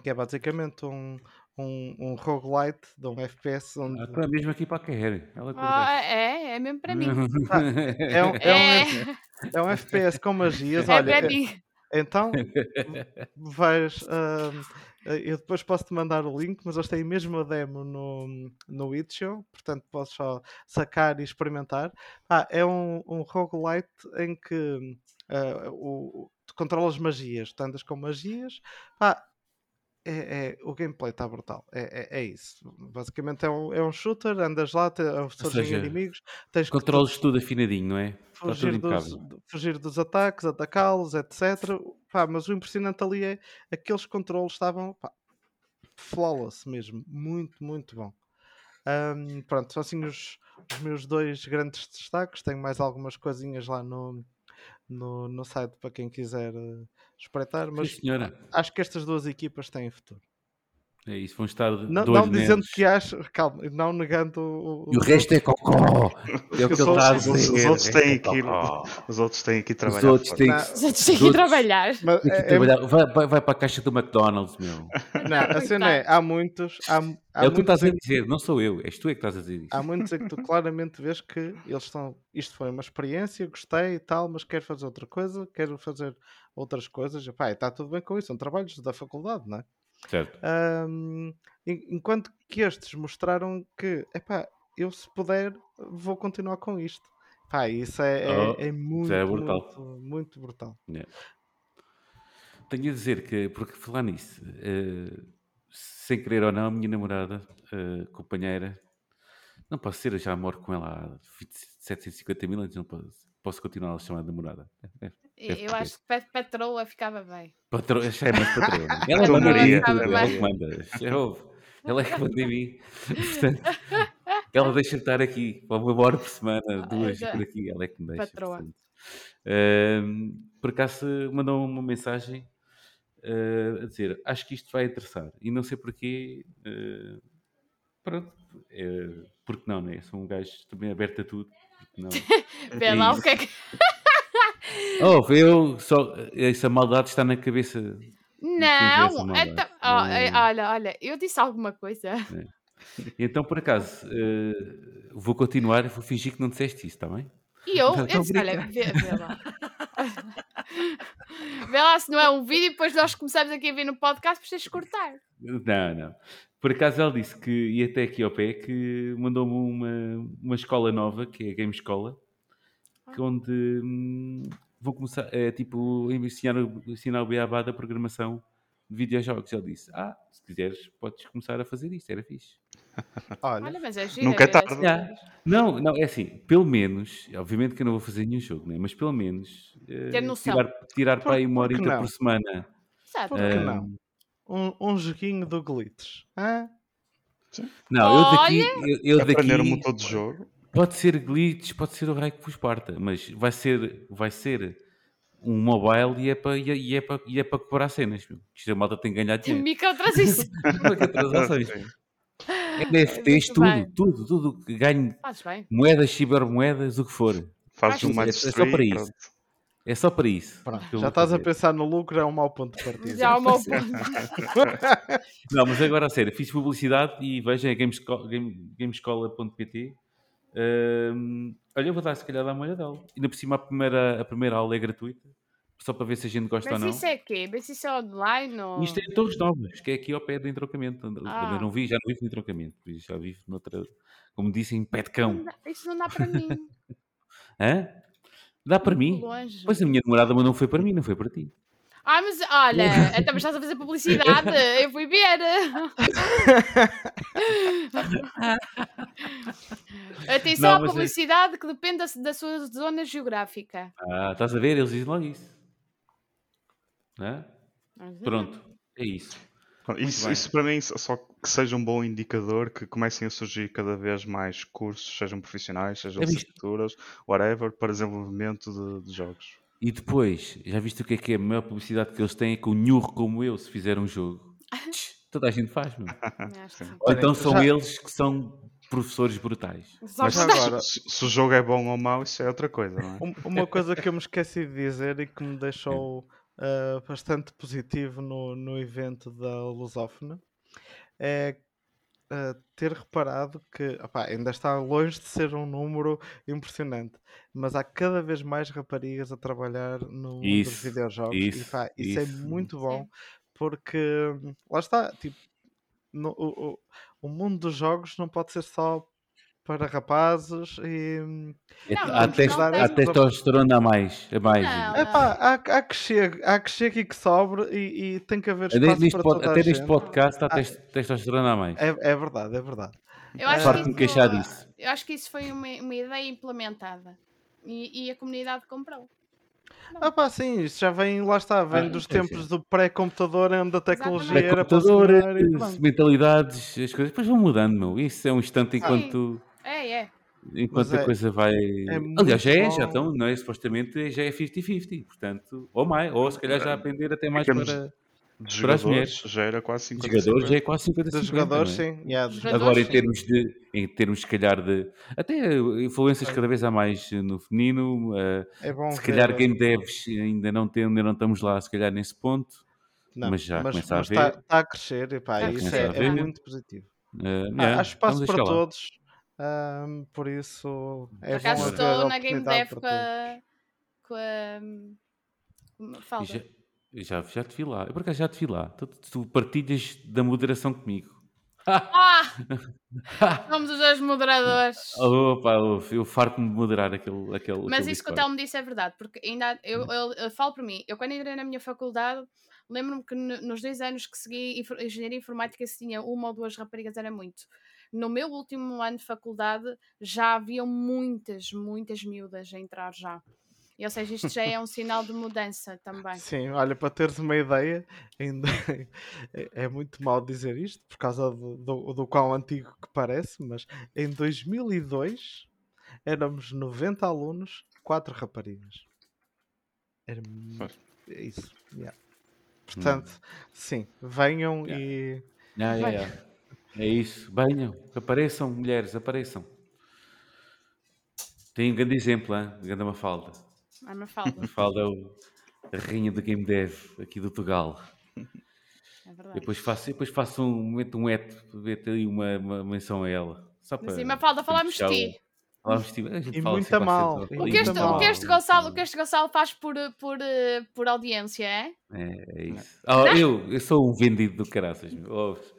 Speaker 3: que é basicamente um, um, um roguelite de um FPS onde
Speaker 1: Ah, tá mesmo aqui para a quer. Ela
Speaker 4: Ah, é, é mesmo para mim.
Speaker 3: é um, é um,
Speaker 4: É,
Speaker 3: é um FPS com magias.
Speaker 4: é
Speaker 3: Olha,
Speaker 4: para
Speaker 3: é-
Speaker 4: mim.
Speaker 3: então vais. ahm, eu depois posso-te mandar o link, mas eles têm mesmo a demo no, no Itch.io, portanto podes só sacar e experimentar. Ah, é um, um roguelite em que ah, o, tu controlas magias, tu andas com magias. Ah, é, é- o gameplay está brutal. É, é, é isso. Basicamente é um, é um shooter, andas lá, te, surgem
Speaker 1: seja,
Speaker 3: inimigos, tens que
Speaker 1: Controles tudo afinadinho, não é? Tudo
Speaker 3: fugir dos, fugir dos ataques, atacá-los, etc. Pá, mas o impressionante ali é aqueles controles estavam pá, flawless mesmo, muito, muito bom. Ahm, pronto, são assim os, os meus dois grandes destaques. Tenho mais algumas coisinhas lá no, no, no site para quem quiser eh, espreitar, mas
Speaker 1: Sim, senhora.
Speaker 3: acho que estas duas equipas têm futuro.
Speaker 1: É isso, vão estar
Speaker 3: Não,
Speaker 1: dois
Speaker 3: não dizendo que acho, calma, não negando o,
Speaker 1: E o resto é cocó. É o que ele
Speaker 2: Os
Speaker 1: está a
Speaker 2: outros- os
Speaker 1: dizer.
Speaker 2: outros
Speaker 1: é
Speaker 2: têm que
Speaker 1: cocó.
Speaker 2: Os outros têm que ir
Speaker 1: Os
Speaker 2: trabalhar.
Speaker 1: outros têm que
Speaker 4: Os outros têm que trabalhar.
Speaker 3: mas
Speaker 1: que
Speaker 3: é-
Speaker 1: trabalhar. Vai, vai, vai para a caixa do McDonald's, meu.
Speaker 3: não, a cena é, há muitos, há, há
Speaker 1: É o que tu estás a dizer, não sou eu. És tu é que estás a dizer isto.
Speaker 3: há muitos em que tu claramente vês que eles estão. Isto foi uma experiência, gostei e tal, mas quero fazer outra coisa, quero fazer outras coisas. Epá, está tudo bem com isso, são trabalhos da faculdade, não é?
Speaker 1: Certo.
Speaker 3: En- enquanto que estes mostraram que, epá, eu se puder, vou continuar com isto. Pá, isso é, é,
Speaker 1: Oh,
Speaker 3: é muito,
Speaker 1: é brutal.
Speaker 3: muito, muito brutal.
Speaker 1: Tenho a dizer que, porque falar nisso, eh, sem querer ou não, a minha namorada, eh, companheira, não posso ser, eu já moro com ela há 20 750 mil anos, não posso, posso continuar a chamar de namorada. É, é,
Speaker 4: Eu eu acho que Patroa ficava bem.
Speaker 1: Patro... Ela é mais patroa. Ela mim
Speaker 2: Maria.
Speaker 1: tudo, ela é que manda. Ouve. Ela é que manda em mim. Portanto, ela deixa de estar aqui para uma hora por semana, duas
Speaker 4: já.
Speaker 1: por aqui, ela é que me deixa.
Speaker 4: Patroa.
Speaker 1: Ahm, por acaso mandou uma mensagem ah, a dizer: Acho que isto vai interessar. E não sei porquê. ah, pronto. É, porque não, né? Sou um gajo também aberto a tudo. Não.
Speaker 4: Vê lá o que é que.
Speaker 1: Oh, eu só. Essa maldade está na cabeça.
Speaker 4: Não, então, é,
Speaker 1: Não.
Speaker 4: olha, olha, eu disse alguma coisa.
Speaker 1: Então, por acaso, eh, vou continuar e vou fingir que não disseste isso, está bem?
Speaker 4: E eu,
Speaker 1: Não,
Speaker 4: eu disse, olha, vê, vê lá. vê lá se não é um vídeo e depois nós começamos aqui a ver no podcast, de cortar.
Speaker 1: Não, não. Por acaso ela disse que ia até aqui ao pé que mandou-me uma, uma escola nova, que é a Game Escola, que onde hum, vou começar, é tipo, ensinar, o- ensinar o beabá da programação de videojogos. Ele disse, ah, se quiseres podes começar a fazer isto, era fixe.
Speaker 3: Olha,
Speaker 4: Olha, mas é giro.
Speaker 2: Nunca é
Speaker 4: ver
Speaker 2: tarde.
Speaker 4: coisas.
Speaker 1: Não, não, é assim, pelo menos, obviamente que eu não vou fazer nenhum jogo, né? mas pelo menos eh,
Speaker 4: Ter noção.
Speaker 1: tirar, tirar para aí uma horita por semana.
Speaker 4: Exato.
Speaker 3: Por que
Speaker 1: Ah,
Speaker 3: não? um, um joguinho do Glitch. Hã?
Speaker 1: Não, eu daqui, eu, eu
Speaker 2: Aprender o
Speaker 1: daqui
Speaker 2: motor de jogo.
Speaker 1: Pode ser glitch, pode ser o raio que vos parta, mas vai ser, vai ser um mobile e é para e é para e é para cobrar cenas. meu. Isto a malta tem que ganhar dinheiro. Microtransações. NFTs,
Speaker 4: Muito
Speaker 1: tudo,
Speaker 4: bem.
Speaker 1: tudo, tudo que
Speaker 4: bem.
Speaker 1: moedas, cibermoedas, o que for.
Speaker 2: Fazes um
Speaker 4: que
Speaker 2: match
Speaker 1: é só para isso. É só para isso.
Speaker 3: Pronto, já estás a pensar no lucro, é um mau ponto de partida.
Speaker 4: Já há uma
Speaker 1: Não, mas agora a sério, fiz publicidade e vejam a gamesco- game- gamescola.pt. Ahm, olha, eu vou dar se calhar dar uma olhada dela. Ainda por cima a primeira, a primeira aula é gratuita, só para ver se a gente gosta
Speaker 4: Mas
Speaker 1: ou não.
Speaker 4: isso é quê? Mas isso é online ou...
Speaker 1: Isto é em Torres Novas, que é aqui ao pé do entroncamento.
Speaker 4: Ah.
Speaker 1: Eu não vi, já não vivo no entroncamento, já vivo noutra, como disse, em pé de cão.
Speaker 4: Isso não dá para mim.
Speaker 1: Hã? Dá para mim?
Speaker 4: Longe.
Speaker 1: Pois a minha namorada, mas não foi para mim, não foi para ti.
Speaker 4: Ah, mas olha, então mas estás a fazer publicidade. Eu fui ver. Atenção
Speaker 1: Não,
Speaker 4: à
Speaker 1: é-
Speaker 4: publicidade que depende da, da sua zona geográfica.
Speaker 1: Ah, estás a ver? Eles dizem logo isso. Hã?
Speaker 4: Mas,
Speaker 1: Pronto, é isso.
Speaker 2: Isso, isso para mim só- que seja um bom indicador que comecem a surgir cada vez mais cursos, sejam profissionais, sejam
Speaker 1: É
Speaker 2: licenciaturas, whatever, para desenvolvimento de, de jogos.
Speaker 1: E depois, já viste o que é que é? A maior publicidade que eles têm é que o Nhurro como eu, se fizer um jogo. Toda a gente faz, meu. Ou então são
Speaker 3: já-
Speaker 1: eles que são professores brutais.
Speaker 2: Mas
Speaker 3: agora-
Speaker 2: se, o jogo é bom ou mau, isso é outra coisa, não é?
Speaker 3: Um- Uma coisa que eu me esqueci de dizer e que me deixou ah, bastante positivo no, no evento da Lusófona é ah, ter reparado que opá, ainda está longe de ser um número impressionante, mas há cada vez mais raparigas a trabalhar no mundo dos
Speaker 1: Isso,
Speaker 3: videojogos e
Speaker 1: isso,
Speaker 3: pá, isso, é
Speaker 1: isso.
Speaker 3: muito bom porque hum, lá está, tipo, no- o, o- o mundo dos jogos não pode ser só para rapazes e
Speaker 1: É-
Speaker 4: Não,
Speaker 1: há, test- há testosterona a mais. A mais
Speaker 4: Não.
Speaker 3: Epá, há, há que chegue, há que chegue e que sobre e, e tem que haver
Speaker 1: Até
Speaker 3: espaço
Speaker 1: neste,
Speaker 3: para
Speaker 1: pod- até neste podcast há
Speaker 3: Ah.
Speaker 1: tes- testosterona a mais.
Speaker 3: É, é verdade, é verdade.
Speaker 4: Eu acho,
Speaker 1: Farto-me
Speaker 4: que
Speaker 1: queixar
Speaker 4: isso,
Speaker 1: disso.
Speaker 4: eu acho que isso foi uma, uma ideia implementada e, e a comunidade comprou.
Speaker 3: Ah pá, sim, isso já vem, lá está, vem
Speaker 1: Ah,
Speaker 3: dos tempos
Speaker 1: sim.
Speaker 3: do pré-computador onde a tecnologia
Speaker 4: Exatamente.
Speaker 3: era para e
Speaker 1: eh, mentalidades, as coisas depois vão mudando, meu. Isso é um instante enquanto,
Speaker 4: É, é.
Speaker 1: enquanto
Speaker 3: Mas é-
Speaker 1: a coisa vai.
Speaker 3: muito
Speaker 1: Aliás, já é,
Speaker 3: bom.
Speaker 1: já estão, não é? Supostamente já é 50-50, portanto, ou mais, ou se calhar já a pender até mais
Speaker 2: termos
Speaker 1: para
Speaker 2: De jogadores,
Speaker 1: mulheres.
Speaker 2: já era quase
Speaker 1: os
Speaker 2: 50
Speaker 1: jogadores, já é quase 50
Speaker 3: Dos
Speaker 1: 50
Speaker 3: jogadores,
Speaker 1: é?
Speaker 3: sim. yeah,
Speaker 4: Jogadores,
Speaker 1: Agora, em
Speaker 4: sim.
Speaker 1: termos de, em termos, se calhar, de até influências cada vez há mais no feminino, eh,
Speaker 3: É bom
Speaker 1: se
Speaker 3: ver,
Speaker 1: calhar
Speaker 3: é.
Speaker 1: game devs ainda não, tem, ainda não estamos lá, se calhar, nesse ponto,
Speaker 3: Não,
Speaker 1: mas já começa a
Speaker 3: mas está, está a crescer e pá, isso é, é muito positivo. Há-
Speaker 1: yeah,
Speaker 3: há espaço
Speaker 1: vamos
Speaker 3: para todos, ahm, por isso é
Speaker 4: Por acaso
Speaker 3: bom
Speaker 4: estou na Game Dev
Speaker 3: para
Speaker 4: com a. com a. falda.
Speaker 1: Já, já, já te vi lá. Eu por acaso já te vi lá. Tu, tu partilhas da moderação comigo.
Speaker 4: Ah! Somos os dois moderadores.
Speaker 1: Opa, eu, eu farto-me de moderar aquele, aquele
Speaker 4: Mas
Speaker 1: aquele
Speaker 4: isso que o. Telmo disse é verdade, porque ainda há- eu, eu, eu falo por mim, eu quando entrei na minha faculdade, lembro-me que no- nos dois anos que segui engenharia informática, se tinha uma ou duas raparigas, era muito. No meu último ano de faculdade já haviam muitas, muitas miúdas a entrar já. E, ou seja, isto já é um sinal de mudança também.
Speaker 3: Sim, olha, para teres uma ideia, ainda é, é muito mal dizer isto por causa do, do, do quão antigo que parece, mas em 2002 éramos 90 alunos, 4 raparigas. Era é isso. yeah. Portanto, sim, venham e
Speaker 1: ya,
Speaker 4: Vai.
Speaker 1: ya. É isso. Venham, apareçam, mulheres, apareçam. Tem um grande exemplo, hein? grande Mafalda.
Speaker 4: Ai, me falta,
Speaker 1: Mafalda é o, a rainha do Game Dev aqui do Tugal.
Speaker 4: é verdade.
Speaker 1: Depois faço, depois faço um momento um eto, ver ali uma, uma menção a ela. Só para,
Speaker 4: Sim, Mafalda, falámos de ti.
Speaker 1: Falámos de ti. A gente
Speaker 3: E
Speaker 1: fala
Speaker 3: muito a mal,
Speaker 4: O que, este,
Speaker 3: a
Speaker 4: o, que este Gonçalo, o que este Gonçalo faz por, por, eh, por audiência, é?
Speaker 1: É, é isso. Oh, eu, eu sou um vendido do caraças. meu. Oh,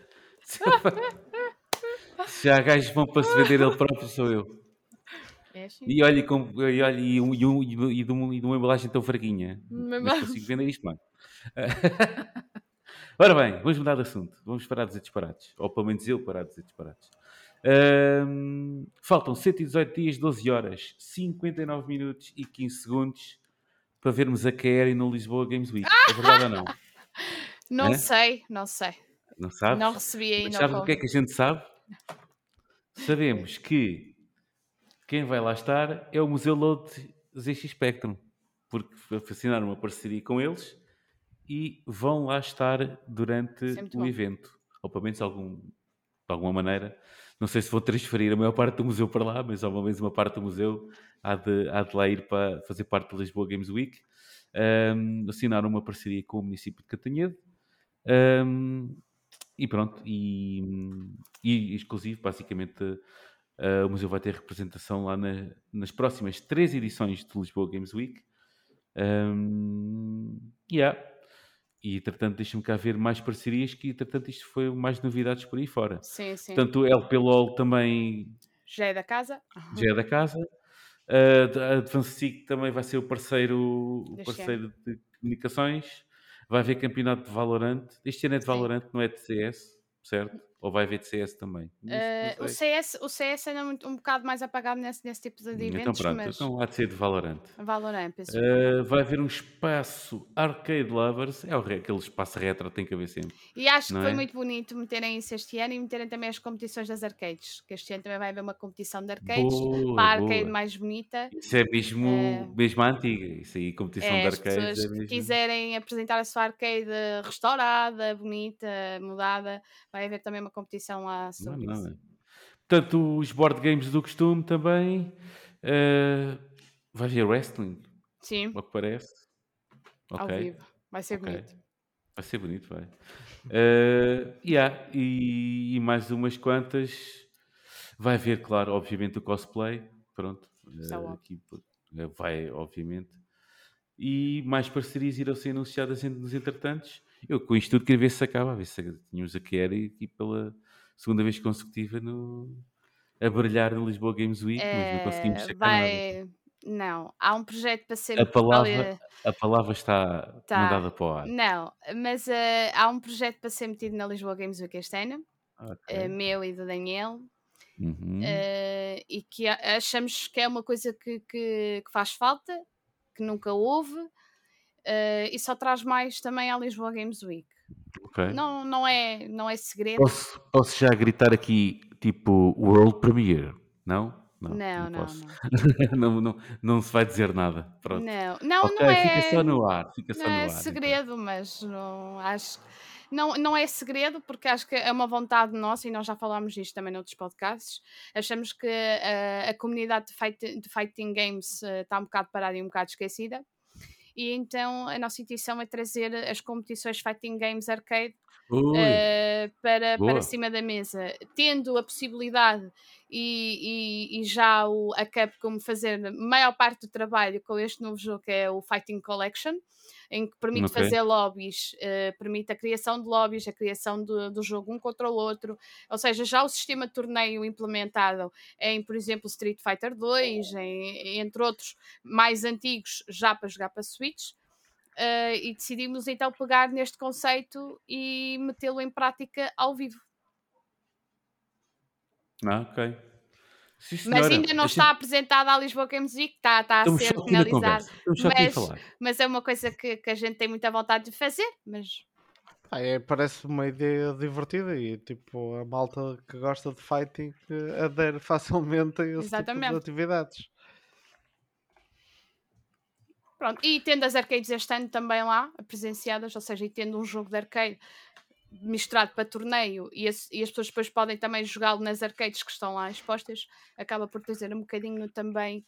Speaker 1: se- há gajos vão para se vender ele próprio, sou eu.
Speaker 4: É assim.
Speaker 1: E olha, com, e, olha, e, um, e, um, e, de- uma, e de uma embalagem tão fraquinha. Mas consigo vender isto, mano. Ora bem, vamos mudar de assunto. Vamos parar de dizer disparates. Ou pelo menos eu parar de dizer disparates. Ahm, faltam 118 dias, 12 horas, 59 minutos e 15 segundos para vermos a Kerry no Lisboa Games Week. É verdade ou não?
Speaker 4: Não
Speaker 1: É?
Speaker 4: sei, não sei.
Speaker 1: Não sabes?
Speaker 4: Não recebi
Speaker 1: Mas
Speaker 4: ainda
Speaker 1: sabes
Speaker 4: o
Speaker 1: que é que a gente sabe? Sabemos que quem vai lá estar é o Museu Load ZX Spectrum, porque assinaram uma parceria com eles e vão lá estar durante
Speaker 4: é
Speaker 1: o
Speaker 4: bom.
Speaker 1: evento, ou pelo menos algum, de alguma maneira. Não sei se vão transferir a maior parte do museu para lá, mas ao menos uma parte do museu há de, há de lá ir para fazer parte do Lisboa Games Week. Ahm, assinaram uma parceria com o município de Catanhedo. Ahm, e pronto, e, e exclusivo, basicamente, eh, o museu vai ter representação lá na- nas próximas três edições do Lisboa Games Week. Um, yeah. E, entretanto, deixa-me cá ver mais parcerias, que, entretanto, isto foi mais novidades por aí fora.
Speaker 4: Sim, sim.
Speaker 1: Portanto, o LP LOL também
Speaker 4: Já é da casa?
Speaker 1: já é da casa. A Advance Seek também vai ser o parceiro, o parceiro de comunicações. Vai haver campeonato de Valorant. Este ano é de. Valorant, não é de CS, certo? Ou vai haver de CS também? Não
Speaker 4: o. CS, o CS ainda é muito- um bocado mais apagado nesse, nesse tipo de
Speaker 1: Então
Speaker 4: eventos,
Speaker 1: pronto,
Speaker 4: mas
Speaker 1: então há de ser de Valorant.
Speaker 4: Valorant.
Speaker 1: Uh, vai haver um espaço Arcade Lovers, é o aquele espaço retro que tem que haver sempre.
Speaker 4: E acho que foi
Speaker 1: é?
Speaker 4: muito bonito meterem isso este ano e meterem também as competições das arcades. Que este ano também vai haver uma competição de arcades
Speaker 1: Boa,
Speaker 4: para a arcade
Speaker 1: boa.
Speaker 4: mais bonita.
Speaker 1: Isso é mesmo,
Speaker 4: É.
Speaker 1: mesmo a antiga. Isso aí, competição
Speaker 4: É,
Speaker 1: de
Speaker 4: as
Speaker 1: arcades
Speaker 4: pessoas
Speaker 1: é mesmo.
Speaker 4: quiserem apresentar a sua arcade restaurada, bonita, mudada, vai haver também uma competição lá
Speaker 1: Não,
Speaker 4: sobre
Speaker 1: não,
Speaker 4: isso.
Speaker 1: é. Portanto, os board games do costume também. Uh, vai haver wrestling,
Speaker 4: Sim,
Speaker 1: ao que parece.
Speaker 4: ao
Speaker 1: Ok,
Speaker 4: vivo. Vai ser
Speaker 1: ok.
Speaker 4: bonito.
Speaker 1: Vai ser bonito, vai. Uh, yeah, e, e mais umas quantas. Vai haver, claro, obviamente, o cosplay. Pronto.
Speaker 4: Isso é
Speaker 1: uh, aqui, vai, obviamente. E mais parcerias irão ser anunciadas nos entretantos. Eu com isto tudo queria ver se acaba, a ver se tínhamos a Kerry aqui pela segunda vez consecutiva no, a brilhar no Lisboa Games Week, mas não conseguimos
Speaker 4: Eh,
Speaker 1: sacar nada.
Speaker 4: vai. Não, há um projeto para ser
Speaker 1: A
Speaker 4: ali-
Speaker 1: palavra, a palavra está
Speaker 4: Tá.
Speaker 1: mandada para o ar.
Speaker 4: Não, mas eh, há um projeto para ser metido na Lisboa Games Week este ano,
Speaker 1: Ok.
Speaker 4: eh, meu e do Daniel,
Speaker 1: Uhum.
Speaker 4: eh, e que achamos que é uma coisa que, que, que faz falta, que nunca houve, eh, e só traz mais também à Lisboa Games Week.
Speaker 1: ok.
Speaker 4: Não, não, é, não é segredo.
Speaker 1: Posso, posso já gritar aqui, tipo, World Premiere? Não?
Speaker 4: Não, não, não.
Speaker 1: posso. não, não, não se vai dizer nada. Pronto.
Speaker 4: Não, não,
Speaker 1: ok,
Speaker 4: não é.
Speaker 1: fica só no ar. Fica só
Speaker 4: Não
Speaker 1: no
Speaker 4: é
Speaker 1: ar. então.
Speaker 4: segredo, mas não acho. Não, não é segredo, porque acho que é uma vontade nossa, e nós já falámos disto também noutros podcasts. Achamos que eh, a comunidade de, fight, de fighting games eh, está um bocado parada e um bocado esquecida. E então a nossa intenção é trazer as competições Fighting Games Arcade
Speaker 1: Ui,
Speaker 4: eh, para,
Speaker 1: boa.
Speaker 4: para cima da mesa, tendo a possibilidade e, e- e já o, a Capcom fazer a maior parte do trabalho com este novo jogo que é o Fighting Collection, em que permite
Speaker 1: Ok.
Speaker 4: fazer lobbies, eh, permite a criação de lobbies, a criação do, do jogo um contra o outro, ou seja, já o sistema de torneio implementado em, por exemplo, Street Fighter 2, em, entre outros mais antigos, já para jogar para Switch. Uh, e decidimos então pegar neste conceito e metê-lo em prática ao vivo.
Speaker 1: Ah, ok. Sim,
Speaker 4: Mas ainda não
Speaker 1: A
Speaker 4: está
Speaker 1: gente-
Speaker 4: apresentada à Lisboa Games Week, está, está a ser
Speaker 1: só aqui na
Speaker 4: finalizado.
Speaker 1: conversa. Estamos só aqui a
Speaker 4: mas-. Mas é uma coisa que, que a gente tem muita vontade de fazer. Mas
Speaker 3: Ah, é, parece uma ideia divertida e tipo a malta que gosta de fighting adere facilmente a esse tipo
Speaker 4: Exatamente.
Speaker 3: de atividades.
Speaker 4: pronto. E tendo as arcades este ano também lá, presenciadas, ou seja, e tendo um jogo de arcade misturado para torneio e as, e as pessoas depois podem também jogá-lo nas arcades que estão lá expostas, acaba por trazer um bocadinho também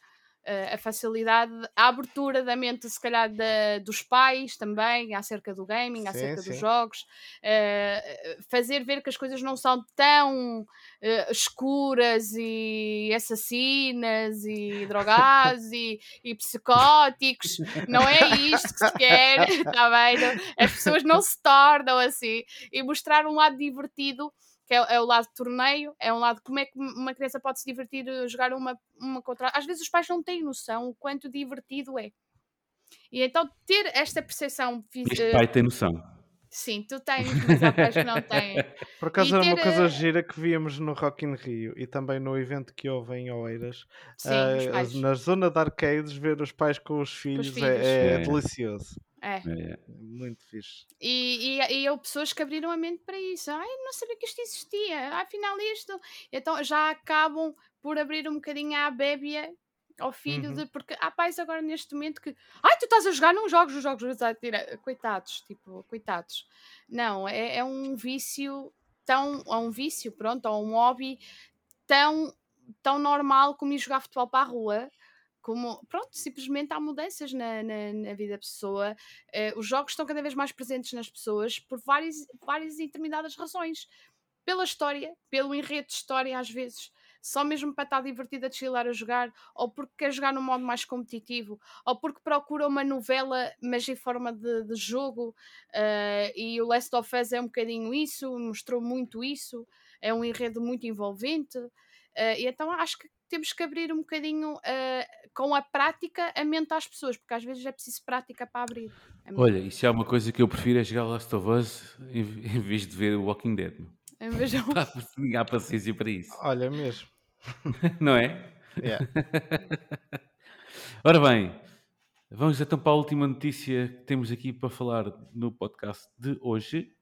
Speaker 4: a facilidade, a abertura da mente, se calhar, da- dos pais também, acerca do gaming,
Speaker 3: Sim,
Speaker 4: acerca
Speaker 3: sim.
Speaker 4: dos jogos, eh, fazer ver que as coisas não são tão eh, escuras e assassinas e drogados e, e psicóticos, não é isto que se quer, está bem? As pessoas não se tornam assim e mostrar um lado divertido que é, é o lado de torneio, é um lado como é que uma criança pode se divertir a jogar uma, uma contra. Às vezes os pais não têm noção o quanto divertido é. E então ter esta percepção
Speaker 1: Este
Speaker 4: eh,
Speaker 1: pai tem noção.
Speaker 4: sim, tu tens, mas há pais que não têm.
Speaker 3: Por acaso era uma coisa
Speaker 4: eh,
Speaker 3: gira que víamos no Rock in Rio e também no evento que houve em Oeiras.
Speaker 4: Sim, os pais.
Speaker 3: na zona de arcades, ver os pais com os filhos,
Speaker 4: filhos.
Speaker 3: É, é
Speaker 1: É.
Speaker 3: delicioso.
Speaker 4: É.
Speaker 1: É,
Speaker 3: É Muito fixe.
Speaker 4: E, e, e houve pessoas que abriram a mente para isso. Ai, não sabia que isto existia. Afinal, isto. Então já acabam por abrir um bocadinho a bébia ao filho,
Speaker 3: Uhum.
Speaker 4: de, porque há pais agora neste momento que. Ai, tu estás a jogar num jogos, os jogos. estás a tirar." Coitados, tipo, coitados. Não, é, é um vício tão. É um vício, pronto, ou um hobby tão, tão normal como ir jogar futebol para a rua. Como, pronto, simplesmente há mudanças na, na, na vida da pessoa. Eh, os jogos estão cada vez mais presentes nas pessoas por várias, várias determinadas razões. Pela história, pelo enredo de história, às vezes, só mesmo para estar divertido a chilar a jogar, ou porque quer jogar num modo mais competitivo, ou porque procura uma novela, mas em forma de, de jogo. eh, e o Last of Us é um bocadinho isso, mostrou muito isso. É um enredo muito envolvente. eh, e então acho que temos que abrir um bocadinho eh, com a prática a mente às pessoas, porque às vezes é preciso prática para abrir. mente.
Speaker 1: Olha, e se há uma coisa que eu prefiro é jogar Last of Us em, em vez de ver o Walking Dead.
Speaker 4: Em vez de
Speaker 1: há paciência para isso.
Speaker 3: Olha mesmo.
Speaker 1: Não é?
Speaker 3: Yeah.
Speaker 1: Ora bem, vamos então para a última notícia que temos aqui para falar no podcast de hoje.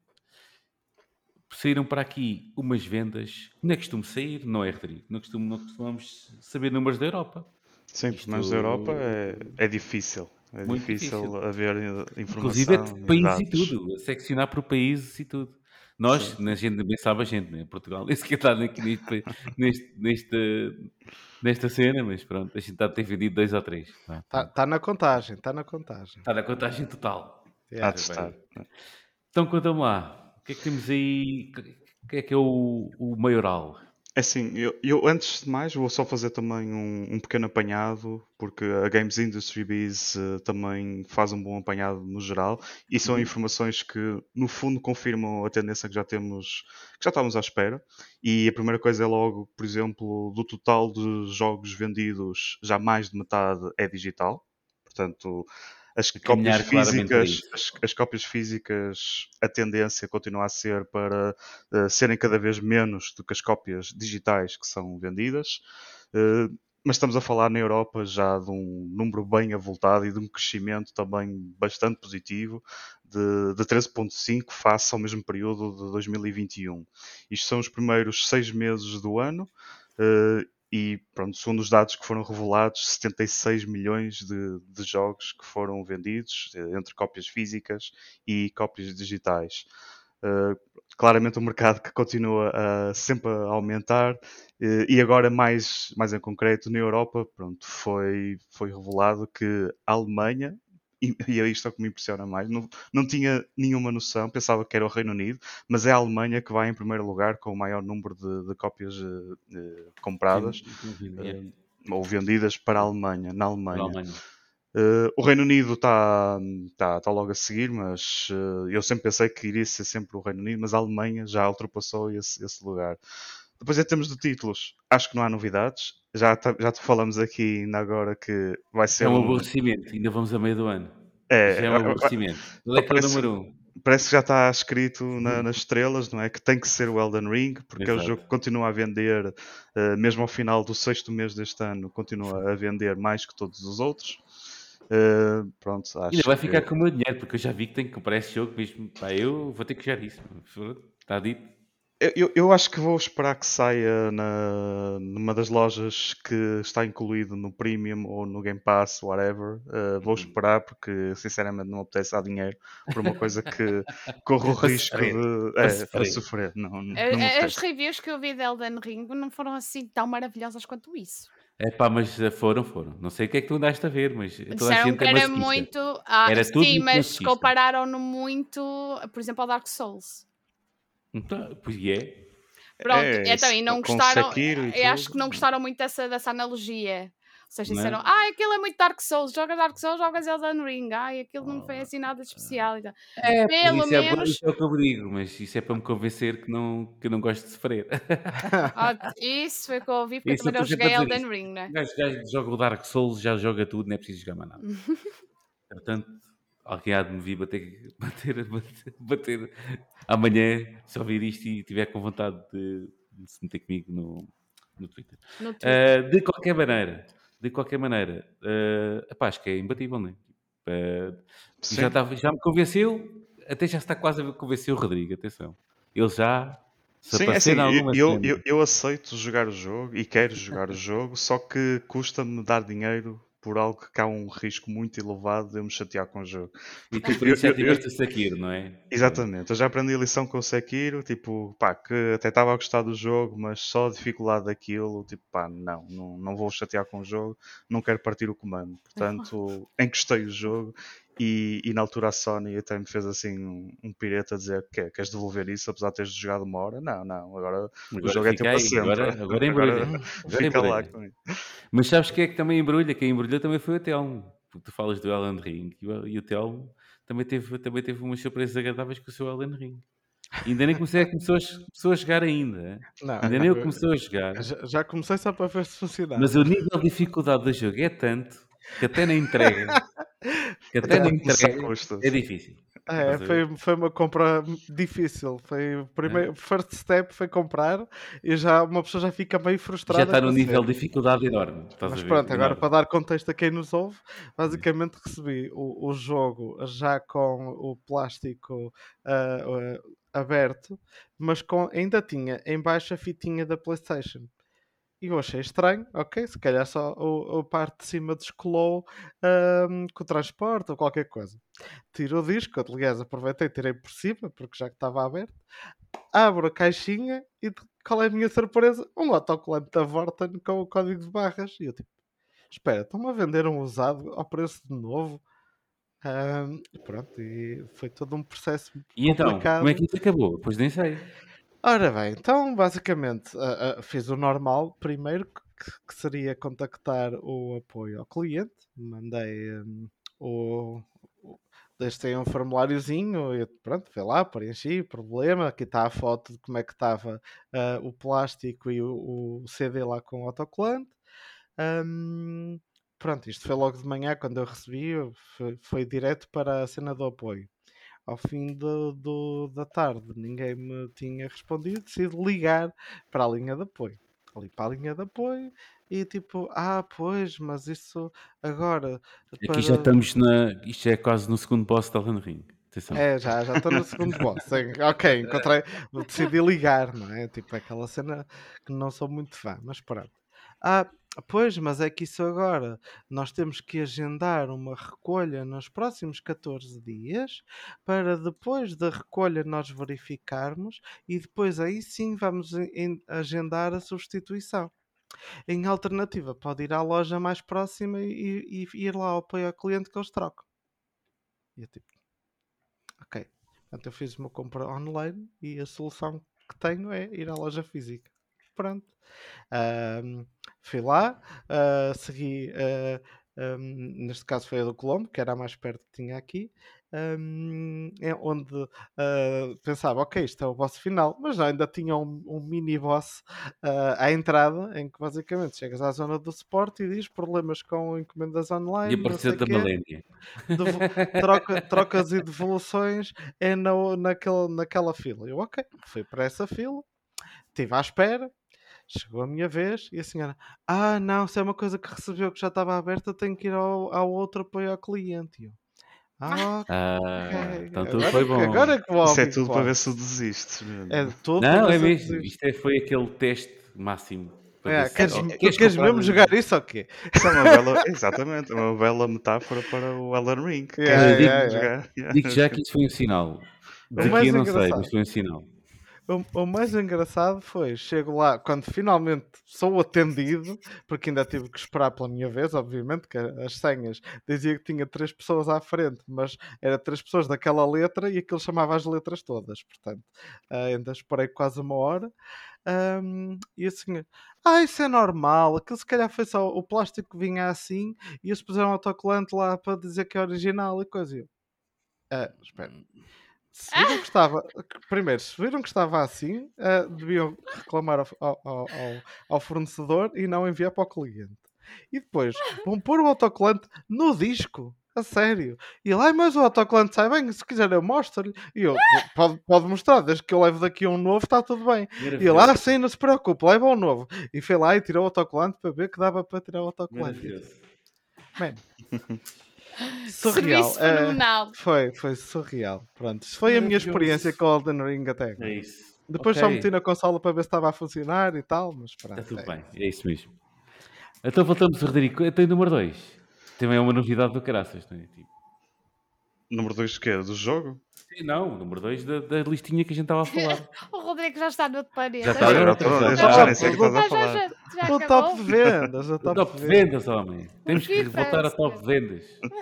Speaker 1: Saíram para aqui umas vendas. Não é costume sair, não é, Rodrigo? Não, costumo, não costumamos saber números da Europa.
Speaker 2: Sim,
Speaker 1: Isto-
Speaker 2: mas na Europa é, é difícil. É
Speaker 1: Muito
Speaker 2: difícil,
Speaker 1: difícil.
Speaker 2: haver informação.
Speaker 1: Inclusive é de
Speaker 2: e
Speaker 1: país e tudo. A seccionar por países e tudo. Nós,
Speaker 2: Sim.
Speaker 1: na gente bem sabe a gente, né? Portugal, nem sequer está aqui neste, neste, neste- nesta cena, mas pronto, a gente está a ter vendido dois ou três. Está
Speaker 3: Está tá na contagem, está na contagem.
Speaker 1: na contagem total.
Speaker 2: Há
Speaker 3: Yeah.
Speaker 2: de estar.
Speaker 1: Então conta-me lá, que é que temos aí? O que é que é o, o maioral?
Speaker 2: É assim, eu, eu, antes de mais vou só fazer também um, um pequeno apanhado, porque a Games Industry Biz eh, também faz um bom apanhado no geral, e são
Speaker 1: Uhum.
Speaker 2: informações que no fundo confirmam a tendência que já temos, que já estávamos à espera. E a primeira coisa é logo, por exemplo, do total de jogos vendidos, já mais de metade é digital. Portanto, as cópias físicas, as, as cópias físicas, a tendência continua a ser para eh, serem cada vez menos do que as cópias digitais que são vendidas. Eh, mas estamos a falar na Europa já de um número bem avultado e de um crescimento também bastante positivo de, de 13,5 face ao mesmo período de 2021. Isto são os primeiros seis meses do ano. eh, e pronto, segundo os dados que foram revelados, 76 milhões de, de jogos que foram vendidos eh, entre cópias físicas e cópias digitais. Uh, claramente um mercado que continua a sempre a aumentar eh, e agora mais, mais em concreto na Europa pronto, foi, foi revelado que a Alemanha e, e é isto que me impressiona mais não, não tinha nenhuma noção, pensava que era o Reino Unido mas é a Alemanha que vai em primeiro lugar com o maior número de, de cópias eh, compradas
Speaker 1: É,
Speaker 2: ou vendidas para a Alemanha, na Alemanha.
Speaker 1: Alemanha.
Speaker 2: Uh, o Reino Unido está tá, tá logo a seguir, mas uh, eu sempre pensei que iria ser sempre o Reino Unido, mas a Alemanha já ultrapassou esse, esse lugar. Depois, em termos de títulos, acho que não há novidades. Já, tá- já te falamos aqui ainda agora que vai ser.
Speaker 1: É um
Speaker 2: um-
Speaker 1: aborrecimento, ainda vamos a meio do ano.
Speaker 2: é,
Speaker 1: Já é um aborrecimento. Qual é que é o
Speaker 2: parece-
Speaker 1: número um?
Speaker 2: parece que já está escrito na- nas estrelas, não é? Que tem que ser o Elden Ring, porque é o
Speaker 1: Exato.
Speaker 2: jogo que continua a vender, uh, mesmo ao final do sexto mês deste ano, continua a vender mais que todos os outros. Uh, pronto, acho
Speaker 1: Ainda vai
Speaker 2: que-
Speaker 1: ficar com o meu dinheiro, porque eu já vi que tenho que comprar esse jogo mesmo. Pá, eu vou ter que jogar isso. Está dito.
Speaker 2: Eu- Eu, acho que vou esperar que saia na, numa das lojas que está incluído no Premium ou no Game Pass, whatever. Uh, vou
Speaker 1: Uhum.
Speaker 2: esperar porque sinceramente não apetece dar dinheiro por uma coisa que corro o
Speaker 1: Para
Speaker 2: risco
Speaker 1: sofrer.
Speaker 2: de é,
Speaker 1: sofrer.
Speaker 2: sofrer. Não, não
Speaker 4: A- a- As reviews que eu vi de Elden Ring não foram assim tão maravilhosas quanto isso.
Speaker 1: É pá, mas eh, foram, foram. Não sei o que é que tu andaste a ver, mas toda a
Speaker 4: Disseram
Speaker 1: gente
Speaker 4: que
Speaker 1: é
Speaker 4: era
Speaker 1: masoquista.
Speaker 4: muito. Ah,
Speaker 1: Era tudo
Speaker 4: sim, mas compararam-no muito, por exemplo, ao Dark Souls.
Speaker 1: Então, pois é.
Speaker 4: Pronto,
Speaker 2: É,
Speaker 4: então, e não gostaram.
Speaker 2: E
Speaker 4: Eu acho que não gostaram muito dessa, dessa analogia. Ou seja,
Speaker 1: Não é?
Speaker 4: disseram, ah, aquilo é muito Dark Souls, jogas Dark Souls, jogas Elden Ring, ai, aquilo não foi assim nada de especial. e tal.
Speaker 1: É,
Speaker 4: Pelo
Speaker 1: isso, é,
Speaker 4: menos-
Speaker 1: isso é o que eu digo, mas isso é para me convencer que, não, que eu não gosto de sofrer.
Speaker 4: Ah, isso foi o que eu ouvi, porque
Speaker 1: Isso,
Speaker 4: eu também
Speaker 1: eu
Speaker 4: não joguei Elden Ring, né?
Speaker 1: O gajo, gajo joga o Dark Souls, já joga tudo, não é preciso jogar mais nada. Portanto, alguém há de me vir bater, bater, bater, bater amanhã, se ouvir isto e tiver com vontade de, de se meter comigo no, no Twitter.
Speaker 4: No Twitter.
Speaker 1: Uh, de qualquer maneira, de qualquer maneira, uh, epá, acho que é imbatível, não é? Uh, e
Speaker 2: Sim.
Speaker 1: já, estava- já me convenceu, até já está quase a convencer o Rodrigo, atenção. Ele já se
Speaker 2: Sim, é assim, eu, eu, eu, eu aceito jogar o jogo e quero jogar o jogo, só que custa-me dar dinheiro por algo que há um risco muito elevado de eu me chatear com o jogo.
Speaker 1: E tu por
Speaker 2: eu-
Speaker 1: isso já
Speaker 2: eu-
Speaker 1: tiveste o Sekiro, não é?
Speaker 2: Exatamente, eu já aprendi a lição com o Sekiro, tipo, pá, que até estava a gostar do jogo, mas só a dificuldade daquilo, tipo, pá, não, não, não vou chatear com o jogo, não quero partir o comando. Portanto, encostei o jogo e, e na altura a Sony até me fez assim um, um pireta a dizer que queres devolver isso apesar de teres jogado uma hora? Não, não, agora o
Speaker 1: Agora
Speaker 2: jogo é teu para
Speaker 1: aí,
Speaker 2: sempre.
Speaker 1: Agora, agora embrulha. Agora
Speaker 2: fica lá
Speaker 1: embrulha.
Speaker 2: com isso.
Speaker 1: Mas sabes quem é que também embrulha? Quem embrulhou também foi o Telmo. Porque tu falas do Elden Ring e o, e o Telmo também teve, também teve umas surpresas agradáveis com o seu Elden Ring. Ainda nem comecei a, começou a, começou a jogar ainda.
Speaker 3: Não,
Speaker 1: Ainda nem o
Speaker 3: eu-
Speaker 1: começou a jogar.
Speaker 3: já, já comecei só para ver se funcionava.
Speaker 1: Mas o nível de dificuldade do jogo é tanto que até na entrega, que até
Speaker 2: Isso
Speaker 1: entrega é difícil.
Speaker 3: É,
Speaker 1: Estás a ver?
Speaker 3: foi, foi uma compra difícil. Foi o primeiro, first step foi comprar e já uma pessoa já fica meio frustrada.
Speaker 1: Já está num nível de dificuldade enorme. Estás
Speaker 3: Mas
Speaker 1: a ver?
Speaker 3: pronto, agora para dar contexto a quem nos ouve, basicamente recebi o, o jogo já com o plástico ah, ah, aberto, mas com, ainda tinha em baixo a fitinha da PlayStation. E eu achei estranho, ok, se calhar só o, a parte de cima descolou ahm, com o transporte ou qualquer coisa. Tiro o disco, aliás, aproveitei e tirei por cima, porque já que estava aberto. Abro a caixinha e qual é a minha surpresa? Um autocolante da Vorten com o código de barras. E eu tipo, espera, estão-me a vender um usado ao preço de novo? Ahm, pronto, e foi todo um processo
Speaker 1: E então,
Speaker 3: complicado.
Speaker 1: como é que isso acabou? Pois nem sei.
Speaker 3: Ora bem, então basicamente ah, ah, fiz o normal primeiro, que, que seria contactar o apoio ao cliente. Mandei hum, o. Deixei um formuláriozinho e pronto, fui lá, preenchi, problema. Aqui está a foto de como é que estava ah, o plástico e o, o CD lá com o autocolante. Hum, pronto, isto foi logo de manhã quando eu recebi, eu- foi, foi direto para a cena do apoio ao fim do, do- da tarde ninguém me tinha respondido, decidi ligar para a linha de apoio. Ali para a linha de apoio e tipo, ah, pois, mas isso agora.
Speaker 1: Aqui já estamos na. Isto é quase no segundo boss da Elden Ring. Atenção.
Speaker 3: É, já, já estou no segundo boss. Ok, encontrei. Decidi ligar, não é? Tipo aquela cena que não sou muito fã, mas pronto. Ah, pois, mas é que isso agora nós temos que agendar uma recolha nos próximos 14 dias para depois da recolha nós verificarmos e depois aí sim vamos em- agendar a substituição. Em alternativa, pode ir à loja mais próxima e, e ir lá ao apoio ao cliente que eles trocam. E eu tipo, ok. Portanto, eu fiz uma compra online e a solução que tenho é ir à loja física. Pronto. Fui lá, ah, segui, ah, ahm, neste caso foi a do Colombo, que era a mais perto que tinha aqui, é onde ah, pensava, ok, isto é o boss final, mas já ainda tinha um, um mini boss ah, à entrada, em que basicamente chegas à zona do suporte e diz problemas com encomendas online,
Speaker 1: E apareceu da Malénia.
Speaker 3: troca- trocas e devoluções é na, naquele, naquela fila. Eu, ok, fui para essa fila, estive à espera, chegou a minha vez e a senhora, ah, não, se é uma coisa que recebeu que já estava aberta, tenho que ir ao, ao outro apoio ao cliente. E eu, ah,
Speaker 1: Ah,
Speaker 3: ok,
Speaker 1: então tudo
Speaker 3: agora,
Speaker 1: foi bom.
Speaker 3: agora é que vou
Speaker 2: Isso é tudo para ver se tu desistes. mesmo.
Speaker 3: É tudo
Speaker 1: Não,
Speaker 3: para
Speaker 1: é mesmo. Isto é- foi aquele teste máximo.
Speaker 3: É, queres,
Speaker 1: Oh,
Speaker 3: queres,
Speaker 1: comprar
Speaker 3: mesmo jogar isso ou quê?
Speaker 2: Isso é uma bela, exatamente, é uma bela metáfora para o Elden Ring.
Speaker 3: Yeah,
Speaker 2: Queres
Speaker 1: yeah,
Speaker 2: mesmo
Speaker 3: yeah.
Speaker 2: jogar?
Speaker 1: Digo já que isso foi um sinal. Daqui eu não sei, mas foi um sinal.
Speaker 3: O, o mais engraçado foi, chego lá, quando finalmente sou atendido, porque ainda tive que esperar pela minha vez, obviamente, que as senhas dizia que tinha três pessoas à frente, mas era três pessoas daquela letra e aquilo chamava as letras todas, portanto, ah, ainda esperei quase uma hora. Ahm, e a senhora, ah, isso é normal, aquilo se calhar foi só o plástico que vinha assim e eles puseram autocolante lá para dizer que é original e coisa. E eu, ah, espera. Se viram que estava, primeiro, se viram que estava assim, ah, deviam reclamar ao, ao- ao- ao- fornecedor e não enviar para o cliente. E depois vão pôr o autocolante no disco, a sério. E lá, mas o autocolante sai bem, se quiser eu mostro-lhe. E eu, pode, pode mostrar, desde que eu levo daqui um novo, está tudo bem. E ele, ah, sim, não se preocupe, leva um novo. E foi lá e tirou o autocolante para ver que dava para tirar o autocolante. Man, surreal.
Speaker 4: Serviço fenomenal.
Speaker 3: foi, foi surreal. Pronto, isso foi a minha experiência com o Elden Ring até agora.
Speaker 1: É isso.
Speaker 3: Depois
Speaker 1: Ok.
Speaker 3: só meti na consola para ver se estava a funcionar e tal, mas pronto.
Speaker 1: Está tudo
Speaker 3: é.
Speaker 1: bem, é isso mesmo. Então voltamos, Rodrigo. Então, número 2. Também é uma novidade do caraças, não é? Tipo,
Speaker 2: Número 2 de quê? Do jogo?
Speaker 1: Sim, não, o número 2 da, da listinha que a gente estava a falar.
Speaker 4: O Rodrigo já está no outro planeta.
Speaker 1: Já está no
Speaker 2: eu
Speaker 1: planeta.
Speaker 2: já nem sei o que estás a
Speaker 4: já,
Speaker 2: falar.
Speaker 4: já, já
Speaker 3: O
Speaker 4: acabou.
Speaker 3: top de vendas, o
Speaker 1: O
Speaker 3: top, de vendas.
Speaker 1: homem. Temos que voltar a top de vendas.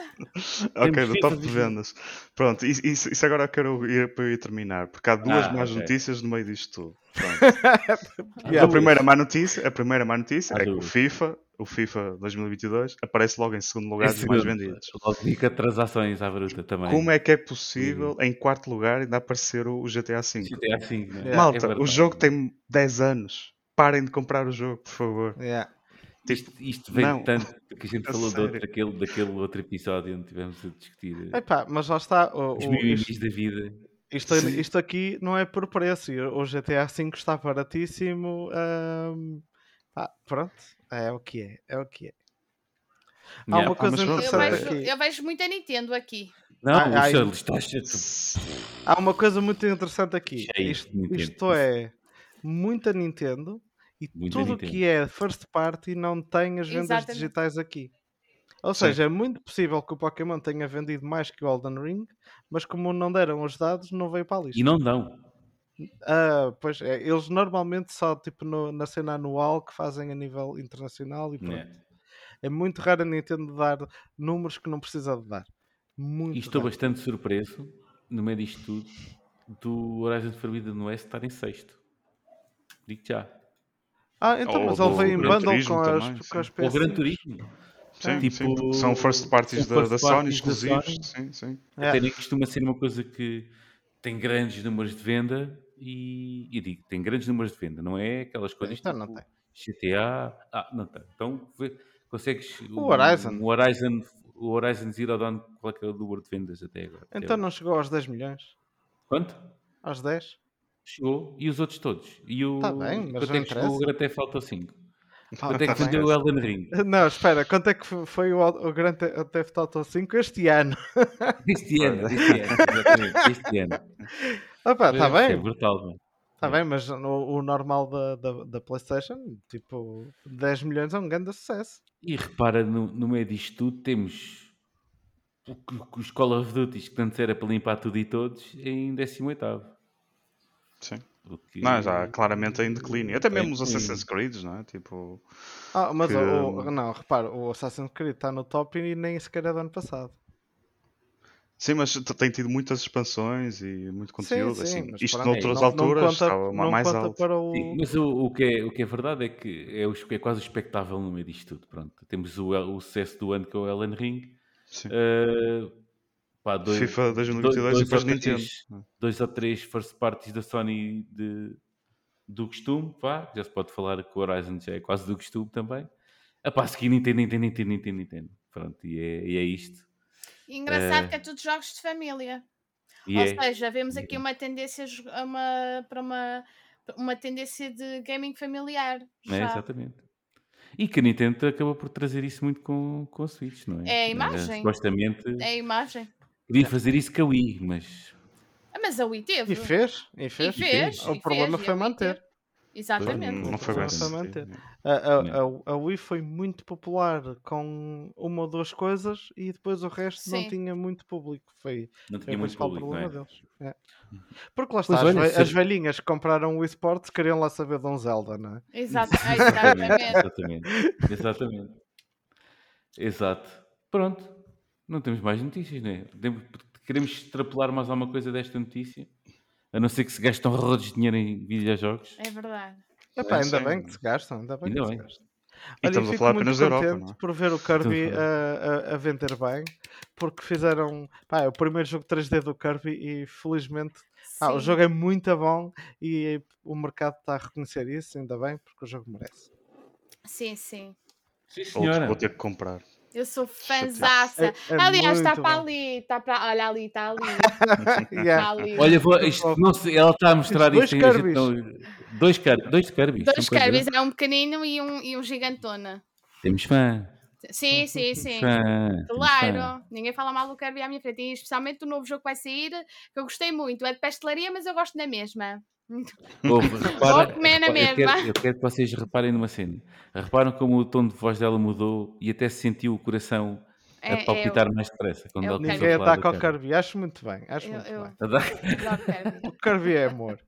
Speaker 2: Ok, do top de
Speaker 1: 20.
Speaker 2: vendas. Pronto, isso, isso, agora eu quero ir para eu ir terminar, porque há duas
Speaker 1: Ah,
Speaker 2: más
Speaker 1: ok.
Speaker 2: notícias no meio disto tudo.
Speaker 3: Yeah.
Speaker 2: A primeira má notícia, a primeira má notícia
Speaker 1: Há
Speaker 2: é que o. FIFA, o FIFA 2022, aparece logo em segundo lugar dos mais vendidos.
Speaker 1: Logo dica transações à bruta também.
Speaker 2: Como é que é possível, em quarto lugar, ainda aparecer o GTA V?
Speaker 1: É assim, não é?
Speaker 3: Yeah.
Speaker 2: Malta,
Speaker 1: É
Speaker 2: o jogo tem 10 anos. Parem de comprar o jogo, por favor.
Speaker 3: Yeah.
Speaker 2: Tipo,
Speaker 1: Isto, isto vem
Speaker 2: não.
Speaker 1: tanto que a gente
Speaker 2: A
Speaker 1: falou
Speaker 2: sério.
Speaker 1: outro, daquele, daquele outro episódio onde tivemos a discutir eh,
Speaker 3: Epá, mas lá está. O,
Speaker 1: os mimimis da vida.
Speaker 3: Isto, isto aqui não é por preço. e O GTA V está baratíssimo. pá, pronto, é o que é. É o que é. Há
Speaker 1: Yeah.
Speaker 3: uma
Speaker 2: Ah,
Speaker 3: coisa
Speaker 4: Eu
Speaker 3: interessante
Speaker 2: sei.
Speaker 4: vejo,
Speaker 3: aqui.
Speaker 4: eu vejo muita Nintendo aqui.
Speaker 1: Não,
Speaker 3: Ah,
Speaker 1: o
Speaker 3: ai.
Speaker 1: Charles está cheio.
Speaker 3: Há uma coisa muito interessante aqui. Isto, isto é muita Nintendo e
Speaker 1: Muita
Speaker 3: tudo
Speaker 1: Nintendo.
Speaker 3: que é first party não tem as vendas
Speaker 4: Exatamente.
Speaker 3: digitais aqui. Ou
Speaker 2: Sim.
Speaker 3: seja, é muito possível que o Pokémon tenha vendido mais que o Elden Ring, mas como não deram os dados, não veio para a lista.
Speaker 1: E não dão.
Speaker 3: Ah, pois é, eles normalmente só tipo no- na cena anual que fazem a nível internacional e pronto.
Speaker 1: né?
Speaker 3: É muito raro a Nintendo dar números que não precisa de dar. Muito
Speaker 1: E estou
Speaker 3: raro.
Speaker 1: bastante surpreso, no meio disto tudo, do Horizon Forbidden West estar em sexto. Digo já.
Speaker 3: Ah, então,
Speaker 2: Ou
Speaker 3: mas ele veio em bundle com as,
Speaker 2: também,
Speaker 3: com as
Speaker 2: sim.
Speaker 1: O Gran
Speaker 3: PS5.
Speaker 1: Turismo.
Speaker 2: Sim,
Speaker 1: Tipo,
Speaker 2: sim, são first parties
Speaker 1: são
Speaker 2: da,
Speaker 1: first
Speaker 2: da Sony,
Speaker 1: da
Speaker 2: exclusivos.
Speaker 1: Sony.
Speaker 2: Sim, sim.
Speaker 3: É.
Speaker 1: Até nem costuma ser uma coisa que tem grandes números de venda e, e digo, tem grandes números de venda, não é aquelas coisas
Speaker 3: Então não
Speaker 1: tipo
Speaker 3: tem.
Speaker 1: GTA. Ah, não tem. Então vê- consegues
Speaker 3: O Horizon.
Speaker 1: Um Horizon, o Horizon Zero Dawn, qual é que é o número de vendas até agora? Até
Speaker 3: Então
Speaker 1: agora.
Speaker 3: não chegou aos 10 milhões?
Speaker 1: Quanto?
Speaker 3: Aos 10?
Speaker 1: Chegou. E os outros todos? E o.
Speaker 3: Tá bem, mas não
Speaker 1: que chegou o. Grand Theft Auto 5? Quanto é
Speaker 3: tá
Speaker 1: que vendeu o Elden Ring?
Speaker 3: Não, espera, quanto é que foi o, o Grand Theft Auto 5 este ano?
Speaker 1: Este ano, este ano, exatamente, este ano.
Speaker 3: Opa, está
Speaker 1: É
Speaker 3: bem,
Speaker 1: brutal, mano.
Speaker 3: está bem, mas no- o normal da, da, da PlayStation, tipo, 10 milhões é um grande sucesso.
Speaker 1: E repara, no, no meio disto tudo, temos o, os Call of Duty, que antes era para limpar tudo e todos, em 18.
Speaker 2: sim.
Speaker 1: O que-
Speaker 2: Não, já claramente em declínio. Até mesmo os
Speaker 1: Sim.
Speaker 2: Assassin's Creed, não é? Tipo,
Speaker 3: Ah, mas
Speaker 2: Que-
Speaker 3: o, não, repara, o Assassin's Creed está no top e nem sequer é do ano passado.
Speaker 2: sim, mas tem tido muitas expansões e muito conteúdo.
Speaker 3: sim,
Speaker 2: assim.
Speaker 3: mas
Speaker 2: Isto noutras
Speaker 3: não- não
Speaker 2: alturas
Speaker 3: conta-
Speaker 2: estava mais
Speaker 3: conta
Speaker 2: alto.
Speaker 3: para o...
Speaker 1: Sim, mas o, o que é, o que é verdade é que é, o, é quase o espectável no meio disto tudo. Pronto. Temos o, o sucesso do ano que é o Ellen Ring.
Speaker 2: Sim.
Speaker 1: eh, pá, dois,
Speaker 2: FIFA 2022 e
Speaker 1: dois
Speaker 2: depois
Speaker 1: ou
Speaker 2: Nintendo.
Speaker 1: três- dois ou três first parties da Sony de, do costume, pá, já se pode falar que o Horizon já é quase do costume também. A pá, seguir Nintendo, Nintendo, Nintendo, Nintendo, Nintendo. Pronto, e é, e é isto.
Speaker 4: E engraçado
Speaker 1: Eh,
Speaker 4: que é tudo jogos de família.
Speaker 1: E
Speaker 4: Ou
Speaker 1: é.
Speaker 4: seja, vemos aqui
Speaker 1: é.
Speaker 4: uma tendência uma, para uma, uma tendência de gaming familiar.
Speaker 1: É,
Speaker 4: já.
Speaker 1: exatamente. E que a Nintendo acabou por trazer isso muito com, com a Switch, não é?
Speaker 4: É a
Speaker 1: Era,
Speaker 4: imagem.
Speaker 1: supostamente
Speaker 4: É a imagem.
Speaker 1: Queria fazer isso com a Wii, mas
Speaker 4: Ah, Mas a Wii teve.
Speaker 3: E fez, e fez.
Speaker 4: E fez,
Speaker 3: O
Speaker 4: e
Speaker 3: problema
Speaker 4: fez,
Speaker 3: foi manter.
Speaker 4: Exatamente.
Speaker 2: Não foi bem
Speaker 3: Não foi manter. A, a,
Speaker 1: Não.
Speaker 3: a, a Wii foi muito popular com uma ou duas coisas e depois o resto não
Speaker 4: Sim.
Speaker 3: tinha muito público. Foi,
Speaker 1: não
Speaker 3: foi
Speaker 1: tinha
Speaker 3: o
Speaker 1: muito
Speaker 3: principal
Speaker 1: público, não é?
Speaker 3: problema deles. É. Porque lá está, as,
Speaker 1: olha,
Speaker 3: ve-
Speaker 1: se-
Speaker 3: as velhinhas que compraram o Wii Sports queriam lá saber de um Zelda, não é?
Speaker 4: Exato.
Speaker 1: Exatamente.
Speaker 4: exatamente.
Speaker 1: Exatamente. Exato. Pronto. Não temos mais notícias, não é? Podemos- Queremos extrapolar mais alguma coisa desta notícia? A não ser que se gastam rodos de dinheiro em videojogos.
Speaker 4: É verdade.
Speaker 3: Epá, ainda bem que se gastam, ainda bem
Speaker 1: Ainda
Speaker 3: que se
Speaker 1: bem.
Speaker 3: gastam. Olha,
Speaker 2: estamos a
Speaker 3: fico
Speaker 2: falar
Speaker 3: muito
Speaker 2: apenas da Europa,
Speaker 3: contente
Speaker 2: não é?
Speaker 3: por ver o Kirby
Speaker 1: Estamos
Speaker 3: a, a, a vender bem, porque fizeram pá, é o primeiro jogo 3D do Kirby e felizmente pá, o
Speaker 4: Sim.
Speaker 3: jogo é muito bom e o mercado está a reconhecer isso, ainda bem, porque o jogo merece.
Speaker 4: Sim, sim.
Speaker 1: Sim, senhora.
Speaker 2: vou ter que comprar.
Speaker 4: Eu sou fanzaça.
Speaker 3: É- é
Speaker 4: Aliás, está para ali. Está para... Olha ali, está ali.
Speaker 3: Yeah.
Speaker 4: Está ali.
Speaker 1: Olha, vou, isto, não sei, ela está a mostrar
Speaker 3: Dois
Speaker 1: isto gente
Speaker 3: Kirbys.
Speaker 1: não- Dois Kirbys. Dois Kirbys.
Speaker 4: Dois Kirby's, é um pequenino e um, e um gigantona.
Speaker 1: Temos fã.
Speaker 4: Sim, sim, sim.
Speaker 1: fã. fã.
Speaker 4: Claro, ninguém fala mal do Kirby à minha frente, e especialmente do novo jogo que vai sair, que eu gostei muito. É de pastelaria, mas eu gosto na mesma.
Speaker 1: Ouve, repara-
Speaker 4: Vou comer na
Speaker 1: repara- eu, quero,
Speaker 4: mesma.
Speaker 1: eu quero que vocês reparem numa cena. Reparam como o tom de voz dela mudou e até se sentiu o coração
Speaker 4: É,
Speaker 1: a palpitar mais depressa. Quando
Speaker 4: é o
Speaker 1: ela começou
Speaker 3: Ninguém
Speaker 1: a falar
Speaker 3: ataca ao
Speaker 1: da Kirby.
Speaker 3: Acho muito bem, acho
Speaker 4: eu,
Speaker 3: muito
Speaker 4: eu,
Speaker 3: bem.
Speaker 1: Dar-
Speaker 4: eu.
Speaker 3: O Kirby é amor.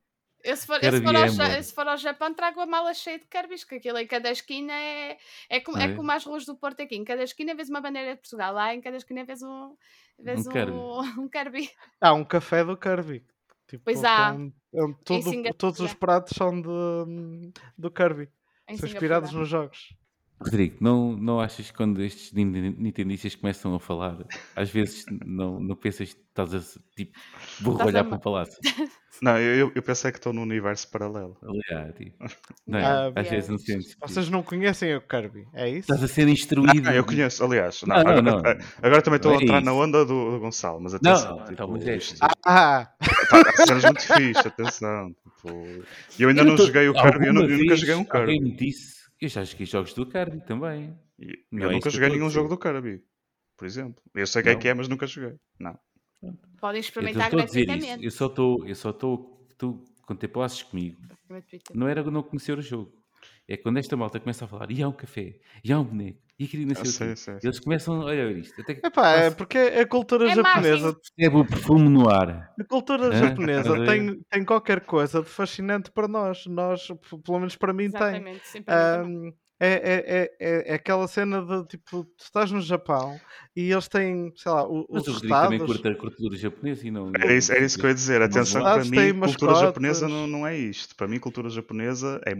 Speaker 4: Eu, se, for, eu se, for
Speaker 1: é
Speaker 4: ao, Ja- se for ao Japão, trago a mala cheia de Kirbys, que aquilo em cada esquina é, é, como, é
Speaker 1: É.
Speaker 4: como as ruas do Porto aqui. Em cada esquina vês uma bandeira de Portugal, lá em cada esquina vês um, vês
Speaker 1: Um
Speaker 4: um,
Speaker 1: Kirby.
Speaker 4: um Kirby.
Speaker 3: Há um café do Kirby. Tipo,
Speaker 4: Pois há.
Speaker 3: com- onde tudo-
Speaker 4: Singapura.
Speaker 3: todos os pratos são de, do Kirby.
Speaker 4: Em
Speaker 3: são
Speaker 4: Singapura.
Speaker 3: inspirados nos jogos.
Speaker 1: Rodrigo, não, não achas que quando estes nin- nintendistas começam a falar, às vezes não, não pensas que estás a tipo, vou
Speaker 4: Estás a
Speaker 1: olhar
Speaker 4: ma-
Speaker 1: para o palácio?
Speaker 2: Não, eu, eu pensei que estou num universo paralelo.
Speaker 1: Aliás, tipo, não é?
Speaker 3: Ah,
Speaker 1: às
Speaker 4: é.
Speaker 1: vezes não sentes.
Speaker 3: Vocês não conhecem o Kirby, é isso?
Speaker 1: Estás a ser instruído.
Speaker 2: Não, eu conheço, aliás. Não,
Speaker 1: Não, não,
Speaker 2: agora,
Speaker 1: não.
Speaker 2: agora também estou
Speaker 1: Não
Speaker 2: a
Speaker 1: é
Speaker 2: entrar na
Speaker 1: isso.
Speaker 2: onda do, do Gonçalo, mas atenção.
Speaker 1: não,
Speaker 2: tipo,
Speaker 1: então, mas é
Speaker 2: isto-.
Speaker 3: Ah,
Speaker 2: cenas muito fixe, atenção. Tipo, eu ainda
Speaker 1: Eu
Speaker 2: não
Speaker 1: tô-
Speaker 2: joguei o Kirby, eu, eu nunca joguei um
Speaker 1: Alguém
Speaker 2: Kirby.
Speaker 1: me disse. Eu já joguei jogos do Kirby também.
Speaker 2: E Eu
Speaker 1: é
Speaker 2: nunca joguei nenhum jogo do Kirby, por exemplo. Eu sei que é que é, mas nunca joguei. Não.
Speaker 4: Podem experimentar gratuitamente.
Speaker 1: Eu só estou. Eu só estou. Tu, quando te passes comigo, não era não conhecer o jogo. É quando esta malta começa a falar, e há um café, e há um boneco, e queria o
Speaker 2: sei,
Speaker 1: quê.
Speaker 2: sei, sei.
Speaker 1: Eles começam a olhar isto. Até que
Speaker 3: epá, é porque a cultura
Speaker 4: É
Speaker 3: japonesa,
Speaker 1: percebe o perfume no ar.
Speaker 3: a cultura
Speaker 1: Hã?
Speaker 3: japonesa
Speaker 1: ver?
Speaker 3: tem, tem qualquer coisa de fascinante para nós. Nós, pelo menos para mim, tem.
Speaker 4: Exatamente. Também.
Speaker 3: Ahm, é, é, é, é, é aquela cena de tipo, tu estás no Japão e eles têm, sei lá, o-
Speaker 1: Mas
Speaker 3: os
Speaker 1: o Rodrigo também curta a cultura japonesa e não.
Speaker 2: Era isso, era isso que eu ia dizer. Atenção, para mim, cultura japonesa não, não é isto. Para mim, cultura japonesa é,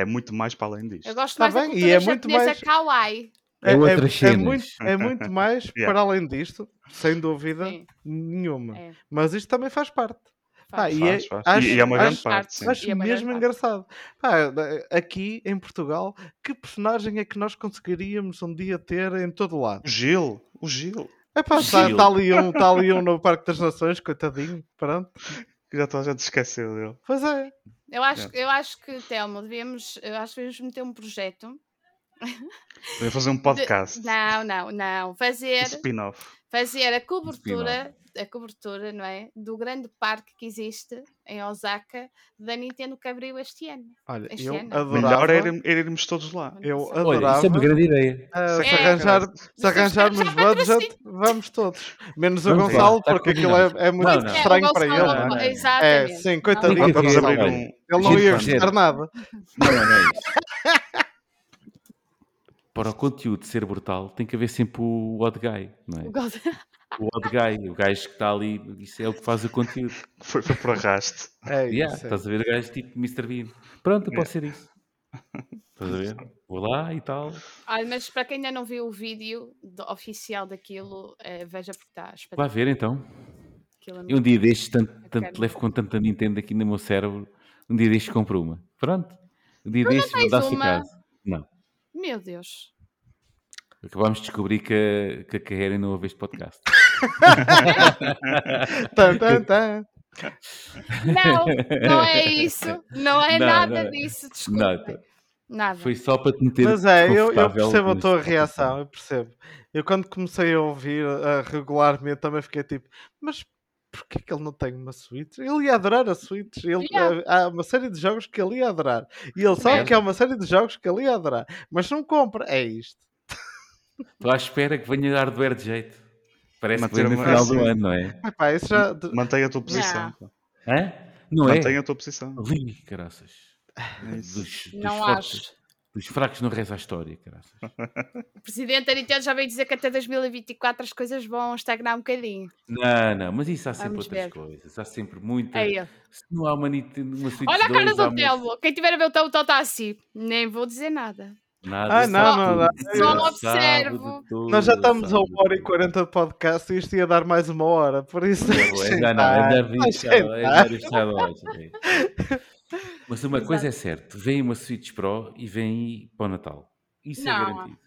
Speaker 2: é muito mais para além disto.
Speaker 4: Eu gosto
Speaker 3: Tá
Speaker 4: mais da
Speaker 3: bem, e
Speaker 4: cultura
Speaker 3: é muito mais-
Speaker 4: kawaii.
Speaker 3: É,
Speaker 1: É
Speaker 3: é, é muito, é muito mais
Speaker 2: Yeah.
Speaker 3: para além disto, sem dúvida
Speaker 4: Sim,
Speaker 3: nenhuma.
Speaker 4: é.
Speaker 3: Mas isto também faz parte.
Speaker 4: faz.
Speaker 3: Ah, e
Speaker 2: Faz,
Speaker 3: é-
Speaker 2: faz.
Speaker 3: acho-
Speaker 2: e, e é uma grande
Speaker 3: acho-
Speaker 2: parte, sim.
Speaker 3: Acho
Speaker 4: E é
Speaker 3: mesmo engraçado. Pá, aqui em Portugal, que personagem é que nós conseguiríamos um dia ter em todo lado?
Speaker 2: O Gil, o Gil.
Speaker 3: Epá, está
Speaker 1: Gil.
Speaker 3: tá ali, um, tá ali um no Parque das Nações, coitadinho. Pronto.
Speaker 2: Que já toda a gente esqueceu dele.
Speaker 3: Pois é.
Speaker 4: Eu acho, eu acho que, Telmo, devíamos, eu acho que devíamos meter um projeto.
Speaker 2: Vou fazer um
Speaker 4: de-
Speaker 2: podcast.
Speaker 4: Não, não, não.
Speaker 2: Um
Speaker 4: Fazer,
Speaker 2: spin-off.
Speaker 4: fazer a cobertura, a cobertura, não é? Do grande parque que existe em Osaka da Nintendo que abriu este ano.
Speaker 3: Olha,
Speaker 4: Este
Speaker 3: eu
Speaker 4: ano.
Speaker 2: Melhor
Speaker 3: adorava.
Speaker 2: era, era irmos todos lá.
Speaker 3: Eu
Speaker 4: Olha,
Speaker 1: Olha,
Speaker 3: adorava.
Speaker 1: isso é uma grande ideia.
Speaker 3: se,
Speaker 4: É.
Speaker 3: arranjar, se arranjarmos budget, vamos todos. Menos o
Speaker 1: Vamos lá,
Speaker 3: Gonçalo,
Speaker 1: está
Speaker 3: porque aquilo é, é muito
Speaker 1: Não, não.
Speaker 4: É, o
Speaker 3: estranho para ele.
Speaker 1: não, não.
Speaker 3: É, sim,
Speaker 4: Não,
Speaker 3: coitadinho.
Speaker 1: Olha,
Speaker 2: um.
Speaker 3: Ele não ia gostar nada.
Speaker 1: Não, não, não é isso. Para o conteúdo ser brutal, tem que haver sempre o odd guy, não é?
Speaker 4: o God-
Speaker 1: O odd guy, o gajo que está ali, isso é o que faz o conteúdo.
Speaker 2: Foi, foi por arraste.
Speaker 3: É
Speaker 1: Yeah,
Speaker 3: isso. é.
Speaker 1: estás a ver o gajo tipo Mr. Bean. Pronto, posso ser isso. Estás a ver? Vou lá e tal.
Speaker 4: Olha, mas para quem ainda não viu o vídeo do- oficial daquilo, eh, veja porque está
Speaker 1: Vai
Speaker 4: espetacular.
Speaker 1: ver então.
Speaker 4: É
Speaker 1: Eu um dia destes, tanto, tanto levo com tanta Nintendo aqui no meu cérebro, um dia destes compro uma. Pronto. Um dia destes dá-se casa. Não.
Speaker 4: Meu Deus.
Speaker 1: Acabámos de descobrir que, a- que a Karen não ouve este podcast.
Speaker 3: Tan, tan, tan.
Speaker 4: Não, não é isso. Não é
Speaker 1: Não,
Speaker 4: nada
Speaker 1: não.
Speaker 4: disso. Desculpa.
Speaker 1: Nada.
Speaker 4: Nada.
Speaker 1: Foi só para te meter
Speaker 3: Mas é, eu, eu percebo a tua
Speaker 1: situação.
Speaker 3: reação, eu percebo. Eu quando comecei a ouvir ah, regularmente também fiquei tipo, mas porquê que ele não tem uma Switch? Ele ia adorar a Switch. Ele,
Speaker 4: Yeah.
Speaker 3: ah, há uma série de jogos que ele ia adorar. E ele sabe
Speaker 1: É.
Speaker 3: que há uma série de jogos que ele ia adorar. Mas não compra. É isto.
Speaker 1: Estou à espera que venha hardware de jeito. Parece que
Speaker 2: Manter
Speaker 1: vem no final do
Speaker 2: assim.
Speaker 1: ano, não é?
Speaker 3: Epá, isso já... de-
Speaker 2: Mantém a tua posição.
Speaker 1: Hã? Não é?
Speaker 2: Mantém a tua posição.
Speaker 1: Ali, caraças.
Speaker 2: É.
Speaker 1: Dos, dos
Speaker 4: Não
Speaker 1: fortes,
Speaker 4: acho.
Speaker 1: Dos fracos não reza a história, caraças.
Speaker 4: O presidente da Nintendo já veio dizer que até 2024 as coisas vão estagnar um bocadinho.
Speaker 1: Não, não, mas isso há sempre
Speaker 4: Vamos
Speaker 1: outras
Speaker 4: ver.
Speaker 1: coisas. Há sempre muita.
Speaker 4: Aí, ó.
Speaker 1: Se não há uma, Nintendo- uma Switch
Speaker 4: Olha a cara
Speaker 1: 2, há
Speaker 4: do
Speaker 1: uma-
Speaker 4: Telmo. Quem tiver a ver o Telmo está assim. Nem vou dizer nada.
Speaker 1: Nada,
Speaker 3: Ah, não, não, não.
Speaker 4: Só observo.
Speaker 1: tudo,
Speaker 3: Nós já estamos a uma hora e
Speaker 1: tudo.
Speaker 3: quarenta de podcast e isto ia dar mais uma hora. Por isso...
Speaker 1: É, não, é
Speaker 3: estar,
Speaker 1: melhor
Speaker 3: deixem
Speaker 1: Mas uma coisa é certa, vem uma Switch Pro e vem para o Natal. Isso é
Speaker 4: Não.
Speaker 1: garantido.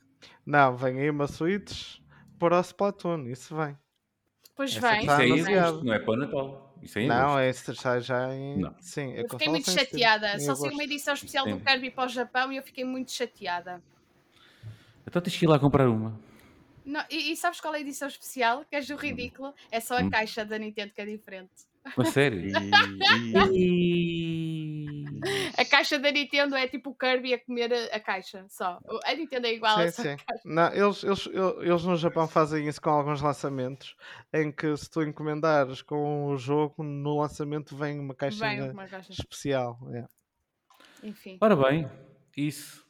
Speaker 3: Não, vem aí uma Switch para o Splatoon. Isso vem.
Speaker 4: Pois
Speaker 1: Essa-
Speaker 4: vem.
Speaker 1: Isso
Speaker 3: Tá
Speaker 1: é em
Speaker 3: anunciado.
Speaker 1: agosto, não é para o Natal. Isso é
Speaker 3: Não, é isso já, já em.
Speaker 1: Não.
Speaker 3: Sim, é
Speaker 4: Eu fiquei muito chateada. Só
Speaker 3: agosto.
Speaker 4: uma edição especial do
Speaker 1: Sim.
Speaker 4: Kirby para o Japão e eu fiquei muito chateada.
Speaker 1: Então tens que ir lá comprar uma.
Speaker 4: Não, e, e sabes qual é a edição especial? Que és o ridículo. É só a
Speaker 1: Hum.
Speaker 4: caixa da Nintendo que é diferente.
Speaker 1: Mas sério.
Speaker 2: E,
Speaker 4: A caixa da Nintendo é tipo o Kirby a comer a, a caixa, só. A Nintendo é igual a
Speaker 3: Sim,
Speaker 4: só
Speaker 3: sim. Não, eles, eles, eles no Japão fazem isso com alguns lançamentos em que se tu encomendares com o jogo, no lançamento vem uma
Speaker 4: Vem
Speaker 3: caixinha
Speaker 4: uma caixa.
Speaker 3: especial. é.
Speaker 4: Enfim.
Speaker 1: Ora bem, isso.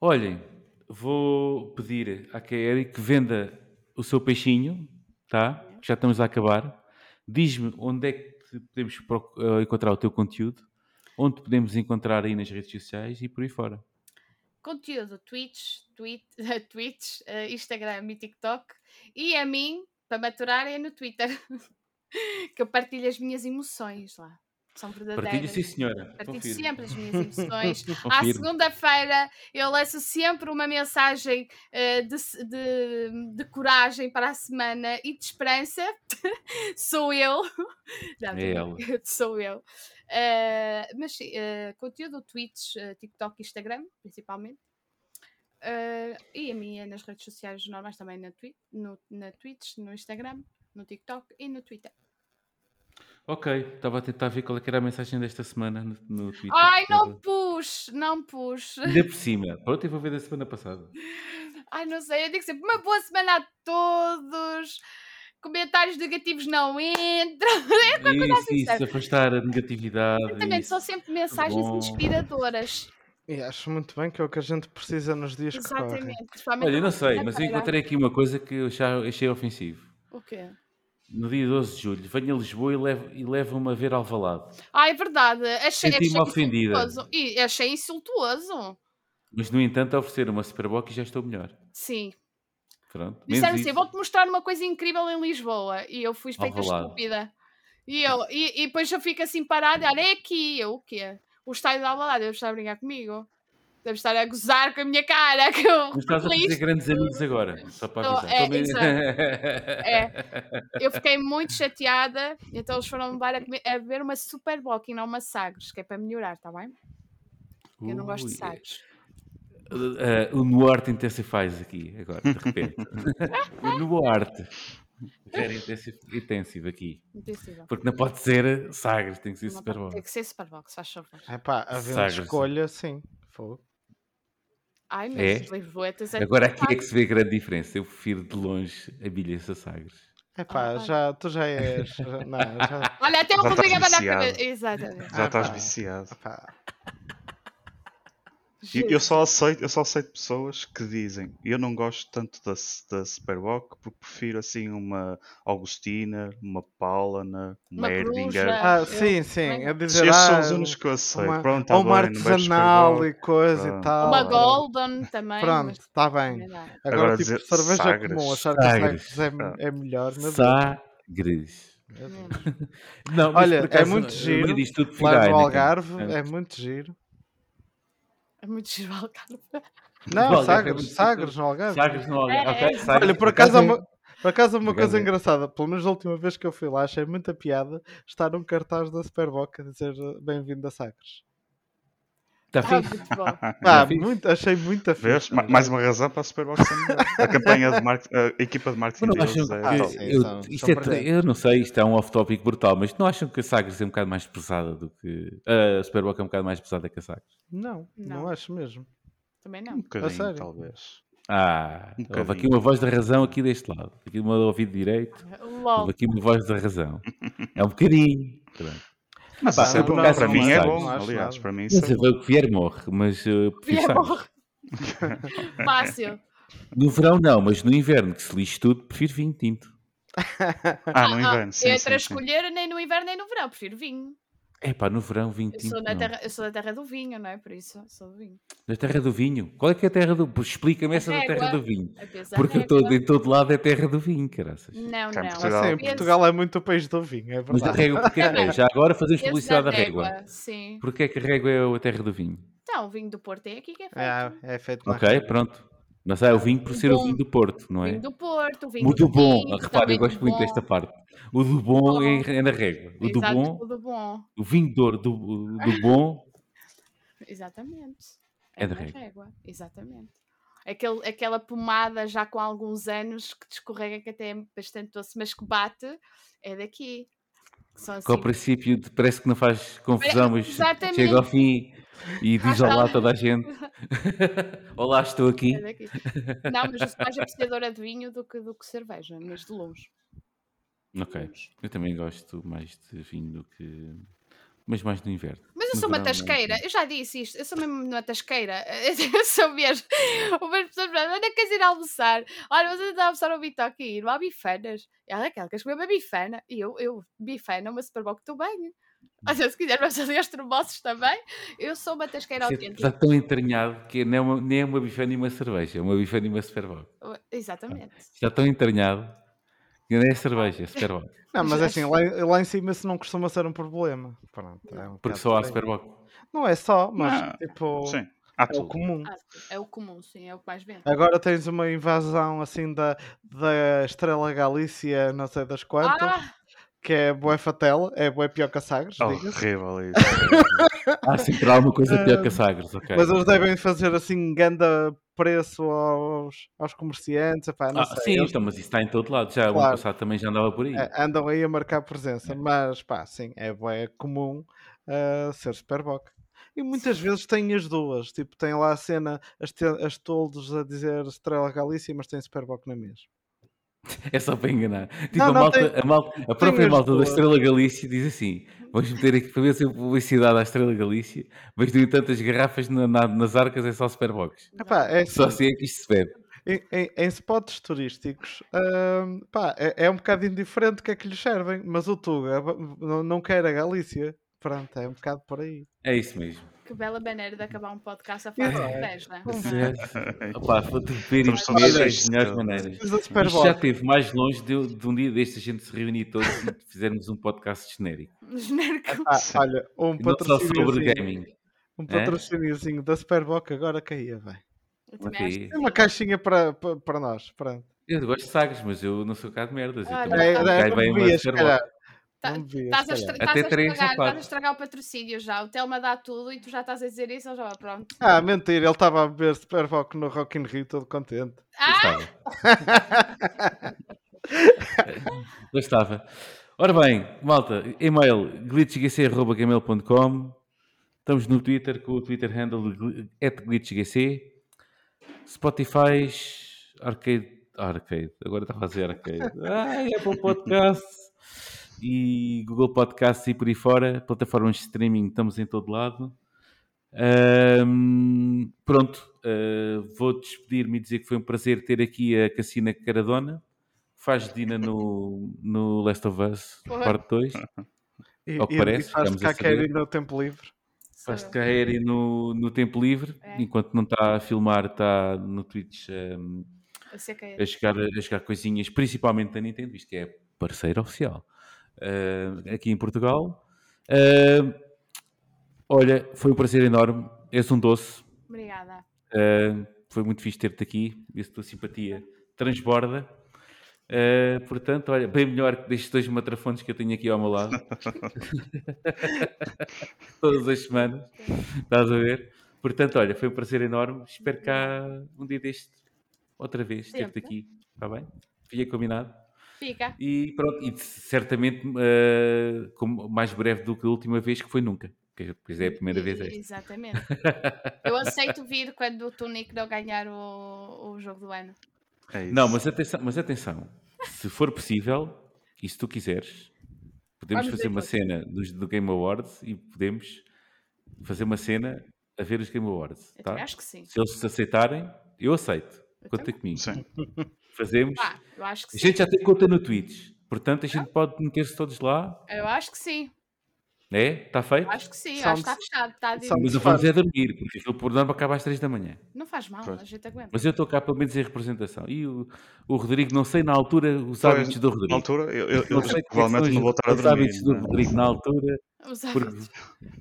Speaker 1: Olhem, vou pedir à Kaeri que venda o seu peixinho, tá? Já estamos a acabar. Diz-me onde é que podemos eh, encontrar o teu conteúdo, onde podemos encontrar aí nas redes sociais e por aí fora.
Speaker 4: conteúdo Twitch, tweet, Twitch uh, Instagram e TikTok. E a mim, para maturar, é no Twitter. que eu partilho as minhas emoções lá. São
Speaker 1: Partilho,
Speaker 4: verdadeiras.
Speaker 1: sim, senhora.
Speaker 4: Partilho
Speaker 1: Confirmo.
Speaker 4: sempre as minhas emoções. À segunda-feira eu lanço sempre uma mensagem eh, de, de- de coragem para a semana e de esperança. Sou eu.
Speaker 1: É ela.
Speaker 4: Sou eu. Eh, mas eh, conteúdo Twitch, TikTok e Instagram, principalmente. E a minha nas redes sociais normais também na, twi no, na Twitch, no Instagram, no TikTok e no Twitter.
Speaker 1: Ok, estava a tentar ver qual é que era a mensagem desta semana no, no Twitter.
Speaker 4: Ai, não pus! Não pus!
Speaker 1: Ainda por cima. Pronto, eu vou ver da semana passada.
Speaker 4: Ai, não sei, eu digo sempre uma boa semana a todos. Comentários negativos não entram.
Speaker 1: Isso, isso,
Speaker 4: sério.
Speaker 1: afastar a negatividade.
Speaker 4: Exatamente,
Speaker 1: isso.
Speaker 4: são sempre mensagens
Speaker 1: bom.
Speaker 4: inspiradoras.
Speaker 3: E acho muito bem que é o que a gente precisa nos dias que correm.
Speaker 4: Exatamente.
Speaker 1: Olha, não sei, mas eu encontrei aqui uma coisa que eu já achei ofensivo.
Speaker 4: O quê?
Speaker 1: No dia 12 de julho, venho a Lisboa e levo- e levam-me a ver Alvalade.
Speaker 4: Ah, é verdade. Achei,
Speaker 1: Senti-me
Speaker 4: achei
Speaker 1: ofendida.
Speaker 4: insultuoso. E achei insultuoso.
Speaker 1: Mas, no entanto, oferecer uma Superboc e já estou melhor.
Speaker 4: Sim.
Speaker 1: Pronto. menos
Speaker 4: Disseram assim:
Speaker 1: isso.
Speaker 4: vou-te mostrar uma coisa incrível em Lisboa. E eu fui feita
Speaker 1: Alvalade.
Speaker 4: estúpida. E, eu, e, e depois eu fico assim parada, olha, é aqui. Eu, o quê? O estádio de Alvalade, deve estar a brincar comigo. Deve estar a gozar com a minha cara. Que eu
Speaker 1: Mas estás a fazer grandes amigos agora, só para avisar.
Speaker 4: é, É. Eu fiquei muito chateada, então eles foram levar a, comer- a beber uma Super Bock e não uma Sagres, que é para melhorar, está bem? Eu não gosto de
Speaker 1: Ui,
Speaker 4: Sagres.
Speaker 1: eh, o Nuarte intensifies aqui, agora, de repente. o Nuarte. Very intensive, intensive aqui. Porque não pode ser Sagres, tem que ser
Speaker 4: Não
Speaker 1: Super
Speaker 4: pode-
Speaker 1: Bowl.
Speaker 4: Tem que ser Super Box, faz favor.
Speaker 3: É pá, havendo
Speaker 1: Sagres.
Speaker 3: escolha, sim. Fogo.
Speaker 4: Ai, mas
Speaker 1: É?
Speaker 4: Lisboetas é
Speaker 1: Agora aqui é que se vê a grande diferença. Eu prefiro de longe a bilhas a Sagres.
Speaker 3: É pá,
Speaker 4: Ah,
Speaker 3: já, tu já és. já- não, já.
Speaker 4: Olha, até uma rubrica para na cabeça. Exatamente.
Speaker 2: Já
Speaker 3: Ah,
Speaker 2: estás
Speaker 3: pá.
Speaker 2: viciado.
Speaker 3: Pá,
Speaker 2: Eu, eu só aceito, eu só aceito pessoas que dizem eu não gosto tanto da, da Superboc porque prefiro assim uma Augustina, uma Paulana, uma,
Speaker 4: Uma
Speaker 2: Erdinger.
Speaker 3: Ah,
Speaker 4: eu
Speaker 3: sim, sim. É dizer,
Speaker 2: Esses são
Speaker 3: ah,
Speaker 2: os únicos que eu aceito.
Speaker 3: uma,
Speaker 2: Pronto, tá
Speaker 3: ou uma
Speaker 2: bem,
Speaker 3: artesanal e coisa e
Speaker 2: Pronto.
Speaker 3: tal.
Speaker 4: Uma
Speaker 2: Ah.
Speaker 4: Golden também.
Speaker 3: Pronto,
Speaker 4: mas
Speaker 3: está bem. Agora,
Speaker 2: Agora
Speaker 3: tipo,
Speaker 2: dizer
Speaker 3: cerveja
Speaker 2: Sagres.
Speaker 3: comum, achar que
Speaker 1: Sagres.
Speaker 3: É,
Speaker 2: Ah.
Speaker 3: é melhor. meu Deus.
Speaker 1: Sagres. Não, mas
Speaker 3: Olha, é muito giro, Lá
Speaker 1: a
Speaker 3: no
Speaker 1: Heineken.
Speaker 3: Algarve
Speaker 1: É.
Speaker 3: é muito giro.
Speaker 4: É muito giro o Algarve.
Speaker 3: Não,
Speaker 1: é
Speaker 3: Sagres, Sagres no Algarve.
Speaker 1: Sagres no Algarve.
Speaker 4: É,
Speaker 1: Ok,
Speaker 4: é.
Speaker 1: Sagres,
Speaker 3: Olha, por acaso, há
Speaker 1: é-
Speaker 3: uma, por acaso uma coisa engraçada. Pelo menos a última vez que eu fui lá, achei muita piada estar um cartaz da Superboc a dizer bem-vindo a Sagres.
Speaker 1: Está
Speaker 4: Ah,
Speaker 1: fixe.
Speaker 4: muito bom.
Speaker 3: Ah,
Speaker 1: fixe.
Speaker 3: muito, achei muita
Speaker 2: Vês?
Speaker 3: fixe.
Speaker 2: Ma- Mais uma razão para a melhor. A campanha de marketing, a equipa de marketing
Speaker 1: não acham
Speaker 2: é
Speaker 1: que.
Speaker 3: Ah, sim,
Speaker 1: eu,
Speaker 3: são-
Speaker 1: isto é,
Speaker 3: presentes.
Speaker 1: eu não sei, isto é um off-topic brutal, mas não acham que a Sagres é um bocado mais pesada do que. A Superboc é um bocado mais pesada que a Sagres?
Speaker 3: Não, não,
Speaker 4: Não.
Speaker 3: acho mesmo.
Speaker 4: Também
Speaker 2: Um
Speaker 4: não.
Speaker 2: bocadinho,
Speaker 3: sério?
Speaker 2: talvez.
Speaker 1: Ah,
Speaker 2: Um
Speaker 1: houve aqui uma voz da razão aqui deste lado. Aqui uma do ouvido direito.
Speaker 4: LOL.
Speaker 1: Houve aqui uma voz da razão. É um bocadinho. Pronto.
Speaker 2: Mas isso é bom. para mim é bom. Aliás, para mim isso
Speaker 1: Mas
Speaker 2: é bom.
Speaker 1: ver o que vier morre, mas uh, prefiro
Speaker 4: Vier morre. Fácil.
Speaker 1: No verão não, mas no inverno, que se lixe tudo, prefiro vinho tinto.
Speaker 2: Ah, no
Speaker 4: Ah,
Speaker 2: inverno, sim,
Speaker 4: entre
Speaker 2: sim,
Speaker 4: a
Speaker 2: sim.
Speaker 4: escolher nem no inverno nem no verão, prefiro vinho.
Speaker 1: É pá, no verão vinho
Speaker 4: Eu
Speaker 1: tinto.
Speaker 4: sou, da
Speaker 1: não.
Speaker 4: terra, eu sou da terra do vinho, não é? Por isso, sou do vinho.
Speaker 1: Da terra do vinho. Qual é que é a terra do... Explica-me essa da terra
Speaker 4: régua.
Speaker 1: do vinho. Porque eu
Speaker 4: régua.
Speaker 1: estou em todo lado é terra do vinho, caraças.
Speaker 4: Não,
Speaker 2: Cá em
Speaker 4: não.
Speaker 2: Portugal.
Speaker 3: Sim, Portugal é muito o país do vinho, é
Speaker 1: Mas a
Speaker 3: verdade.
Speaker 1: régua, porque é que é? Já agora fazemos
Speaker 4: esse
Speaker 1: publicidade
Speaker 4: da
Speaker 1: da régua.
Speaker 4: régua, Sim.
Speaker 1: Porquê é que a régua é a terra do vinho?
Speaker 4: Então, o vinho do Porto é aqui que é feito.
Speaker 3: É, é feito na
Speaker 1: Ok,
Speaker 3: régua.
Speaker 1: pronto. Mas é o vinho por ser o
Speaker 4: Bom.
Speaker 1: vinho do Porto, não é?
Speaker 4: Vinho do Porto, vinho
Speaker 1: O do bom.
Speaker 4: Vinho,
Speaker 1: Repara,
Speaker 4: também
Speaker 1: eu gosto
Speaker 4: do
Speaker 1: muito
Speaker 4: bom.
Speaker 1: desta parte. O do bom é,
Speaker 4: Bom.
Speaker 1: é na régua. O do bom,
Speaker 4: o do bom.
Speaker 1: o vinho ouro do, do bom
Speaker 4: Exatamente.
Speaker 1: É da
Speaker 4: na
Speaker 1: régua.
Speaker 4: régua. Exatamente. Aquele, aquela pomada já com alguns anos que te escorrega que até é bastante doce, mas que bate, é daqui. São
Speaker 1: que ao
Speaker 4: assim.
Speaker 1: princípio parece que não faz confusão, mas
Speaker 4: Exatamente.
Speaker 1: chega ao fim e diz
Speaker 4: Ah,
Speaker 1: olá a toda a gente. Olá, estou aqui.
Speaker 4: É. Não, mas eu sou mais apreciadora de vinho do que, do que cerveja, mas de longe.
Speaker 1: Ok, eu também gosto mais de vinho do que. Mas mais no inverno.
Speaker 4: Mas eu
Speaker 1: No
Speaker 4: sou uma
Speaker 1: verão, não.
Speaker 4: tasqueira, eu já disse isto, eu sou mesmo uma tasqueira, eu sou mesmo. Umas pessoas me dizem, onde queres ir almoçar? Olha, você está a almoçar ao Bitoque, não há bifanas. E ela, aquela, queres comer uma bifana? E eu, eu, bifana, uma Superboc, estou bem. Olha, se quiser fazer gastrobosses também, eu sou uma tasqueira
Speaker 1: Isso
Speaker 4: autêntica.
Speaker 1: Está tão entranhado que nem é uma, nem é uma bifana e uma cerveja, é uma bifana e uma superboc.
Speaker 4: Exatamente.
Speaker 1: Está tão entranhado que nem é cerveja, é superboc.
Speaker 3: Não, mas assim, lá, lá em cima isso não costuma ser um problema. Pronto, é um
Speaker 1: Porque só há superboc.
Speaker 3: Não é só, mas
Speaker 2: Não,
Speaker 3: tipo,
Speaker 2: Sim, há
Speaker 3: é o
Speaker 2: tudo.
Speaker 3: comum.
Speaker 4: Ah, é o comum, sim, é o que mais vende.
Speaker 3: Agora tens uma invasão assim da, da Estrela Galícia, não sei das quantas,
Speaker 4: Ah,
Speaker 3: que é bué fatela, é bué pior que a Sagres,
Speaker 2: Oh, horrível isso.
Speaker 1: Há sempre alguma coisa pior que a Sagres, ok.
Speaker 3: Mas eles devem fazer assim ganda preço aos, aos comerciantes, epá, não
Speaker 1: Ah,
Speaker 3: sei.
Speaker 1: sim,
Speaker 3: eles
Speaker 1: então, mas isso está em todo lado. Já o ano
Speaker 3: Claro.
Speaker 1: passado também já andava por aí.
Speaker 3: eh, andam aí a marcar presença, mas pá, sim, é bué comum uh, ser Superboc. E muitas vezes tem as duas, tipo, tem lá a cena, as, te- as toldos a dizer Estrela Galícia, mas tem Superboc na mesma.
Speaker 1: É só para enganar. Tipo,
Speaker 3: Não,
Speaker 1: a,
Speaker 3: não,
Speaker 1: malta,
Speaker 3: tem-
Speaker 1: a, malta- a própria malta da. Estrela Galícia diz assim: vamos meter aqui para ver se publicidade à Estrela Galícia, mas no entanto as garrafas na- na- nas arcas é só Superbox.
Speaker 3: Epá, é
Speaker 1: Só
Speaker 3: assim,
Speaker 1: assim é que isto se bebe.
Speaker 3: em, em- em spots turísticos, hum, pá, é, é um bocado indiferente o que é que lhes servem, mas o Tuga não, não quer a Galícia. Pronto, é um bocado por aí.
Speaker 1: É isso mesmo.
Speaker 4: que bela maneira de acabar um podcast a falar de
Speaker 3: É.
Speaker 4: pés, não é?
Speaker 1: Comer
Speaker 2: todos
Speaker 1: das
Speaker 2: tristes,
Speaker 1: melhores
Speaker 2: eu-
Speaker 1: maneiras.
Speaker 3: De
Speaker 1: Isto já esteve mais longe de, de um dia deste a gente se reunir todos e fizermos um podcast genérico.
Speaker 4: Genérico.
Speaker 3: Ah,
Speaker 2: Sim.
Speaker 3: olha, um
Speaker 1: só sobre gaming.
Speaker 3: um
Speaker 1: É?
Speaker 3: patrocíniozinho da Superboc agora caía, vai.
Speaker 4: Eu também
Speaker 1: Ok.
Speaker 4: acho que
Speaker 3: É uma caixinha para, para, para nós, pronto.
Speaker 1: Eu gosto de sagres, mas eu não sou cá de merdas. Eu
Speaker 4: Olha,
Speaker 1: também
Speaker 3: É,
Speaker 4: tá.
Speaker 3: é,
Speaker 1: cai
Speaker 4: Estás
Speaker 3: se
Speaker 4: a, estra- estás a
Speaker 1: ou
Speaker 4: estragar, estás a estragar o patrocínio já. O Telma dá tudo e tu já estás a dizer isso, ele já vai pronto.
Speaker 3: Ah, mentira, ele estava a beber Superboc no Rock in Rio todo contente.
Speaker 4: Ah,
Speaker 1: Gostava. Gostava. Ora bem, malta, e-mail glitchgc.gmail.com Estamos no Twitter com o Twitter handle de glitchgc Spotify, Arcade, Arcade, agora estava a dizer Arcade, Ai, Apple Podcast e Google Podcasts e por aí fora, plataformas de streaming, estamos em todo lado. Ahm, pronto, ah, vou despedir-me e dizer que foi um prazer ter aqui a Cassina Caradona, faz Dina no, no Last of Us,
Speaker 4: Porra.
Speaker 1: parte 2.
Speaker 3: E,
Speaker 1: Ao que
Speaker 3: e-
Speaker 1: parece,
Speaker 3: e faz ir no tempo livre.
Speaker 1: Faz
Speaker 4: eu.
Speaker 1: carreira no, no tempo livre,
Speaker 4: É.
Speaker 1: enquanto não está a filmar, está no Twitch
Speaker 4: é.
Speaker 1: a, jogar, a jogar coisinhas, principalmente da Nintendo, isto que é parceiro oficial ah, aqui em Portugal. Ah, olha, foi um prazer enorme. És um doce.
Speaker 4: Obrigada.
Speaker 1: Uh, foi muito fixe ter-te aqui. Essa tua simpatia transborda. Uh, portanto, olha, bem melhor que destes dois matrafones que eu tenho aqui ao meu lado. Todas as semanas. Estás a ver? Portanto, olha, foi um prazer enorme. Espero cá um dia deste, outra vez, ter-te aqui. Está bem? Fica combinado.
Speaker 4: Fica.
Speaker 1: E pronto, e certamente uh, como mais breve do que a última vez, que foi nunca. Que depois é a primeira vez esta.
Speaker 4: Exatamente. Eu aceito vir quando o Tunic não ganhar o, o jogo do ano.
Speaker 2: É isso.
Speaker 1: Não, mas atenção, mas atenção, se for possível, e se tu quiseres, podemos
Speaker 4: Vamos
Speaker 1: fazer uma cena dos, do Game Awards e podemos fazer uma cena a ver os Game Awards.
Speaker 4: Eu
Speaker 1: Tá?
Speaker 4: acho que sim.
Speaker 1: Se eles se aceitarem, eu aceito.
Speaker 4: Eu
Speaker 1: Conta
Speaker 4: também.
Speaker 1: comigo.
Speaker 2: Sim.
Speaker 1: Fazemos.
Speaker 4: Pá, eu acho que
Speaker 1: A
Speaker 4: sim.
Speaker 1: gente já tem conta no Twitch. Portanto, a gente pode meter-se todos lá.
Speaker 4: Eu acho que sim.
Speaker 1: É? Está feito?
Speaker 4: Acho que sim. Acho que está fechado. Está
Speaker 1: Mas vamos é dormir, porque aquilo por norma acaba às 3 da manhã.
Speaker 4: Não faz mal,
Speaker 2: Pois.
Speaker 4: a gente aguenta.
Speaker 1: Mas eu estou cá pelo menos em representação. E o, o Rodrigo, não sei na altura os
Speaker 2: Pois,
Speaker 1: hábitos do
Speaker 2: Na
Speaker 1: Rodrigo.
Speaker 2: altura, eu, eu,
Speaker 1: Não
Speaker 2: eu
Speaker 1: é que
Speaker 2: provavelmente vou
Speaker 1: os-
Speaker 2: estar a
Speaker 1: os
Speaker 2: dormir.
Speaker 1: hábitos do
Speaker 2: né?
Speaker 1: Rodrigo na altura,
Speaker 4: Os
Speaker 1: porque,
Speaker 4: hábitos.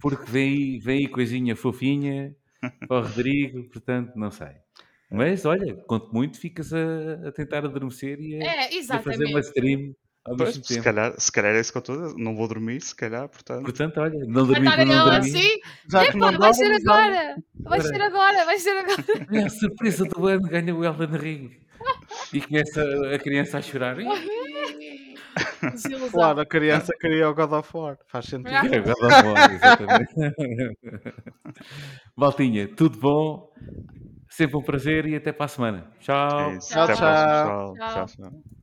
Speaker 1: porque vem, aí, vem aí coisinha fofinha para o Rodrigo, portanto, não sei. Mas olha, conto muito, ficas a, a tentar adormecer e a,
Speaker 4: É,
Speaker 1: a fazer uma stream ao
Speaker 2: Pois,
Speaker 1: mesmo
Speaker 2: se,
Speaker 1: tempo.
Speaker 2: calhar, se calhar é isso que eu estou a dizer. Não vou dormir, se calhar, portanto.
Speaker 1: Portanto, olha, não dormi não dormir.
Speaker 4: assim?
Speaker 3: Já que
Speaker 4: Epá,
Speaker 3: não
Speaker 4: vai ser agora! Vai ser agora, vai ser agora!
Speaker 1: É a surpresa do ano, ganha o Elden Ring. E começa a criança a chorar.
Speaker 4: Desilusão.
Speaker 3: Claro, a criança queria o God of War. Faz sentido.
Speaker 1: É, God of War, exatamente. Maltinha, tudo bom? Sempre um prazer e até para a semana. Tchau.
Speaker 2: É.
Speaker 4: Tchau,
Speaker 3: tchau.
Speaker 2: próxima.
Speaker 4: Tchau.
Speaker 2: Tchau, tchau.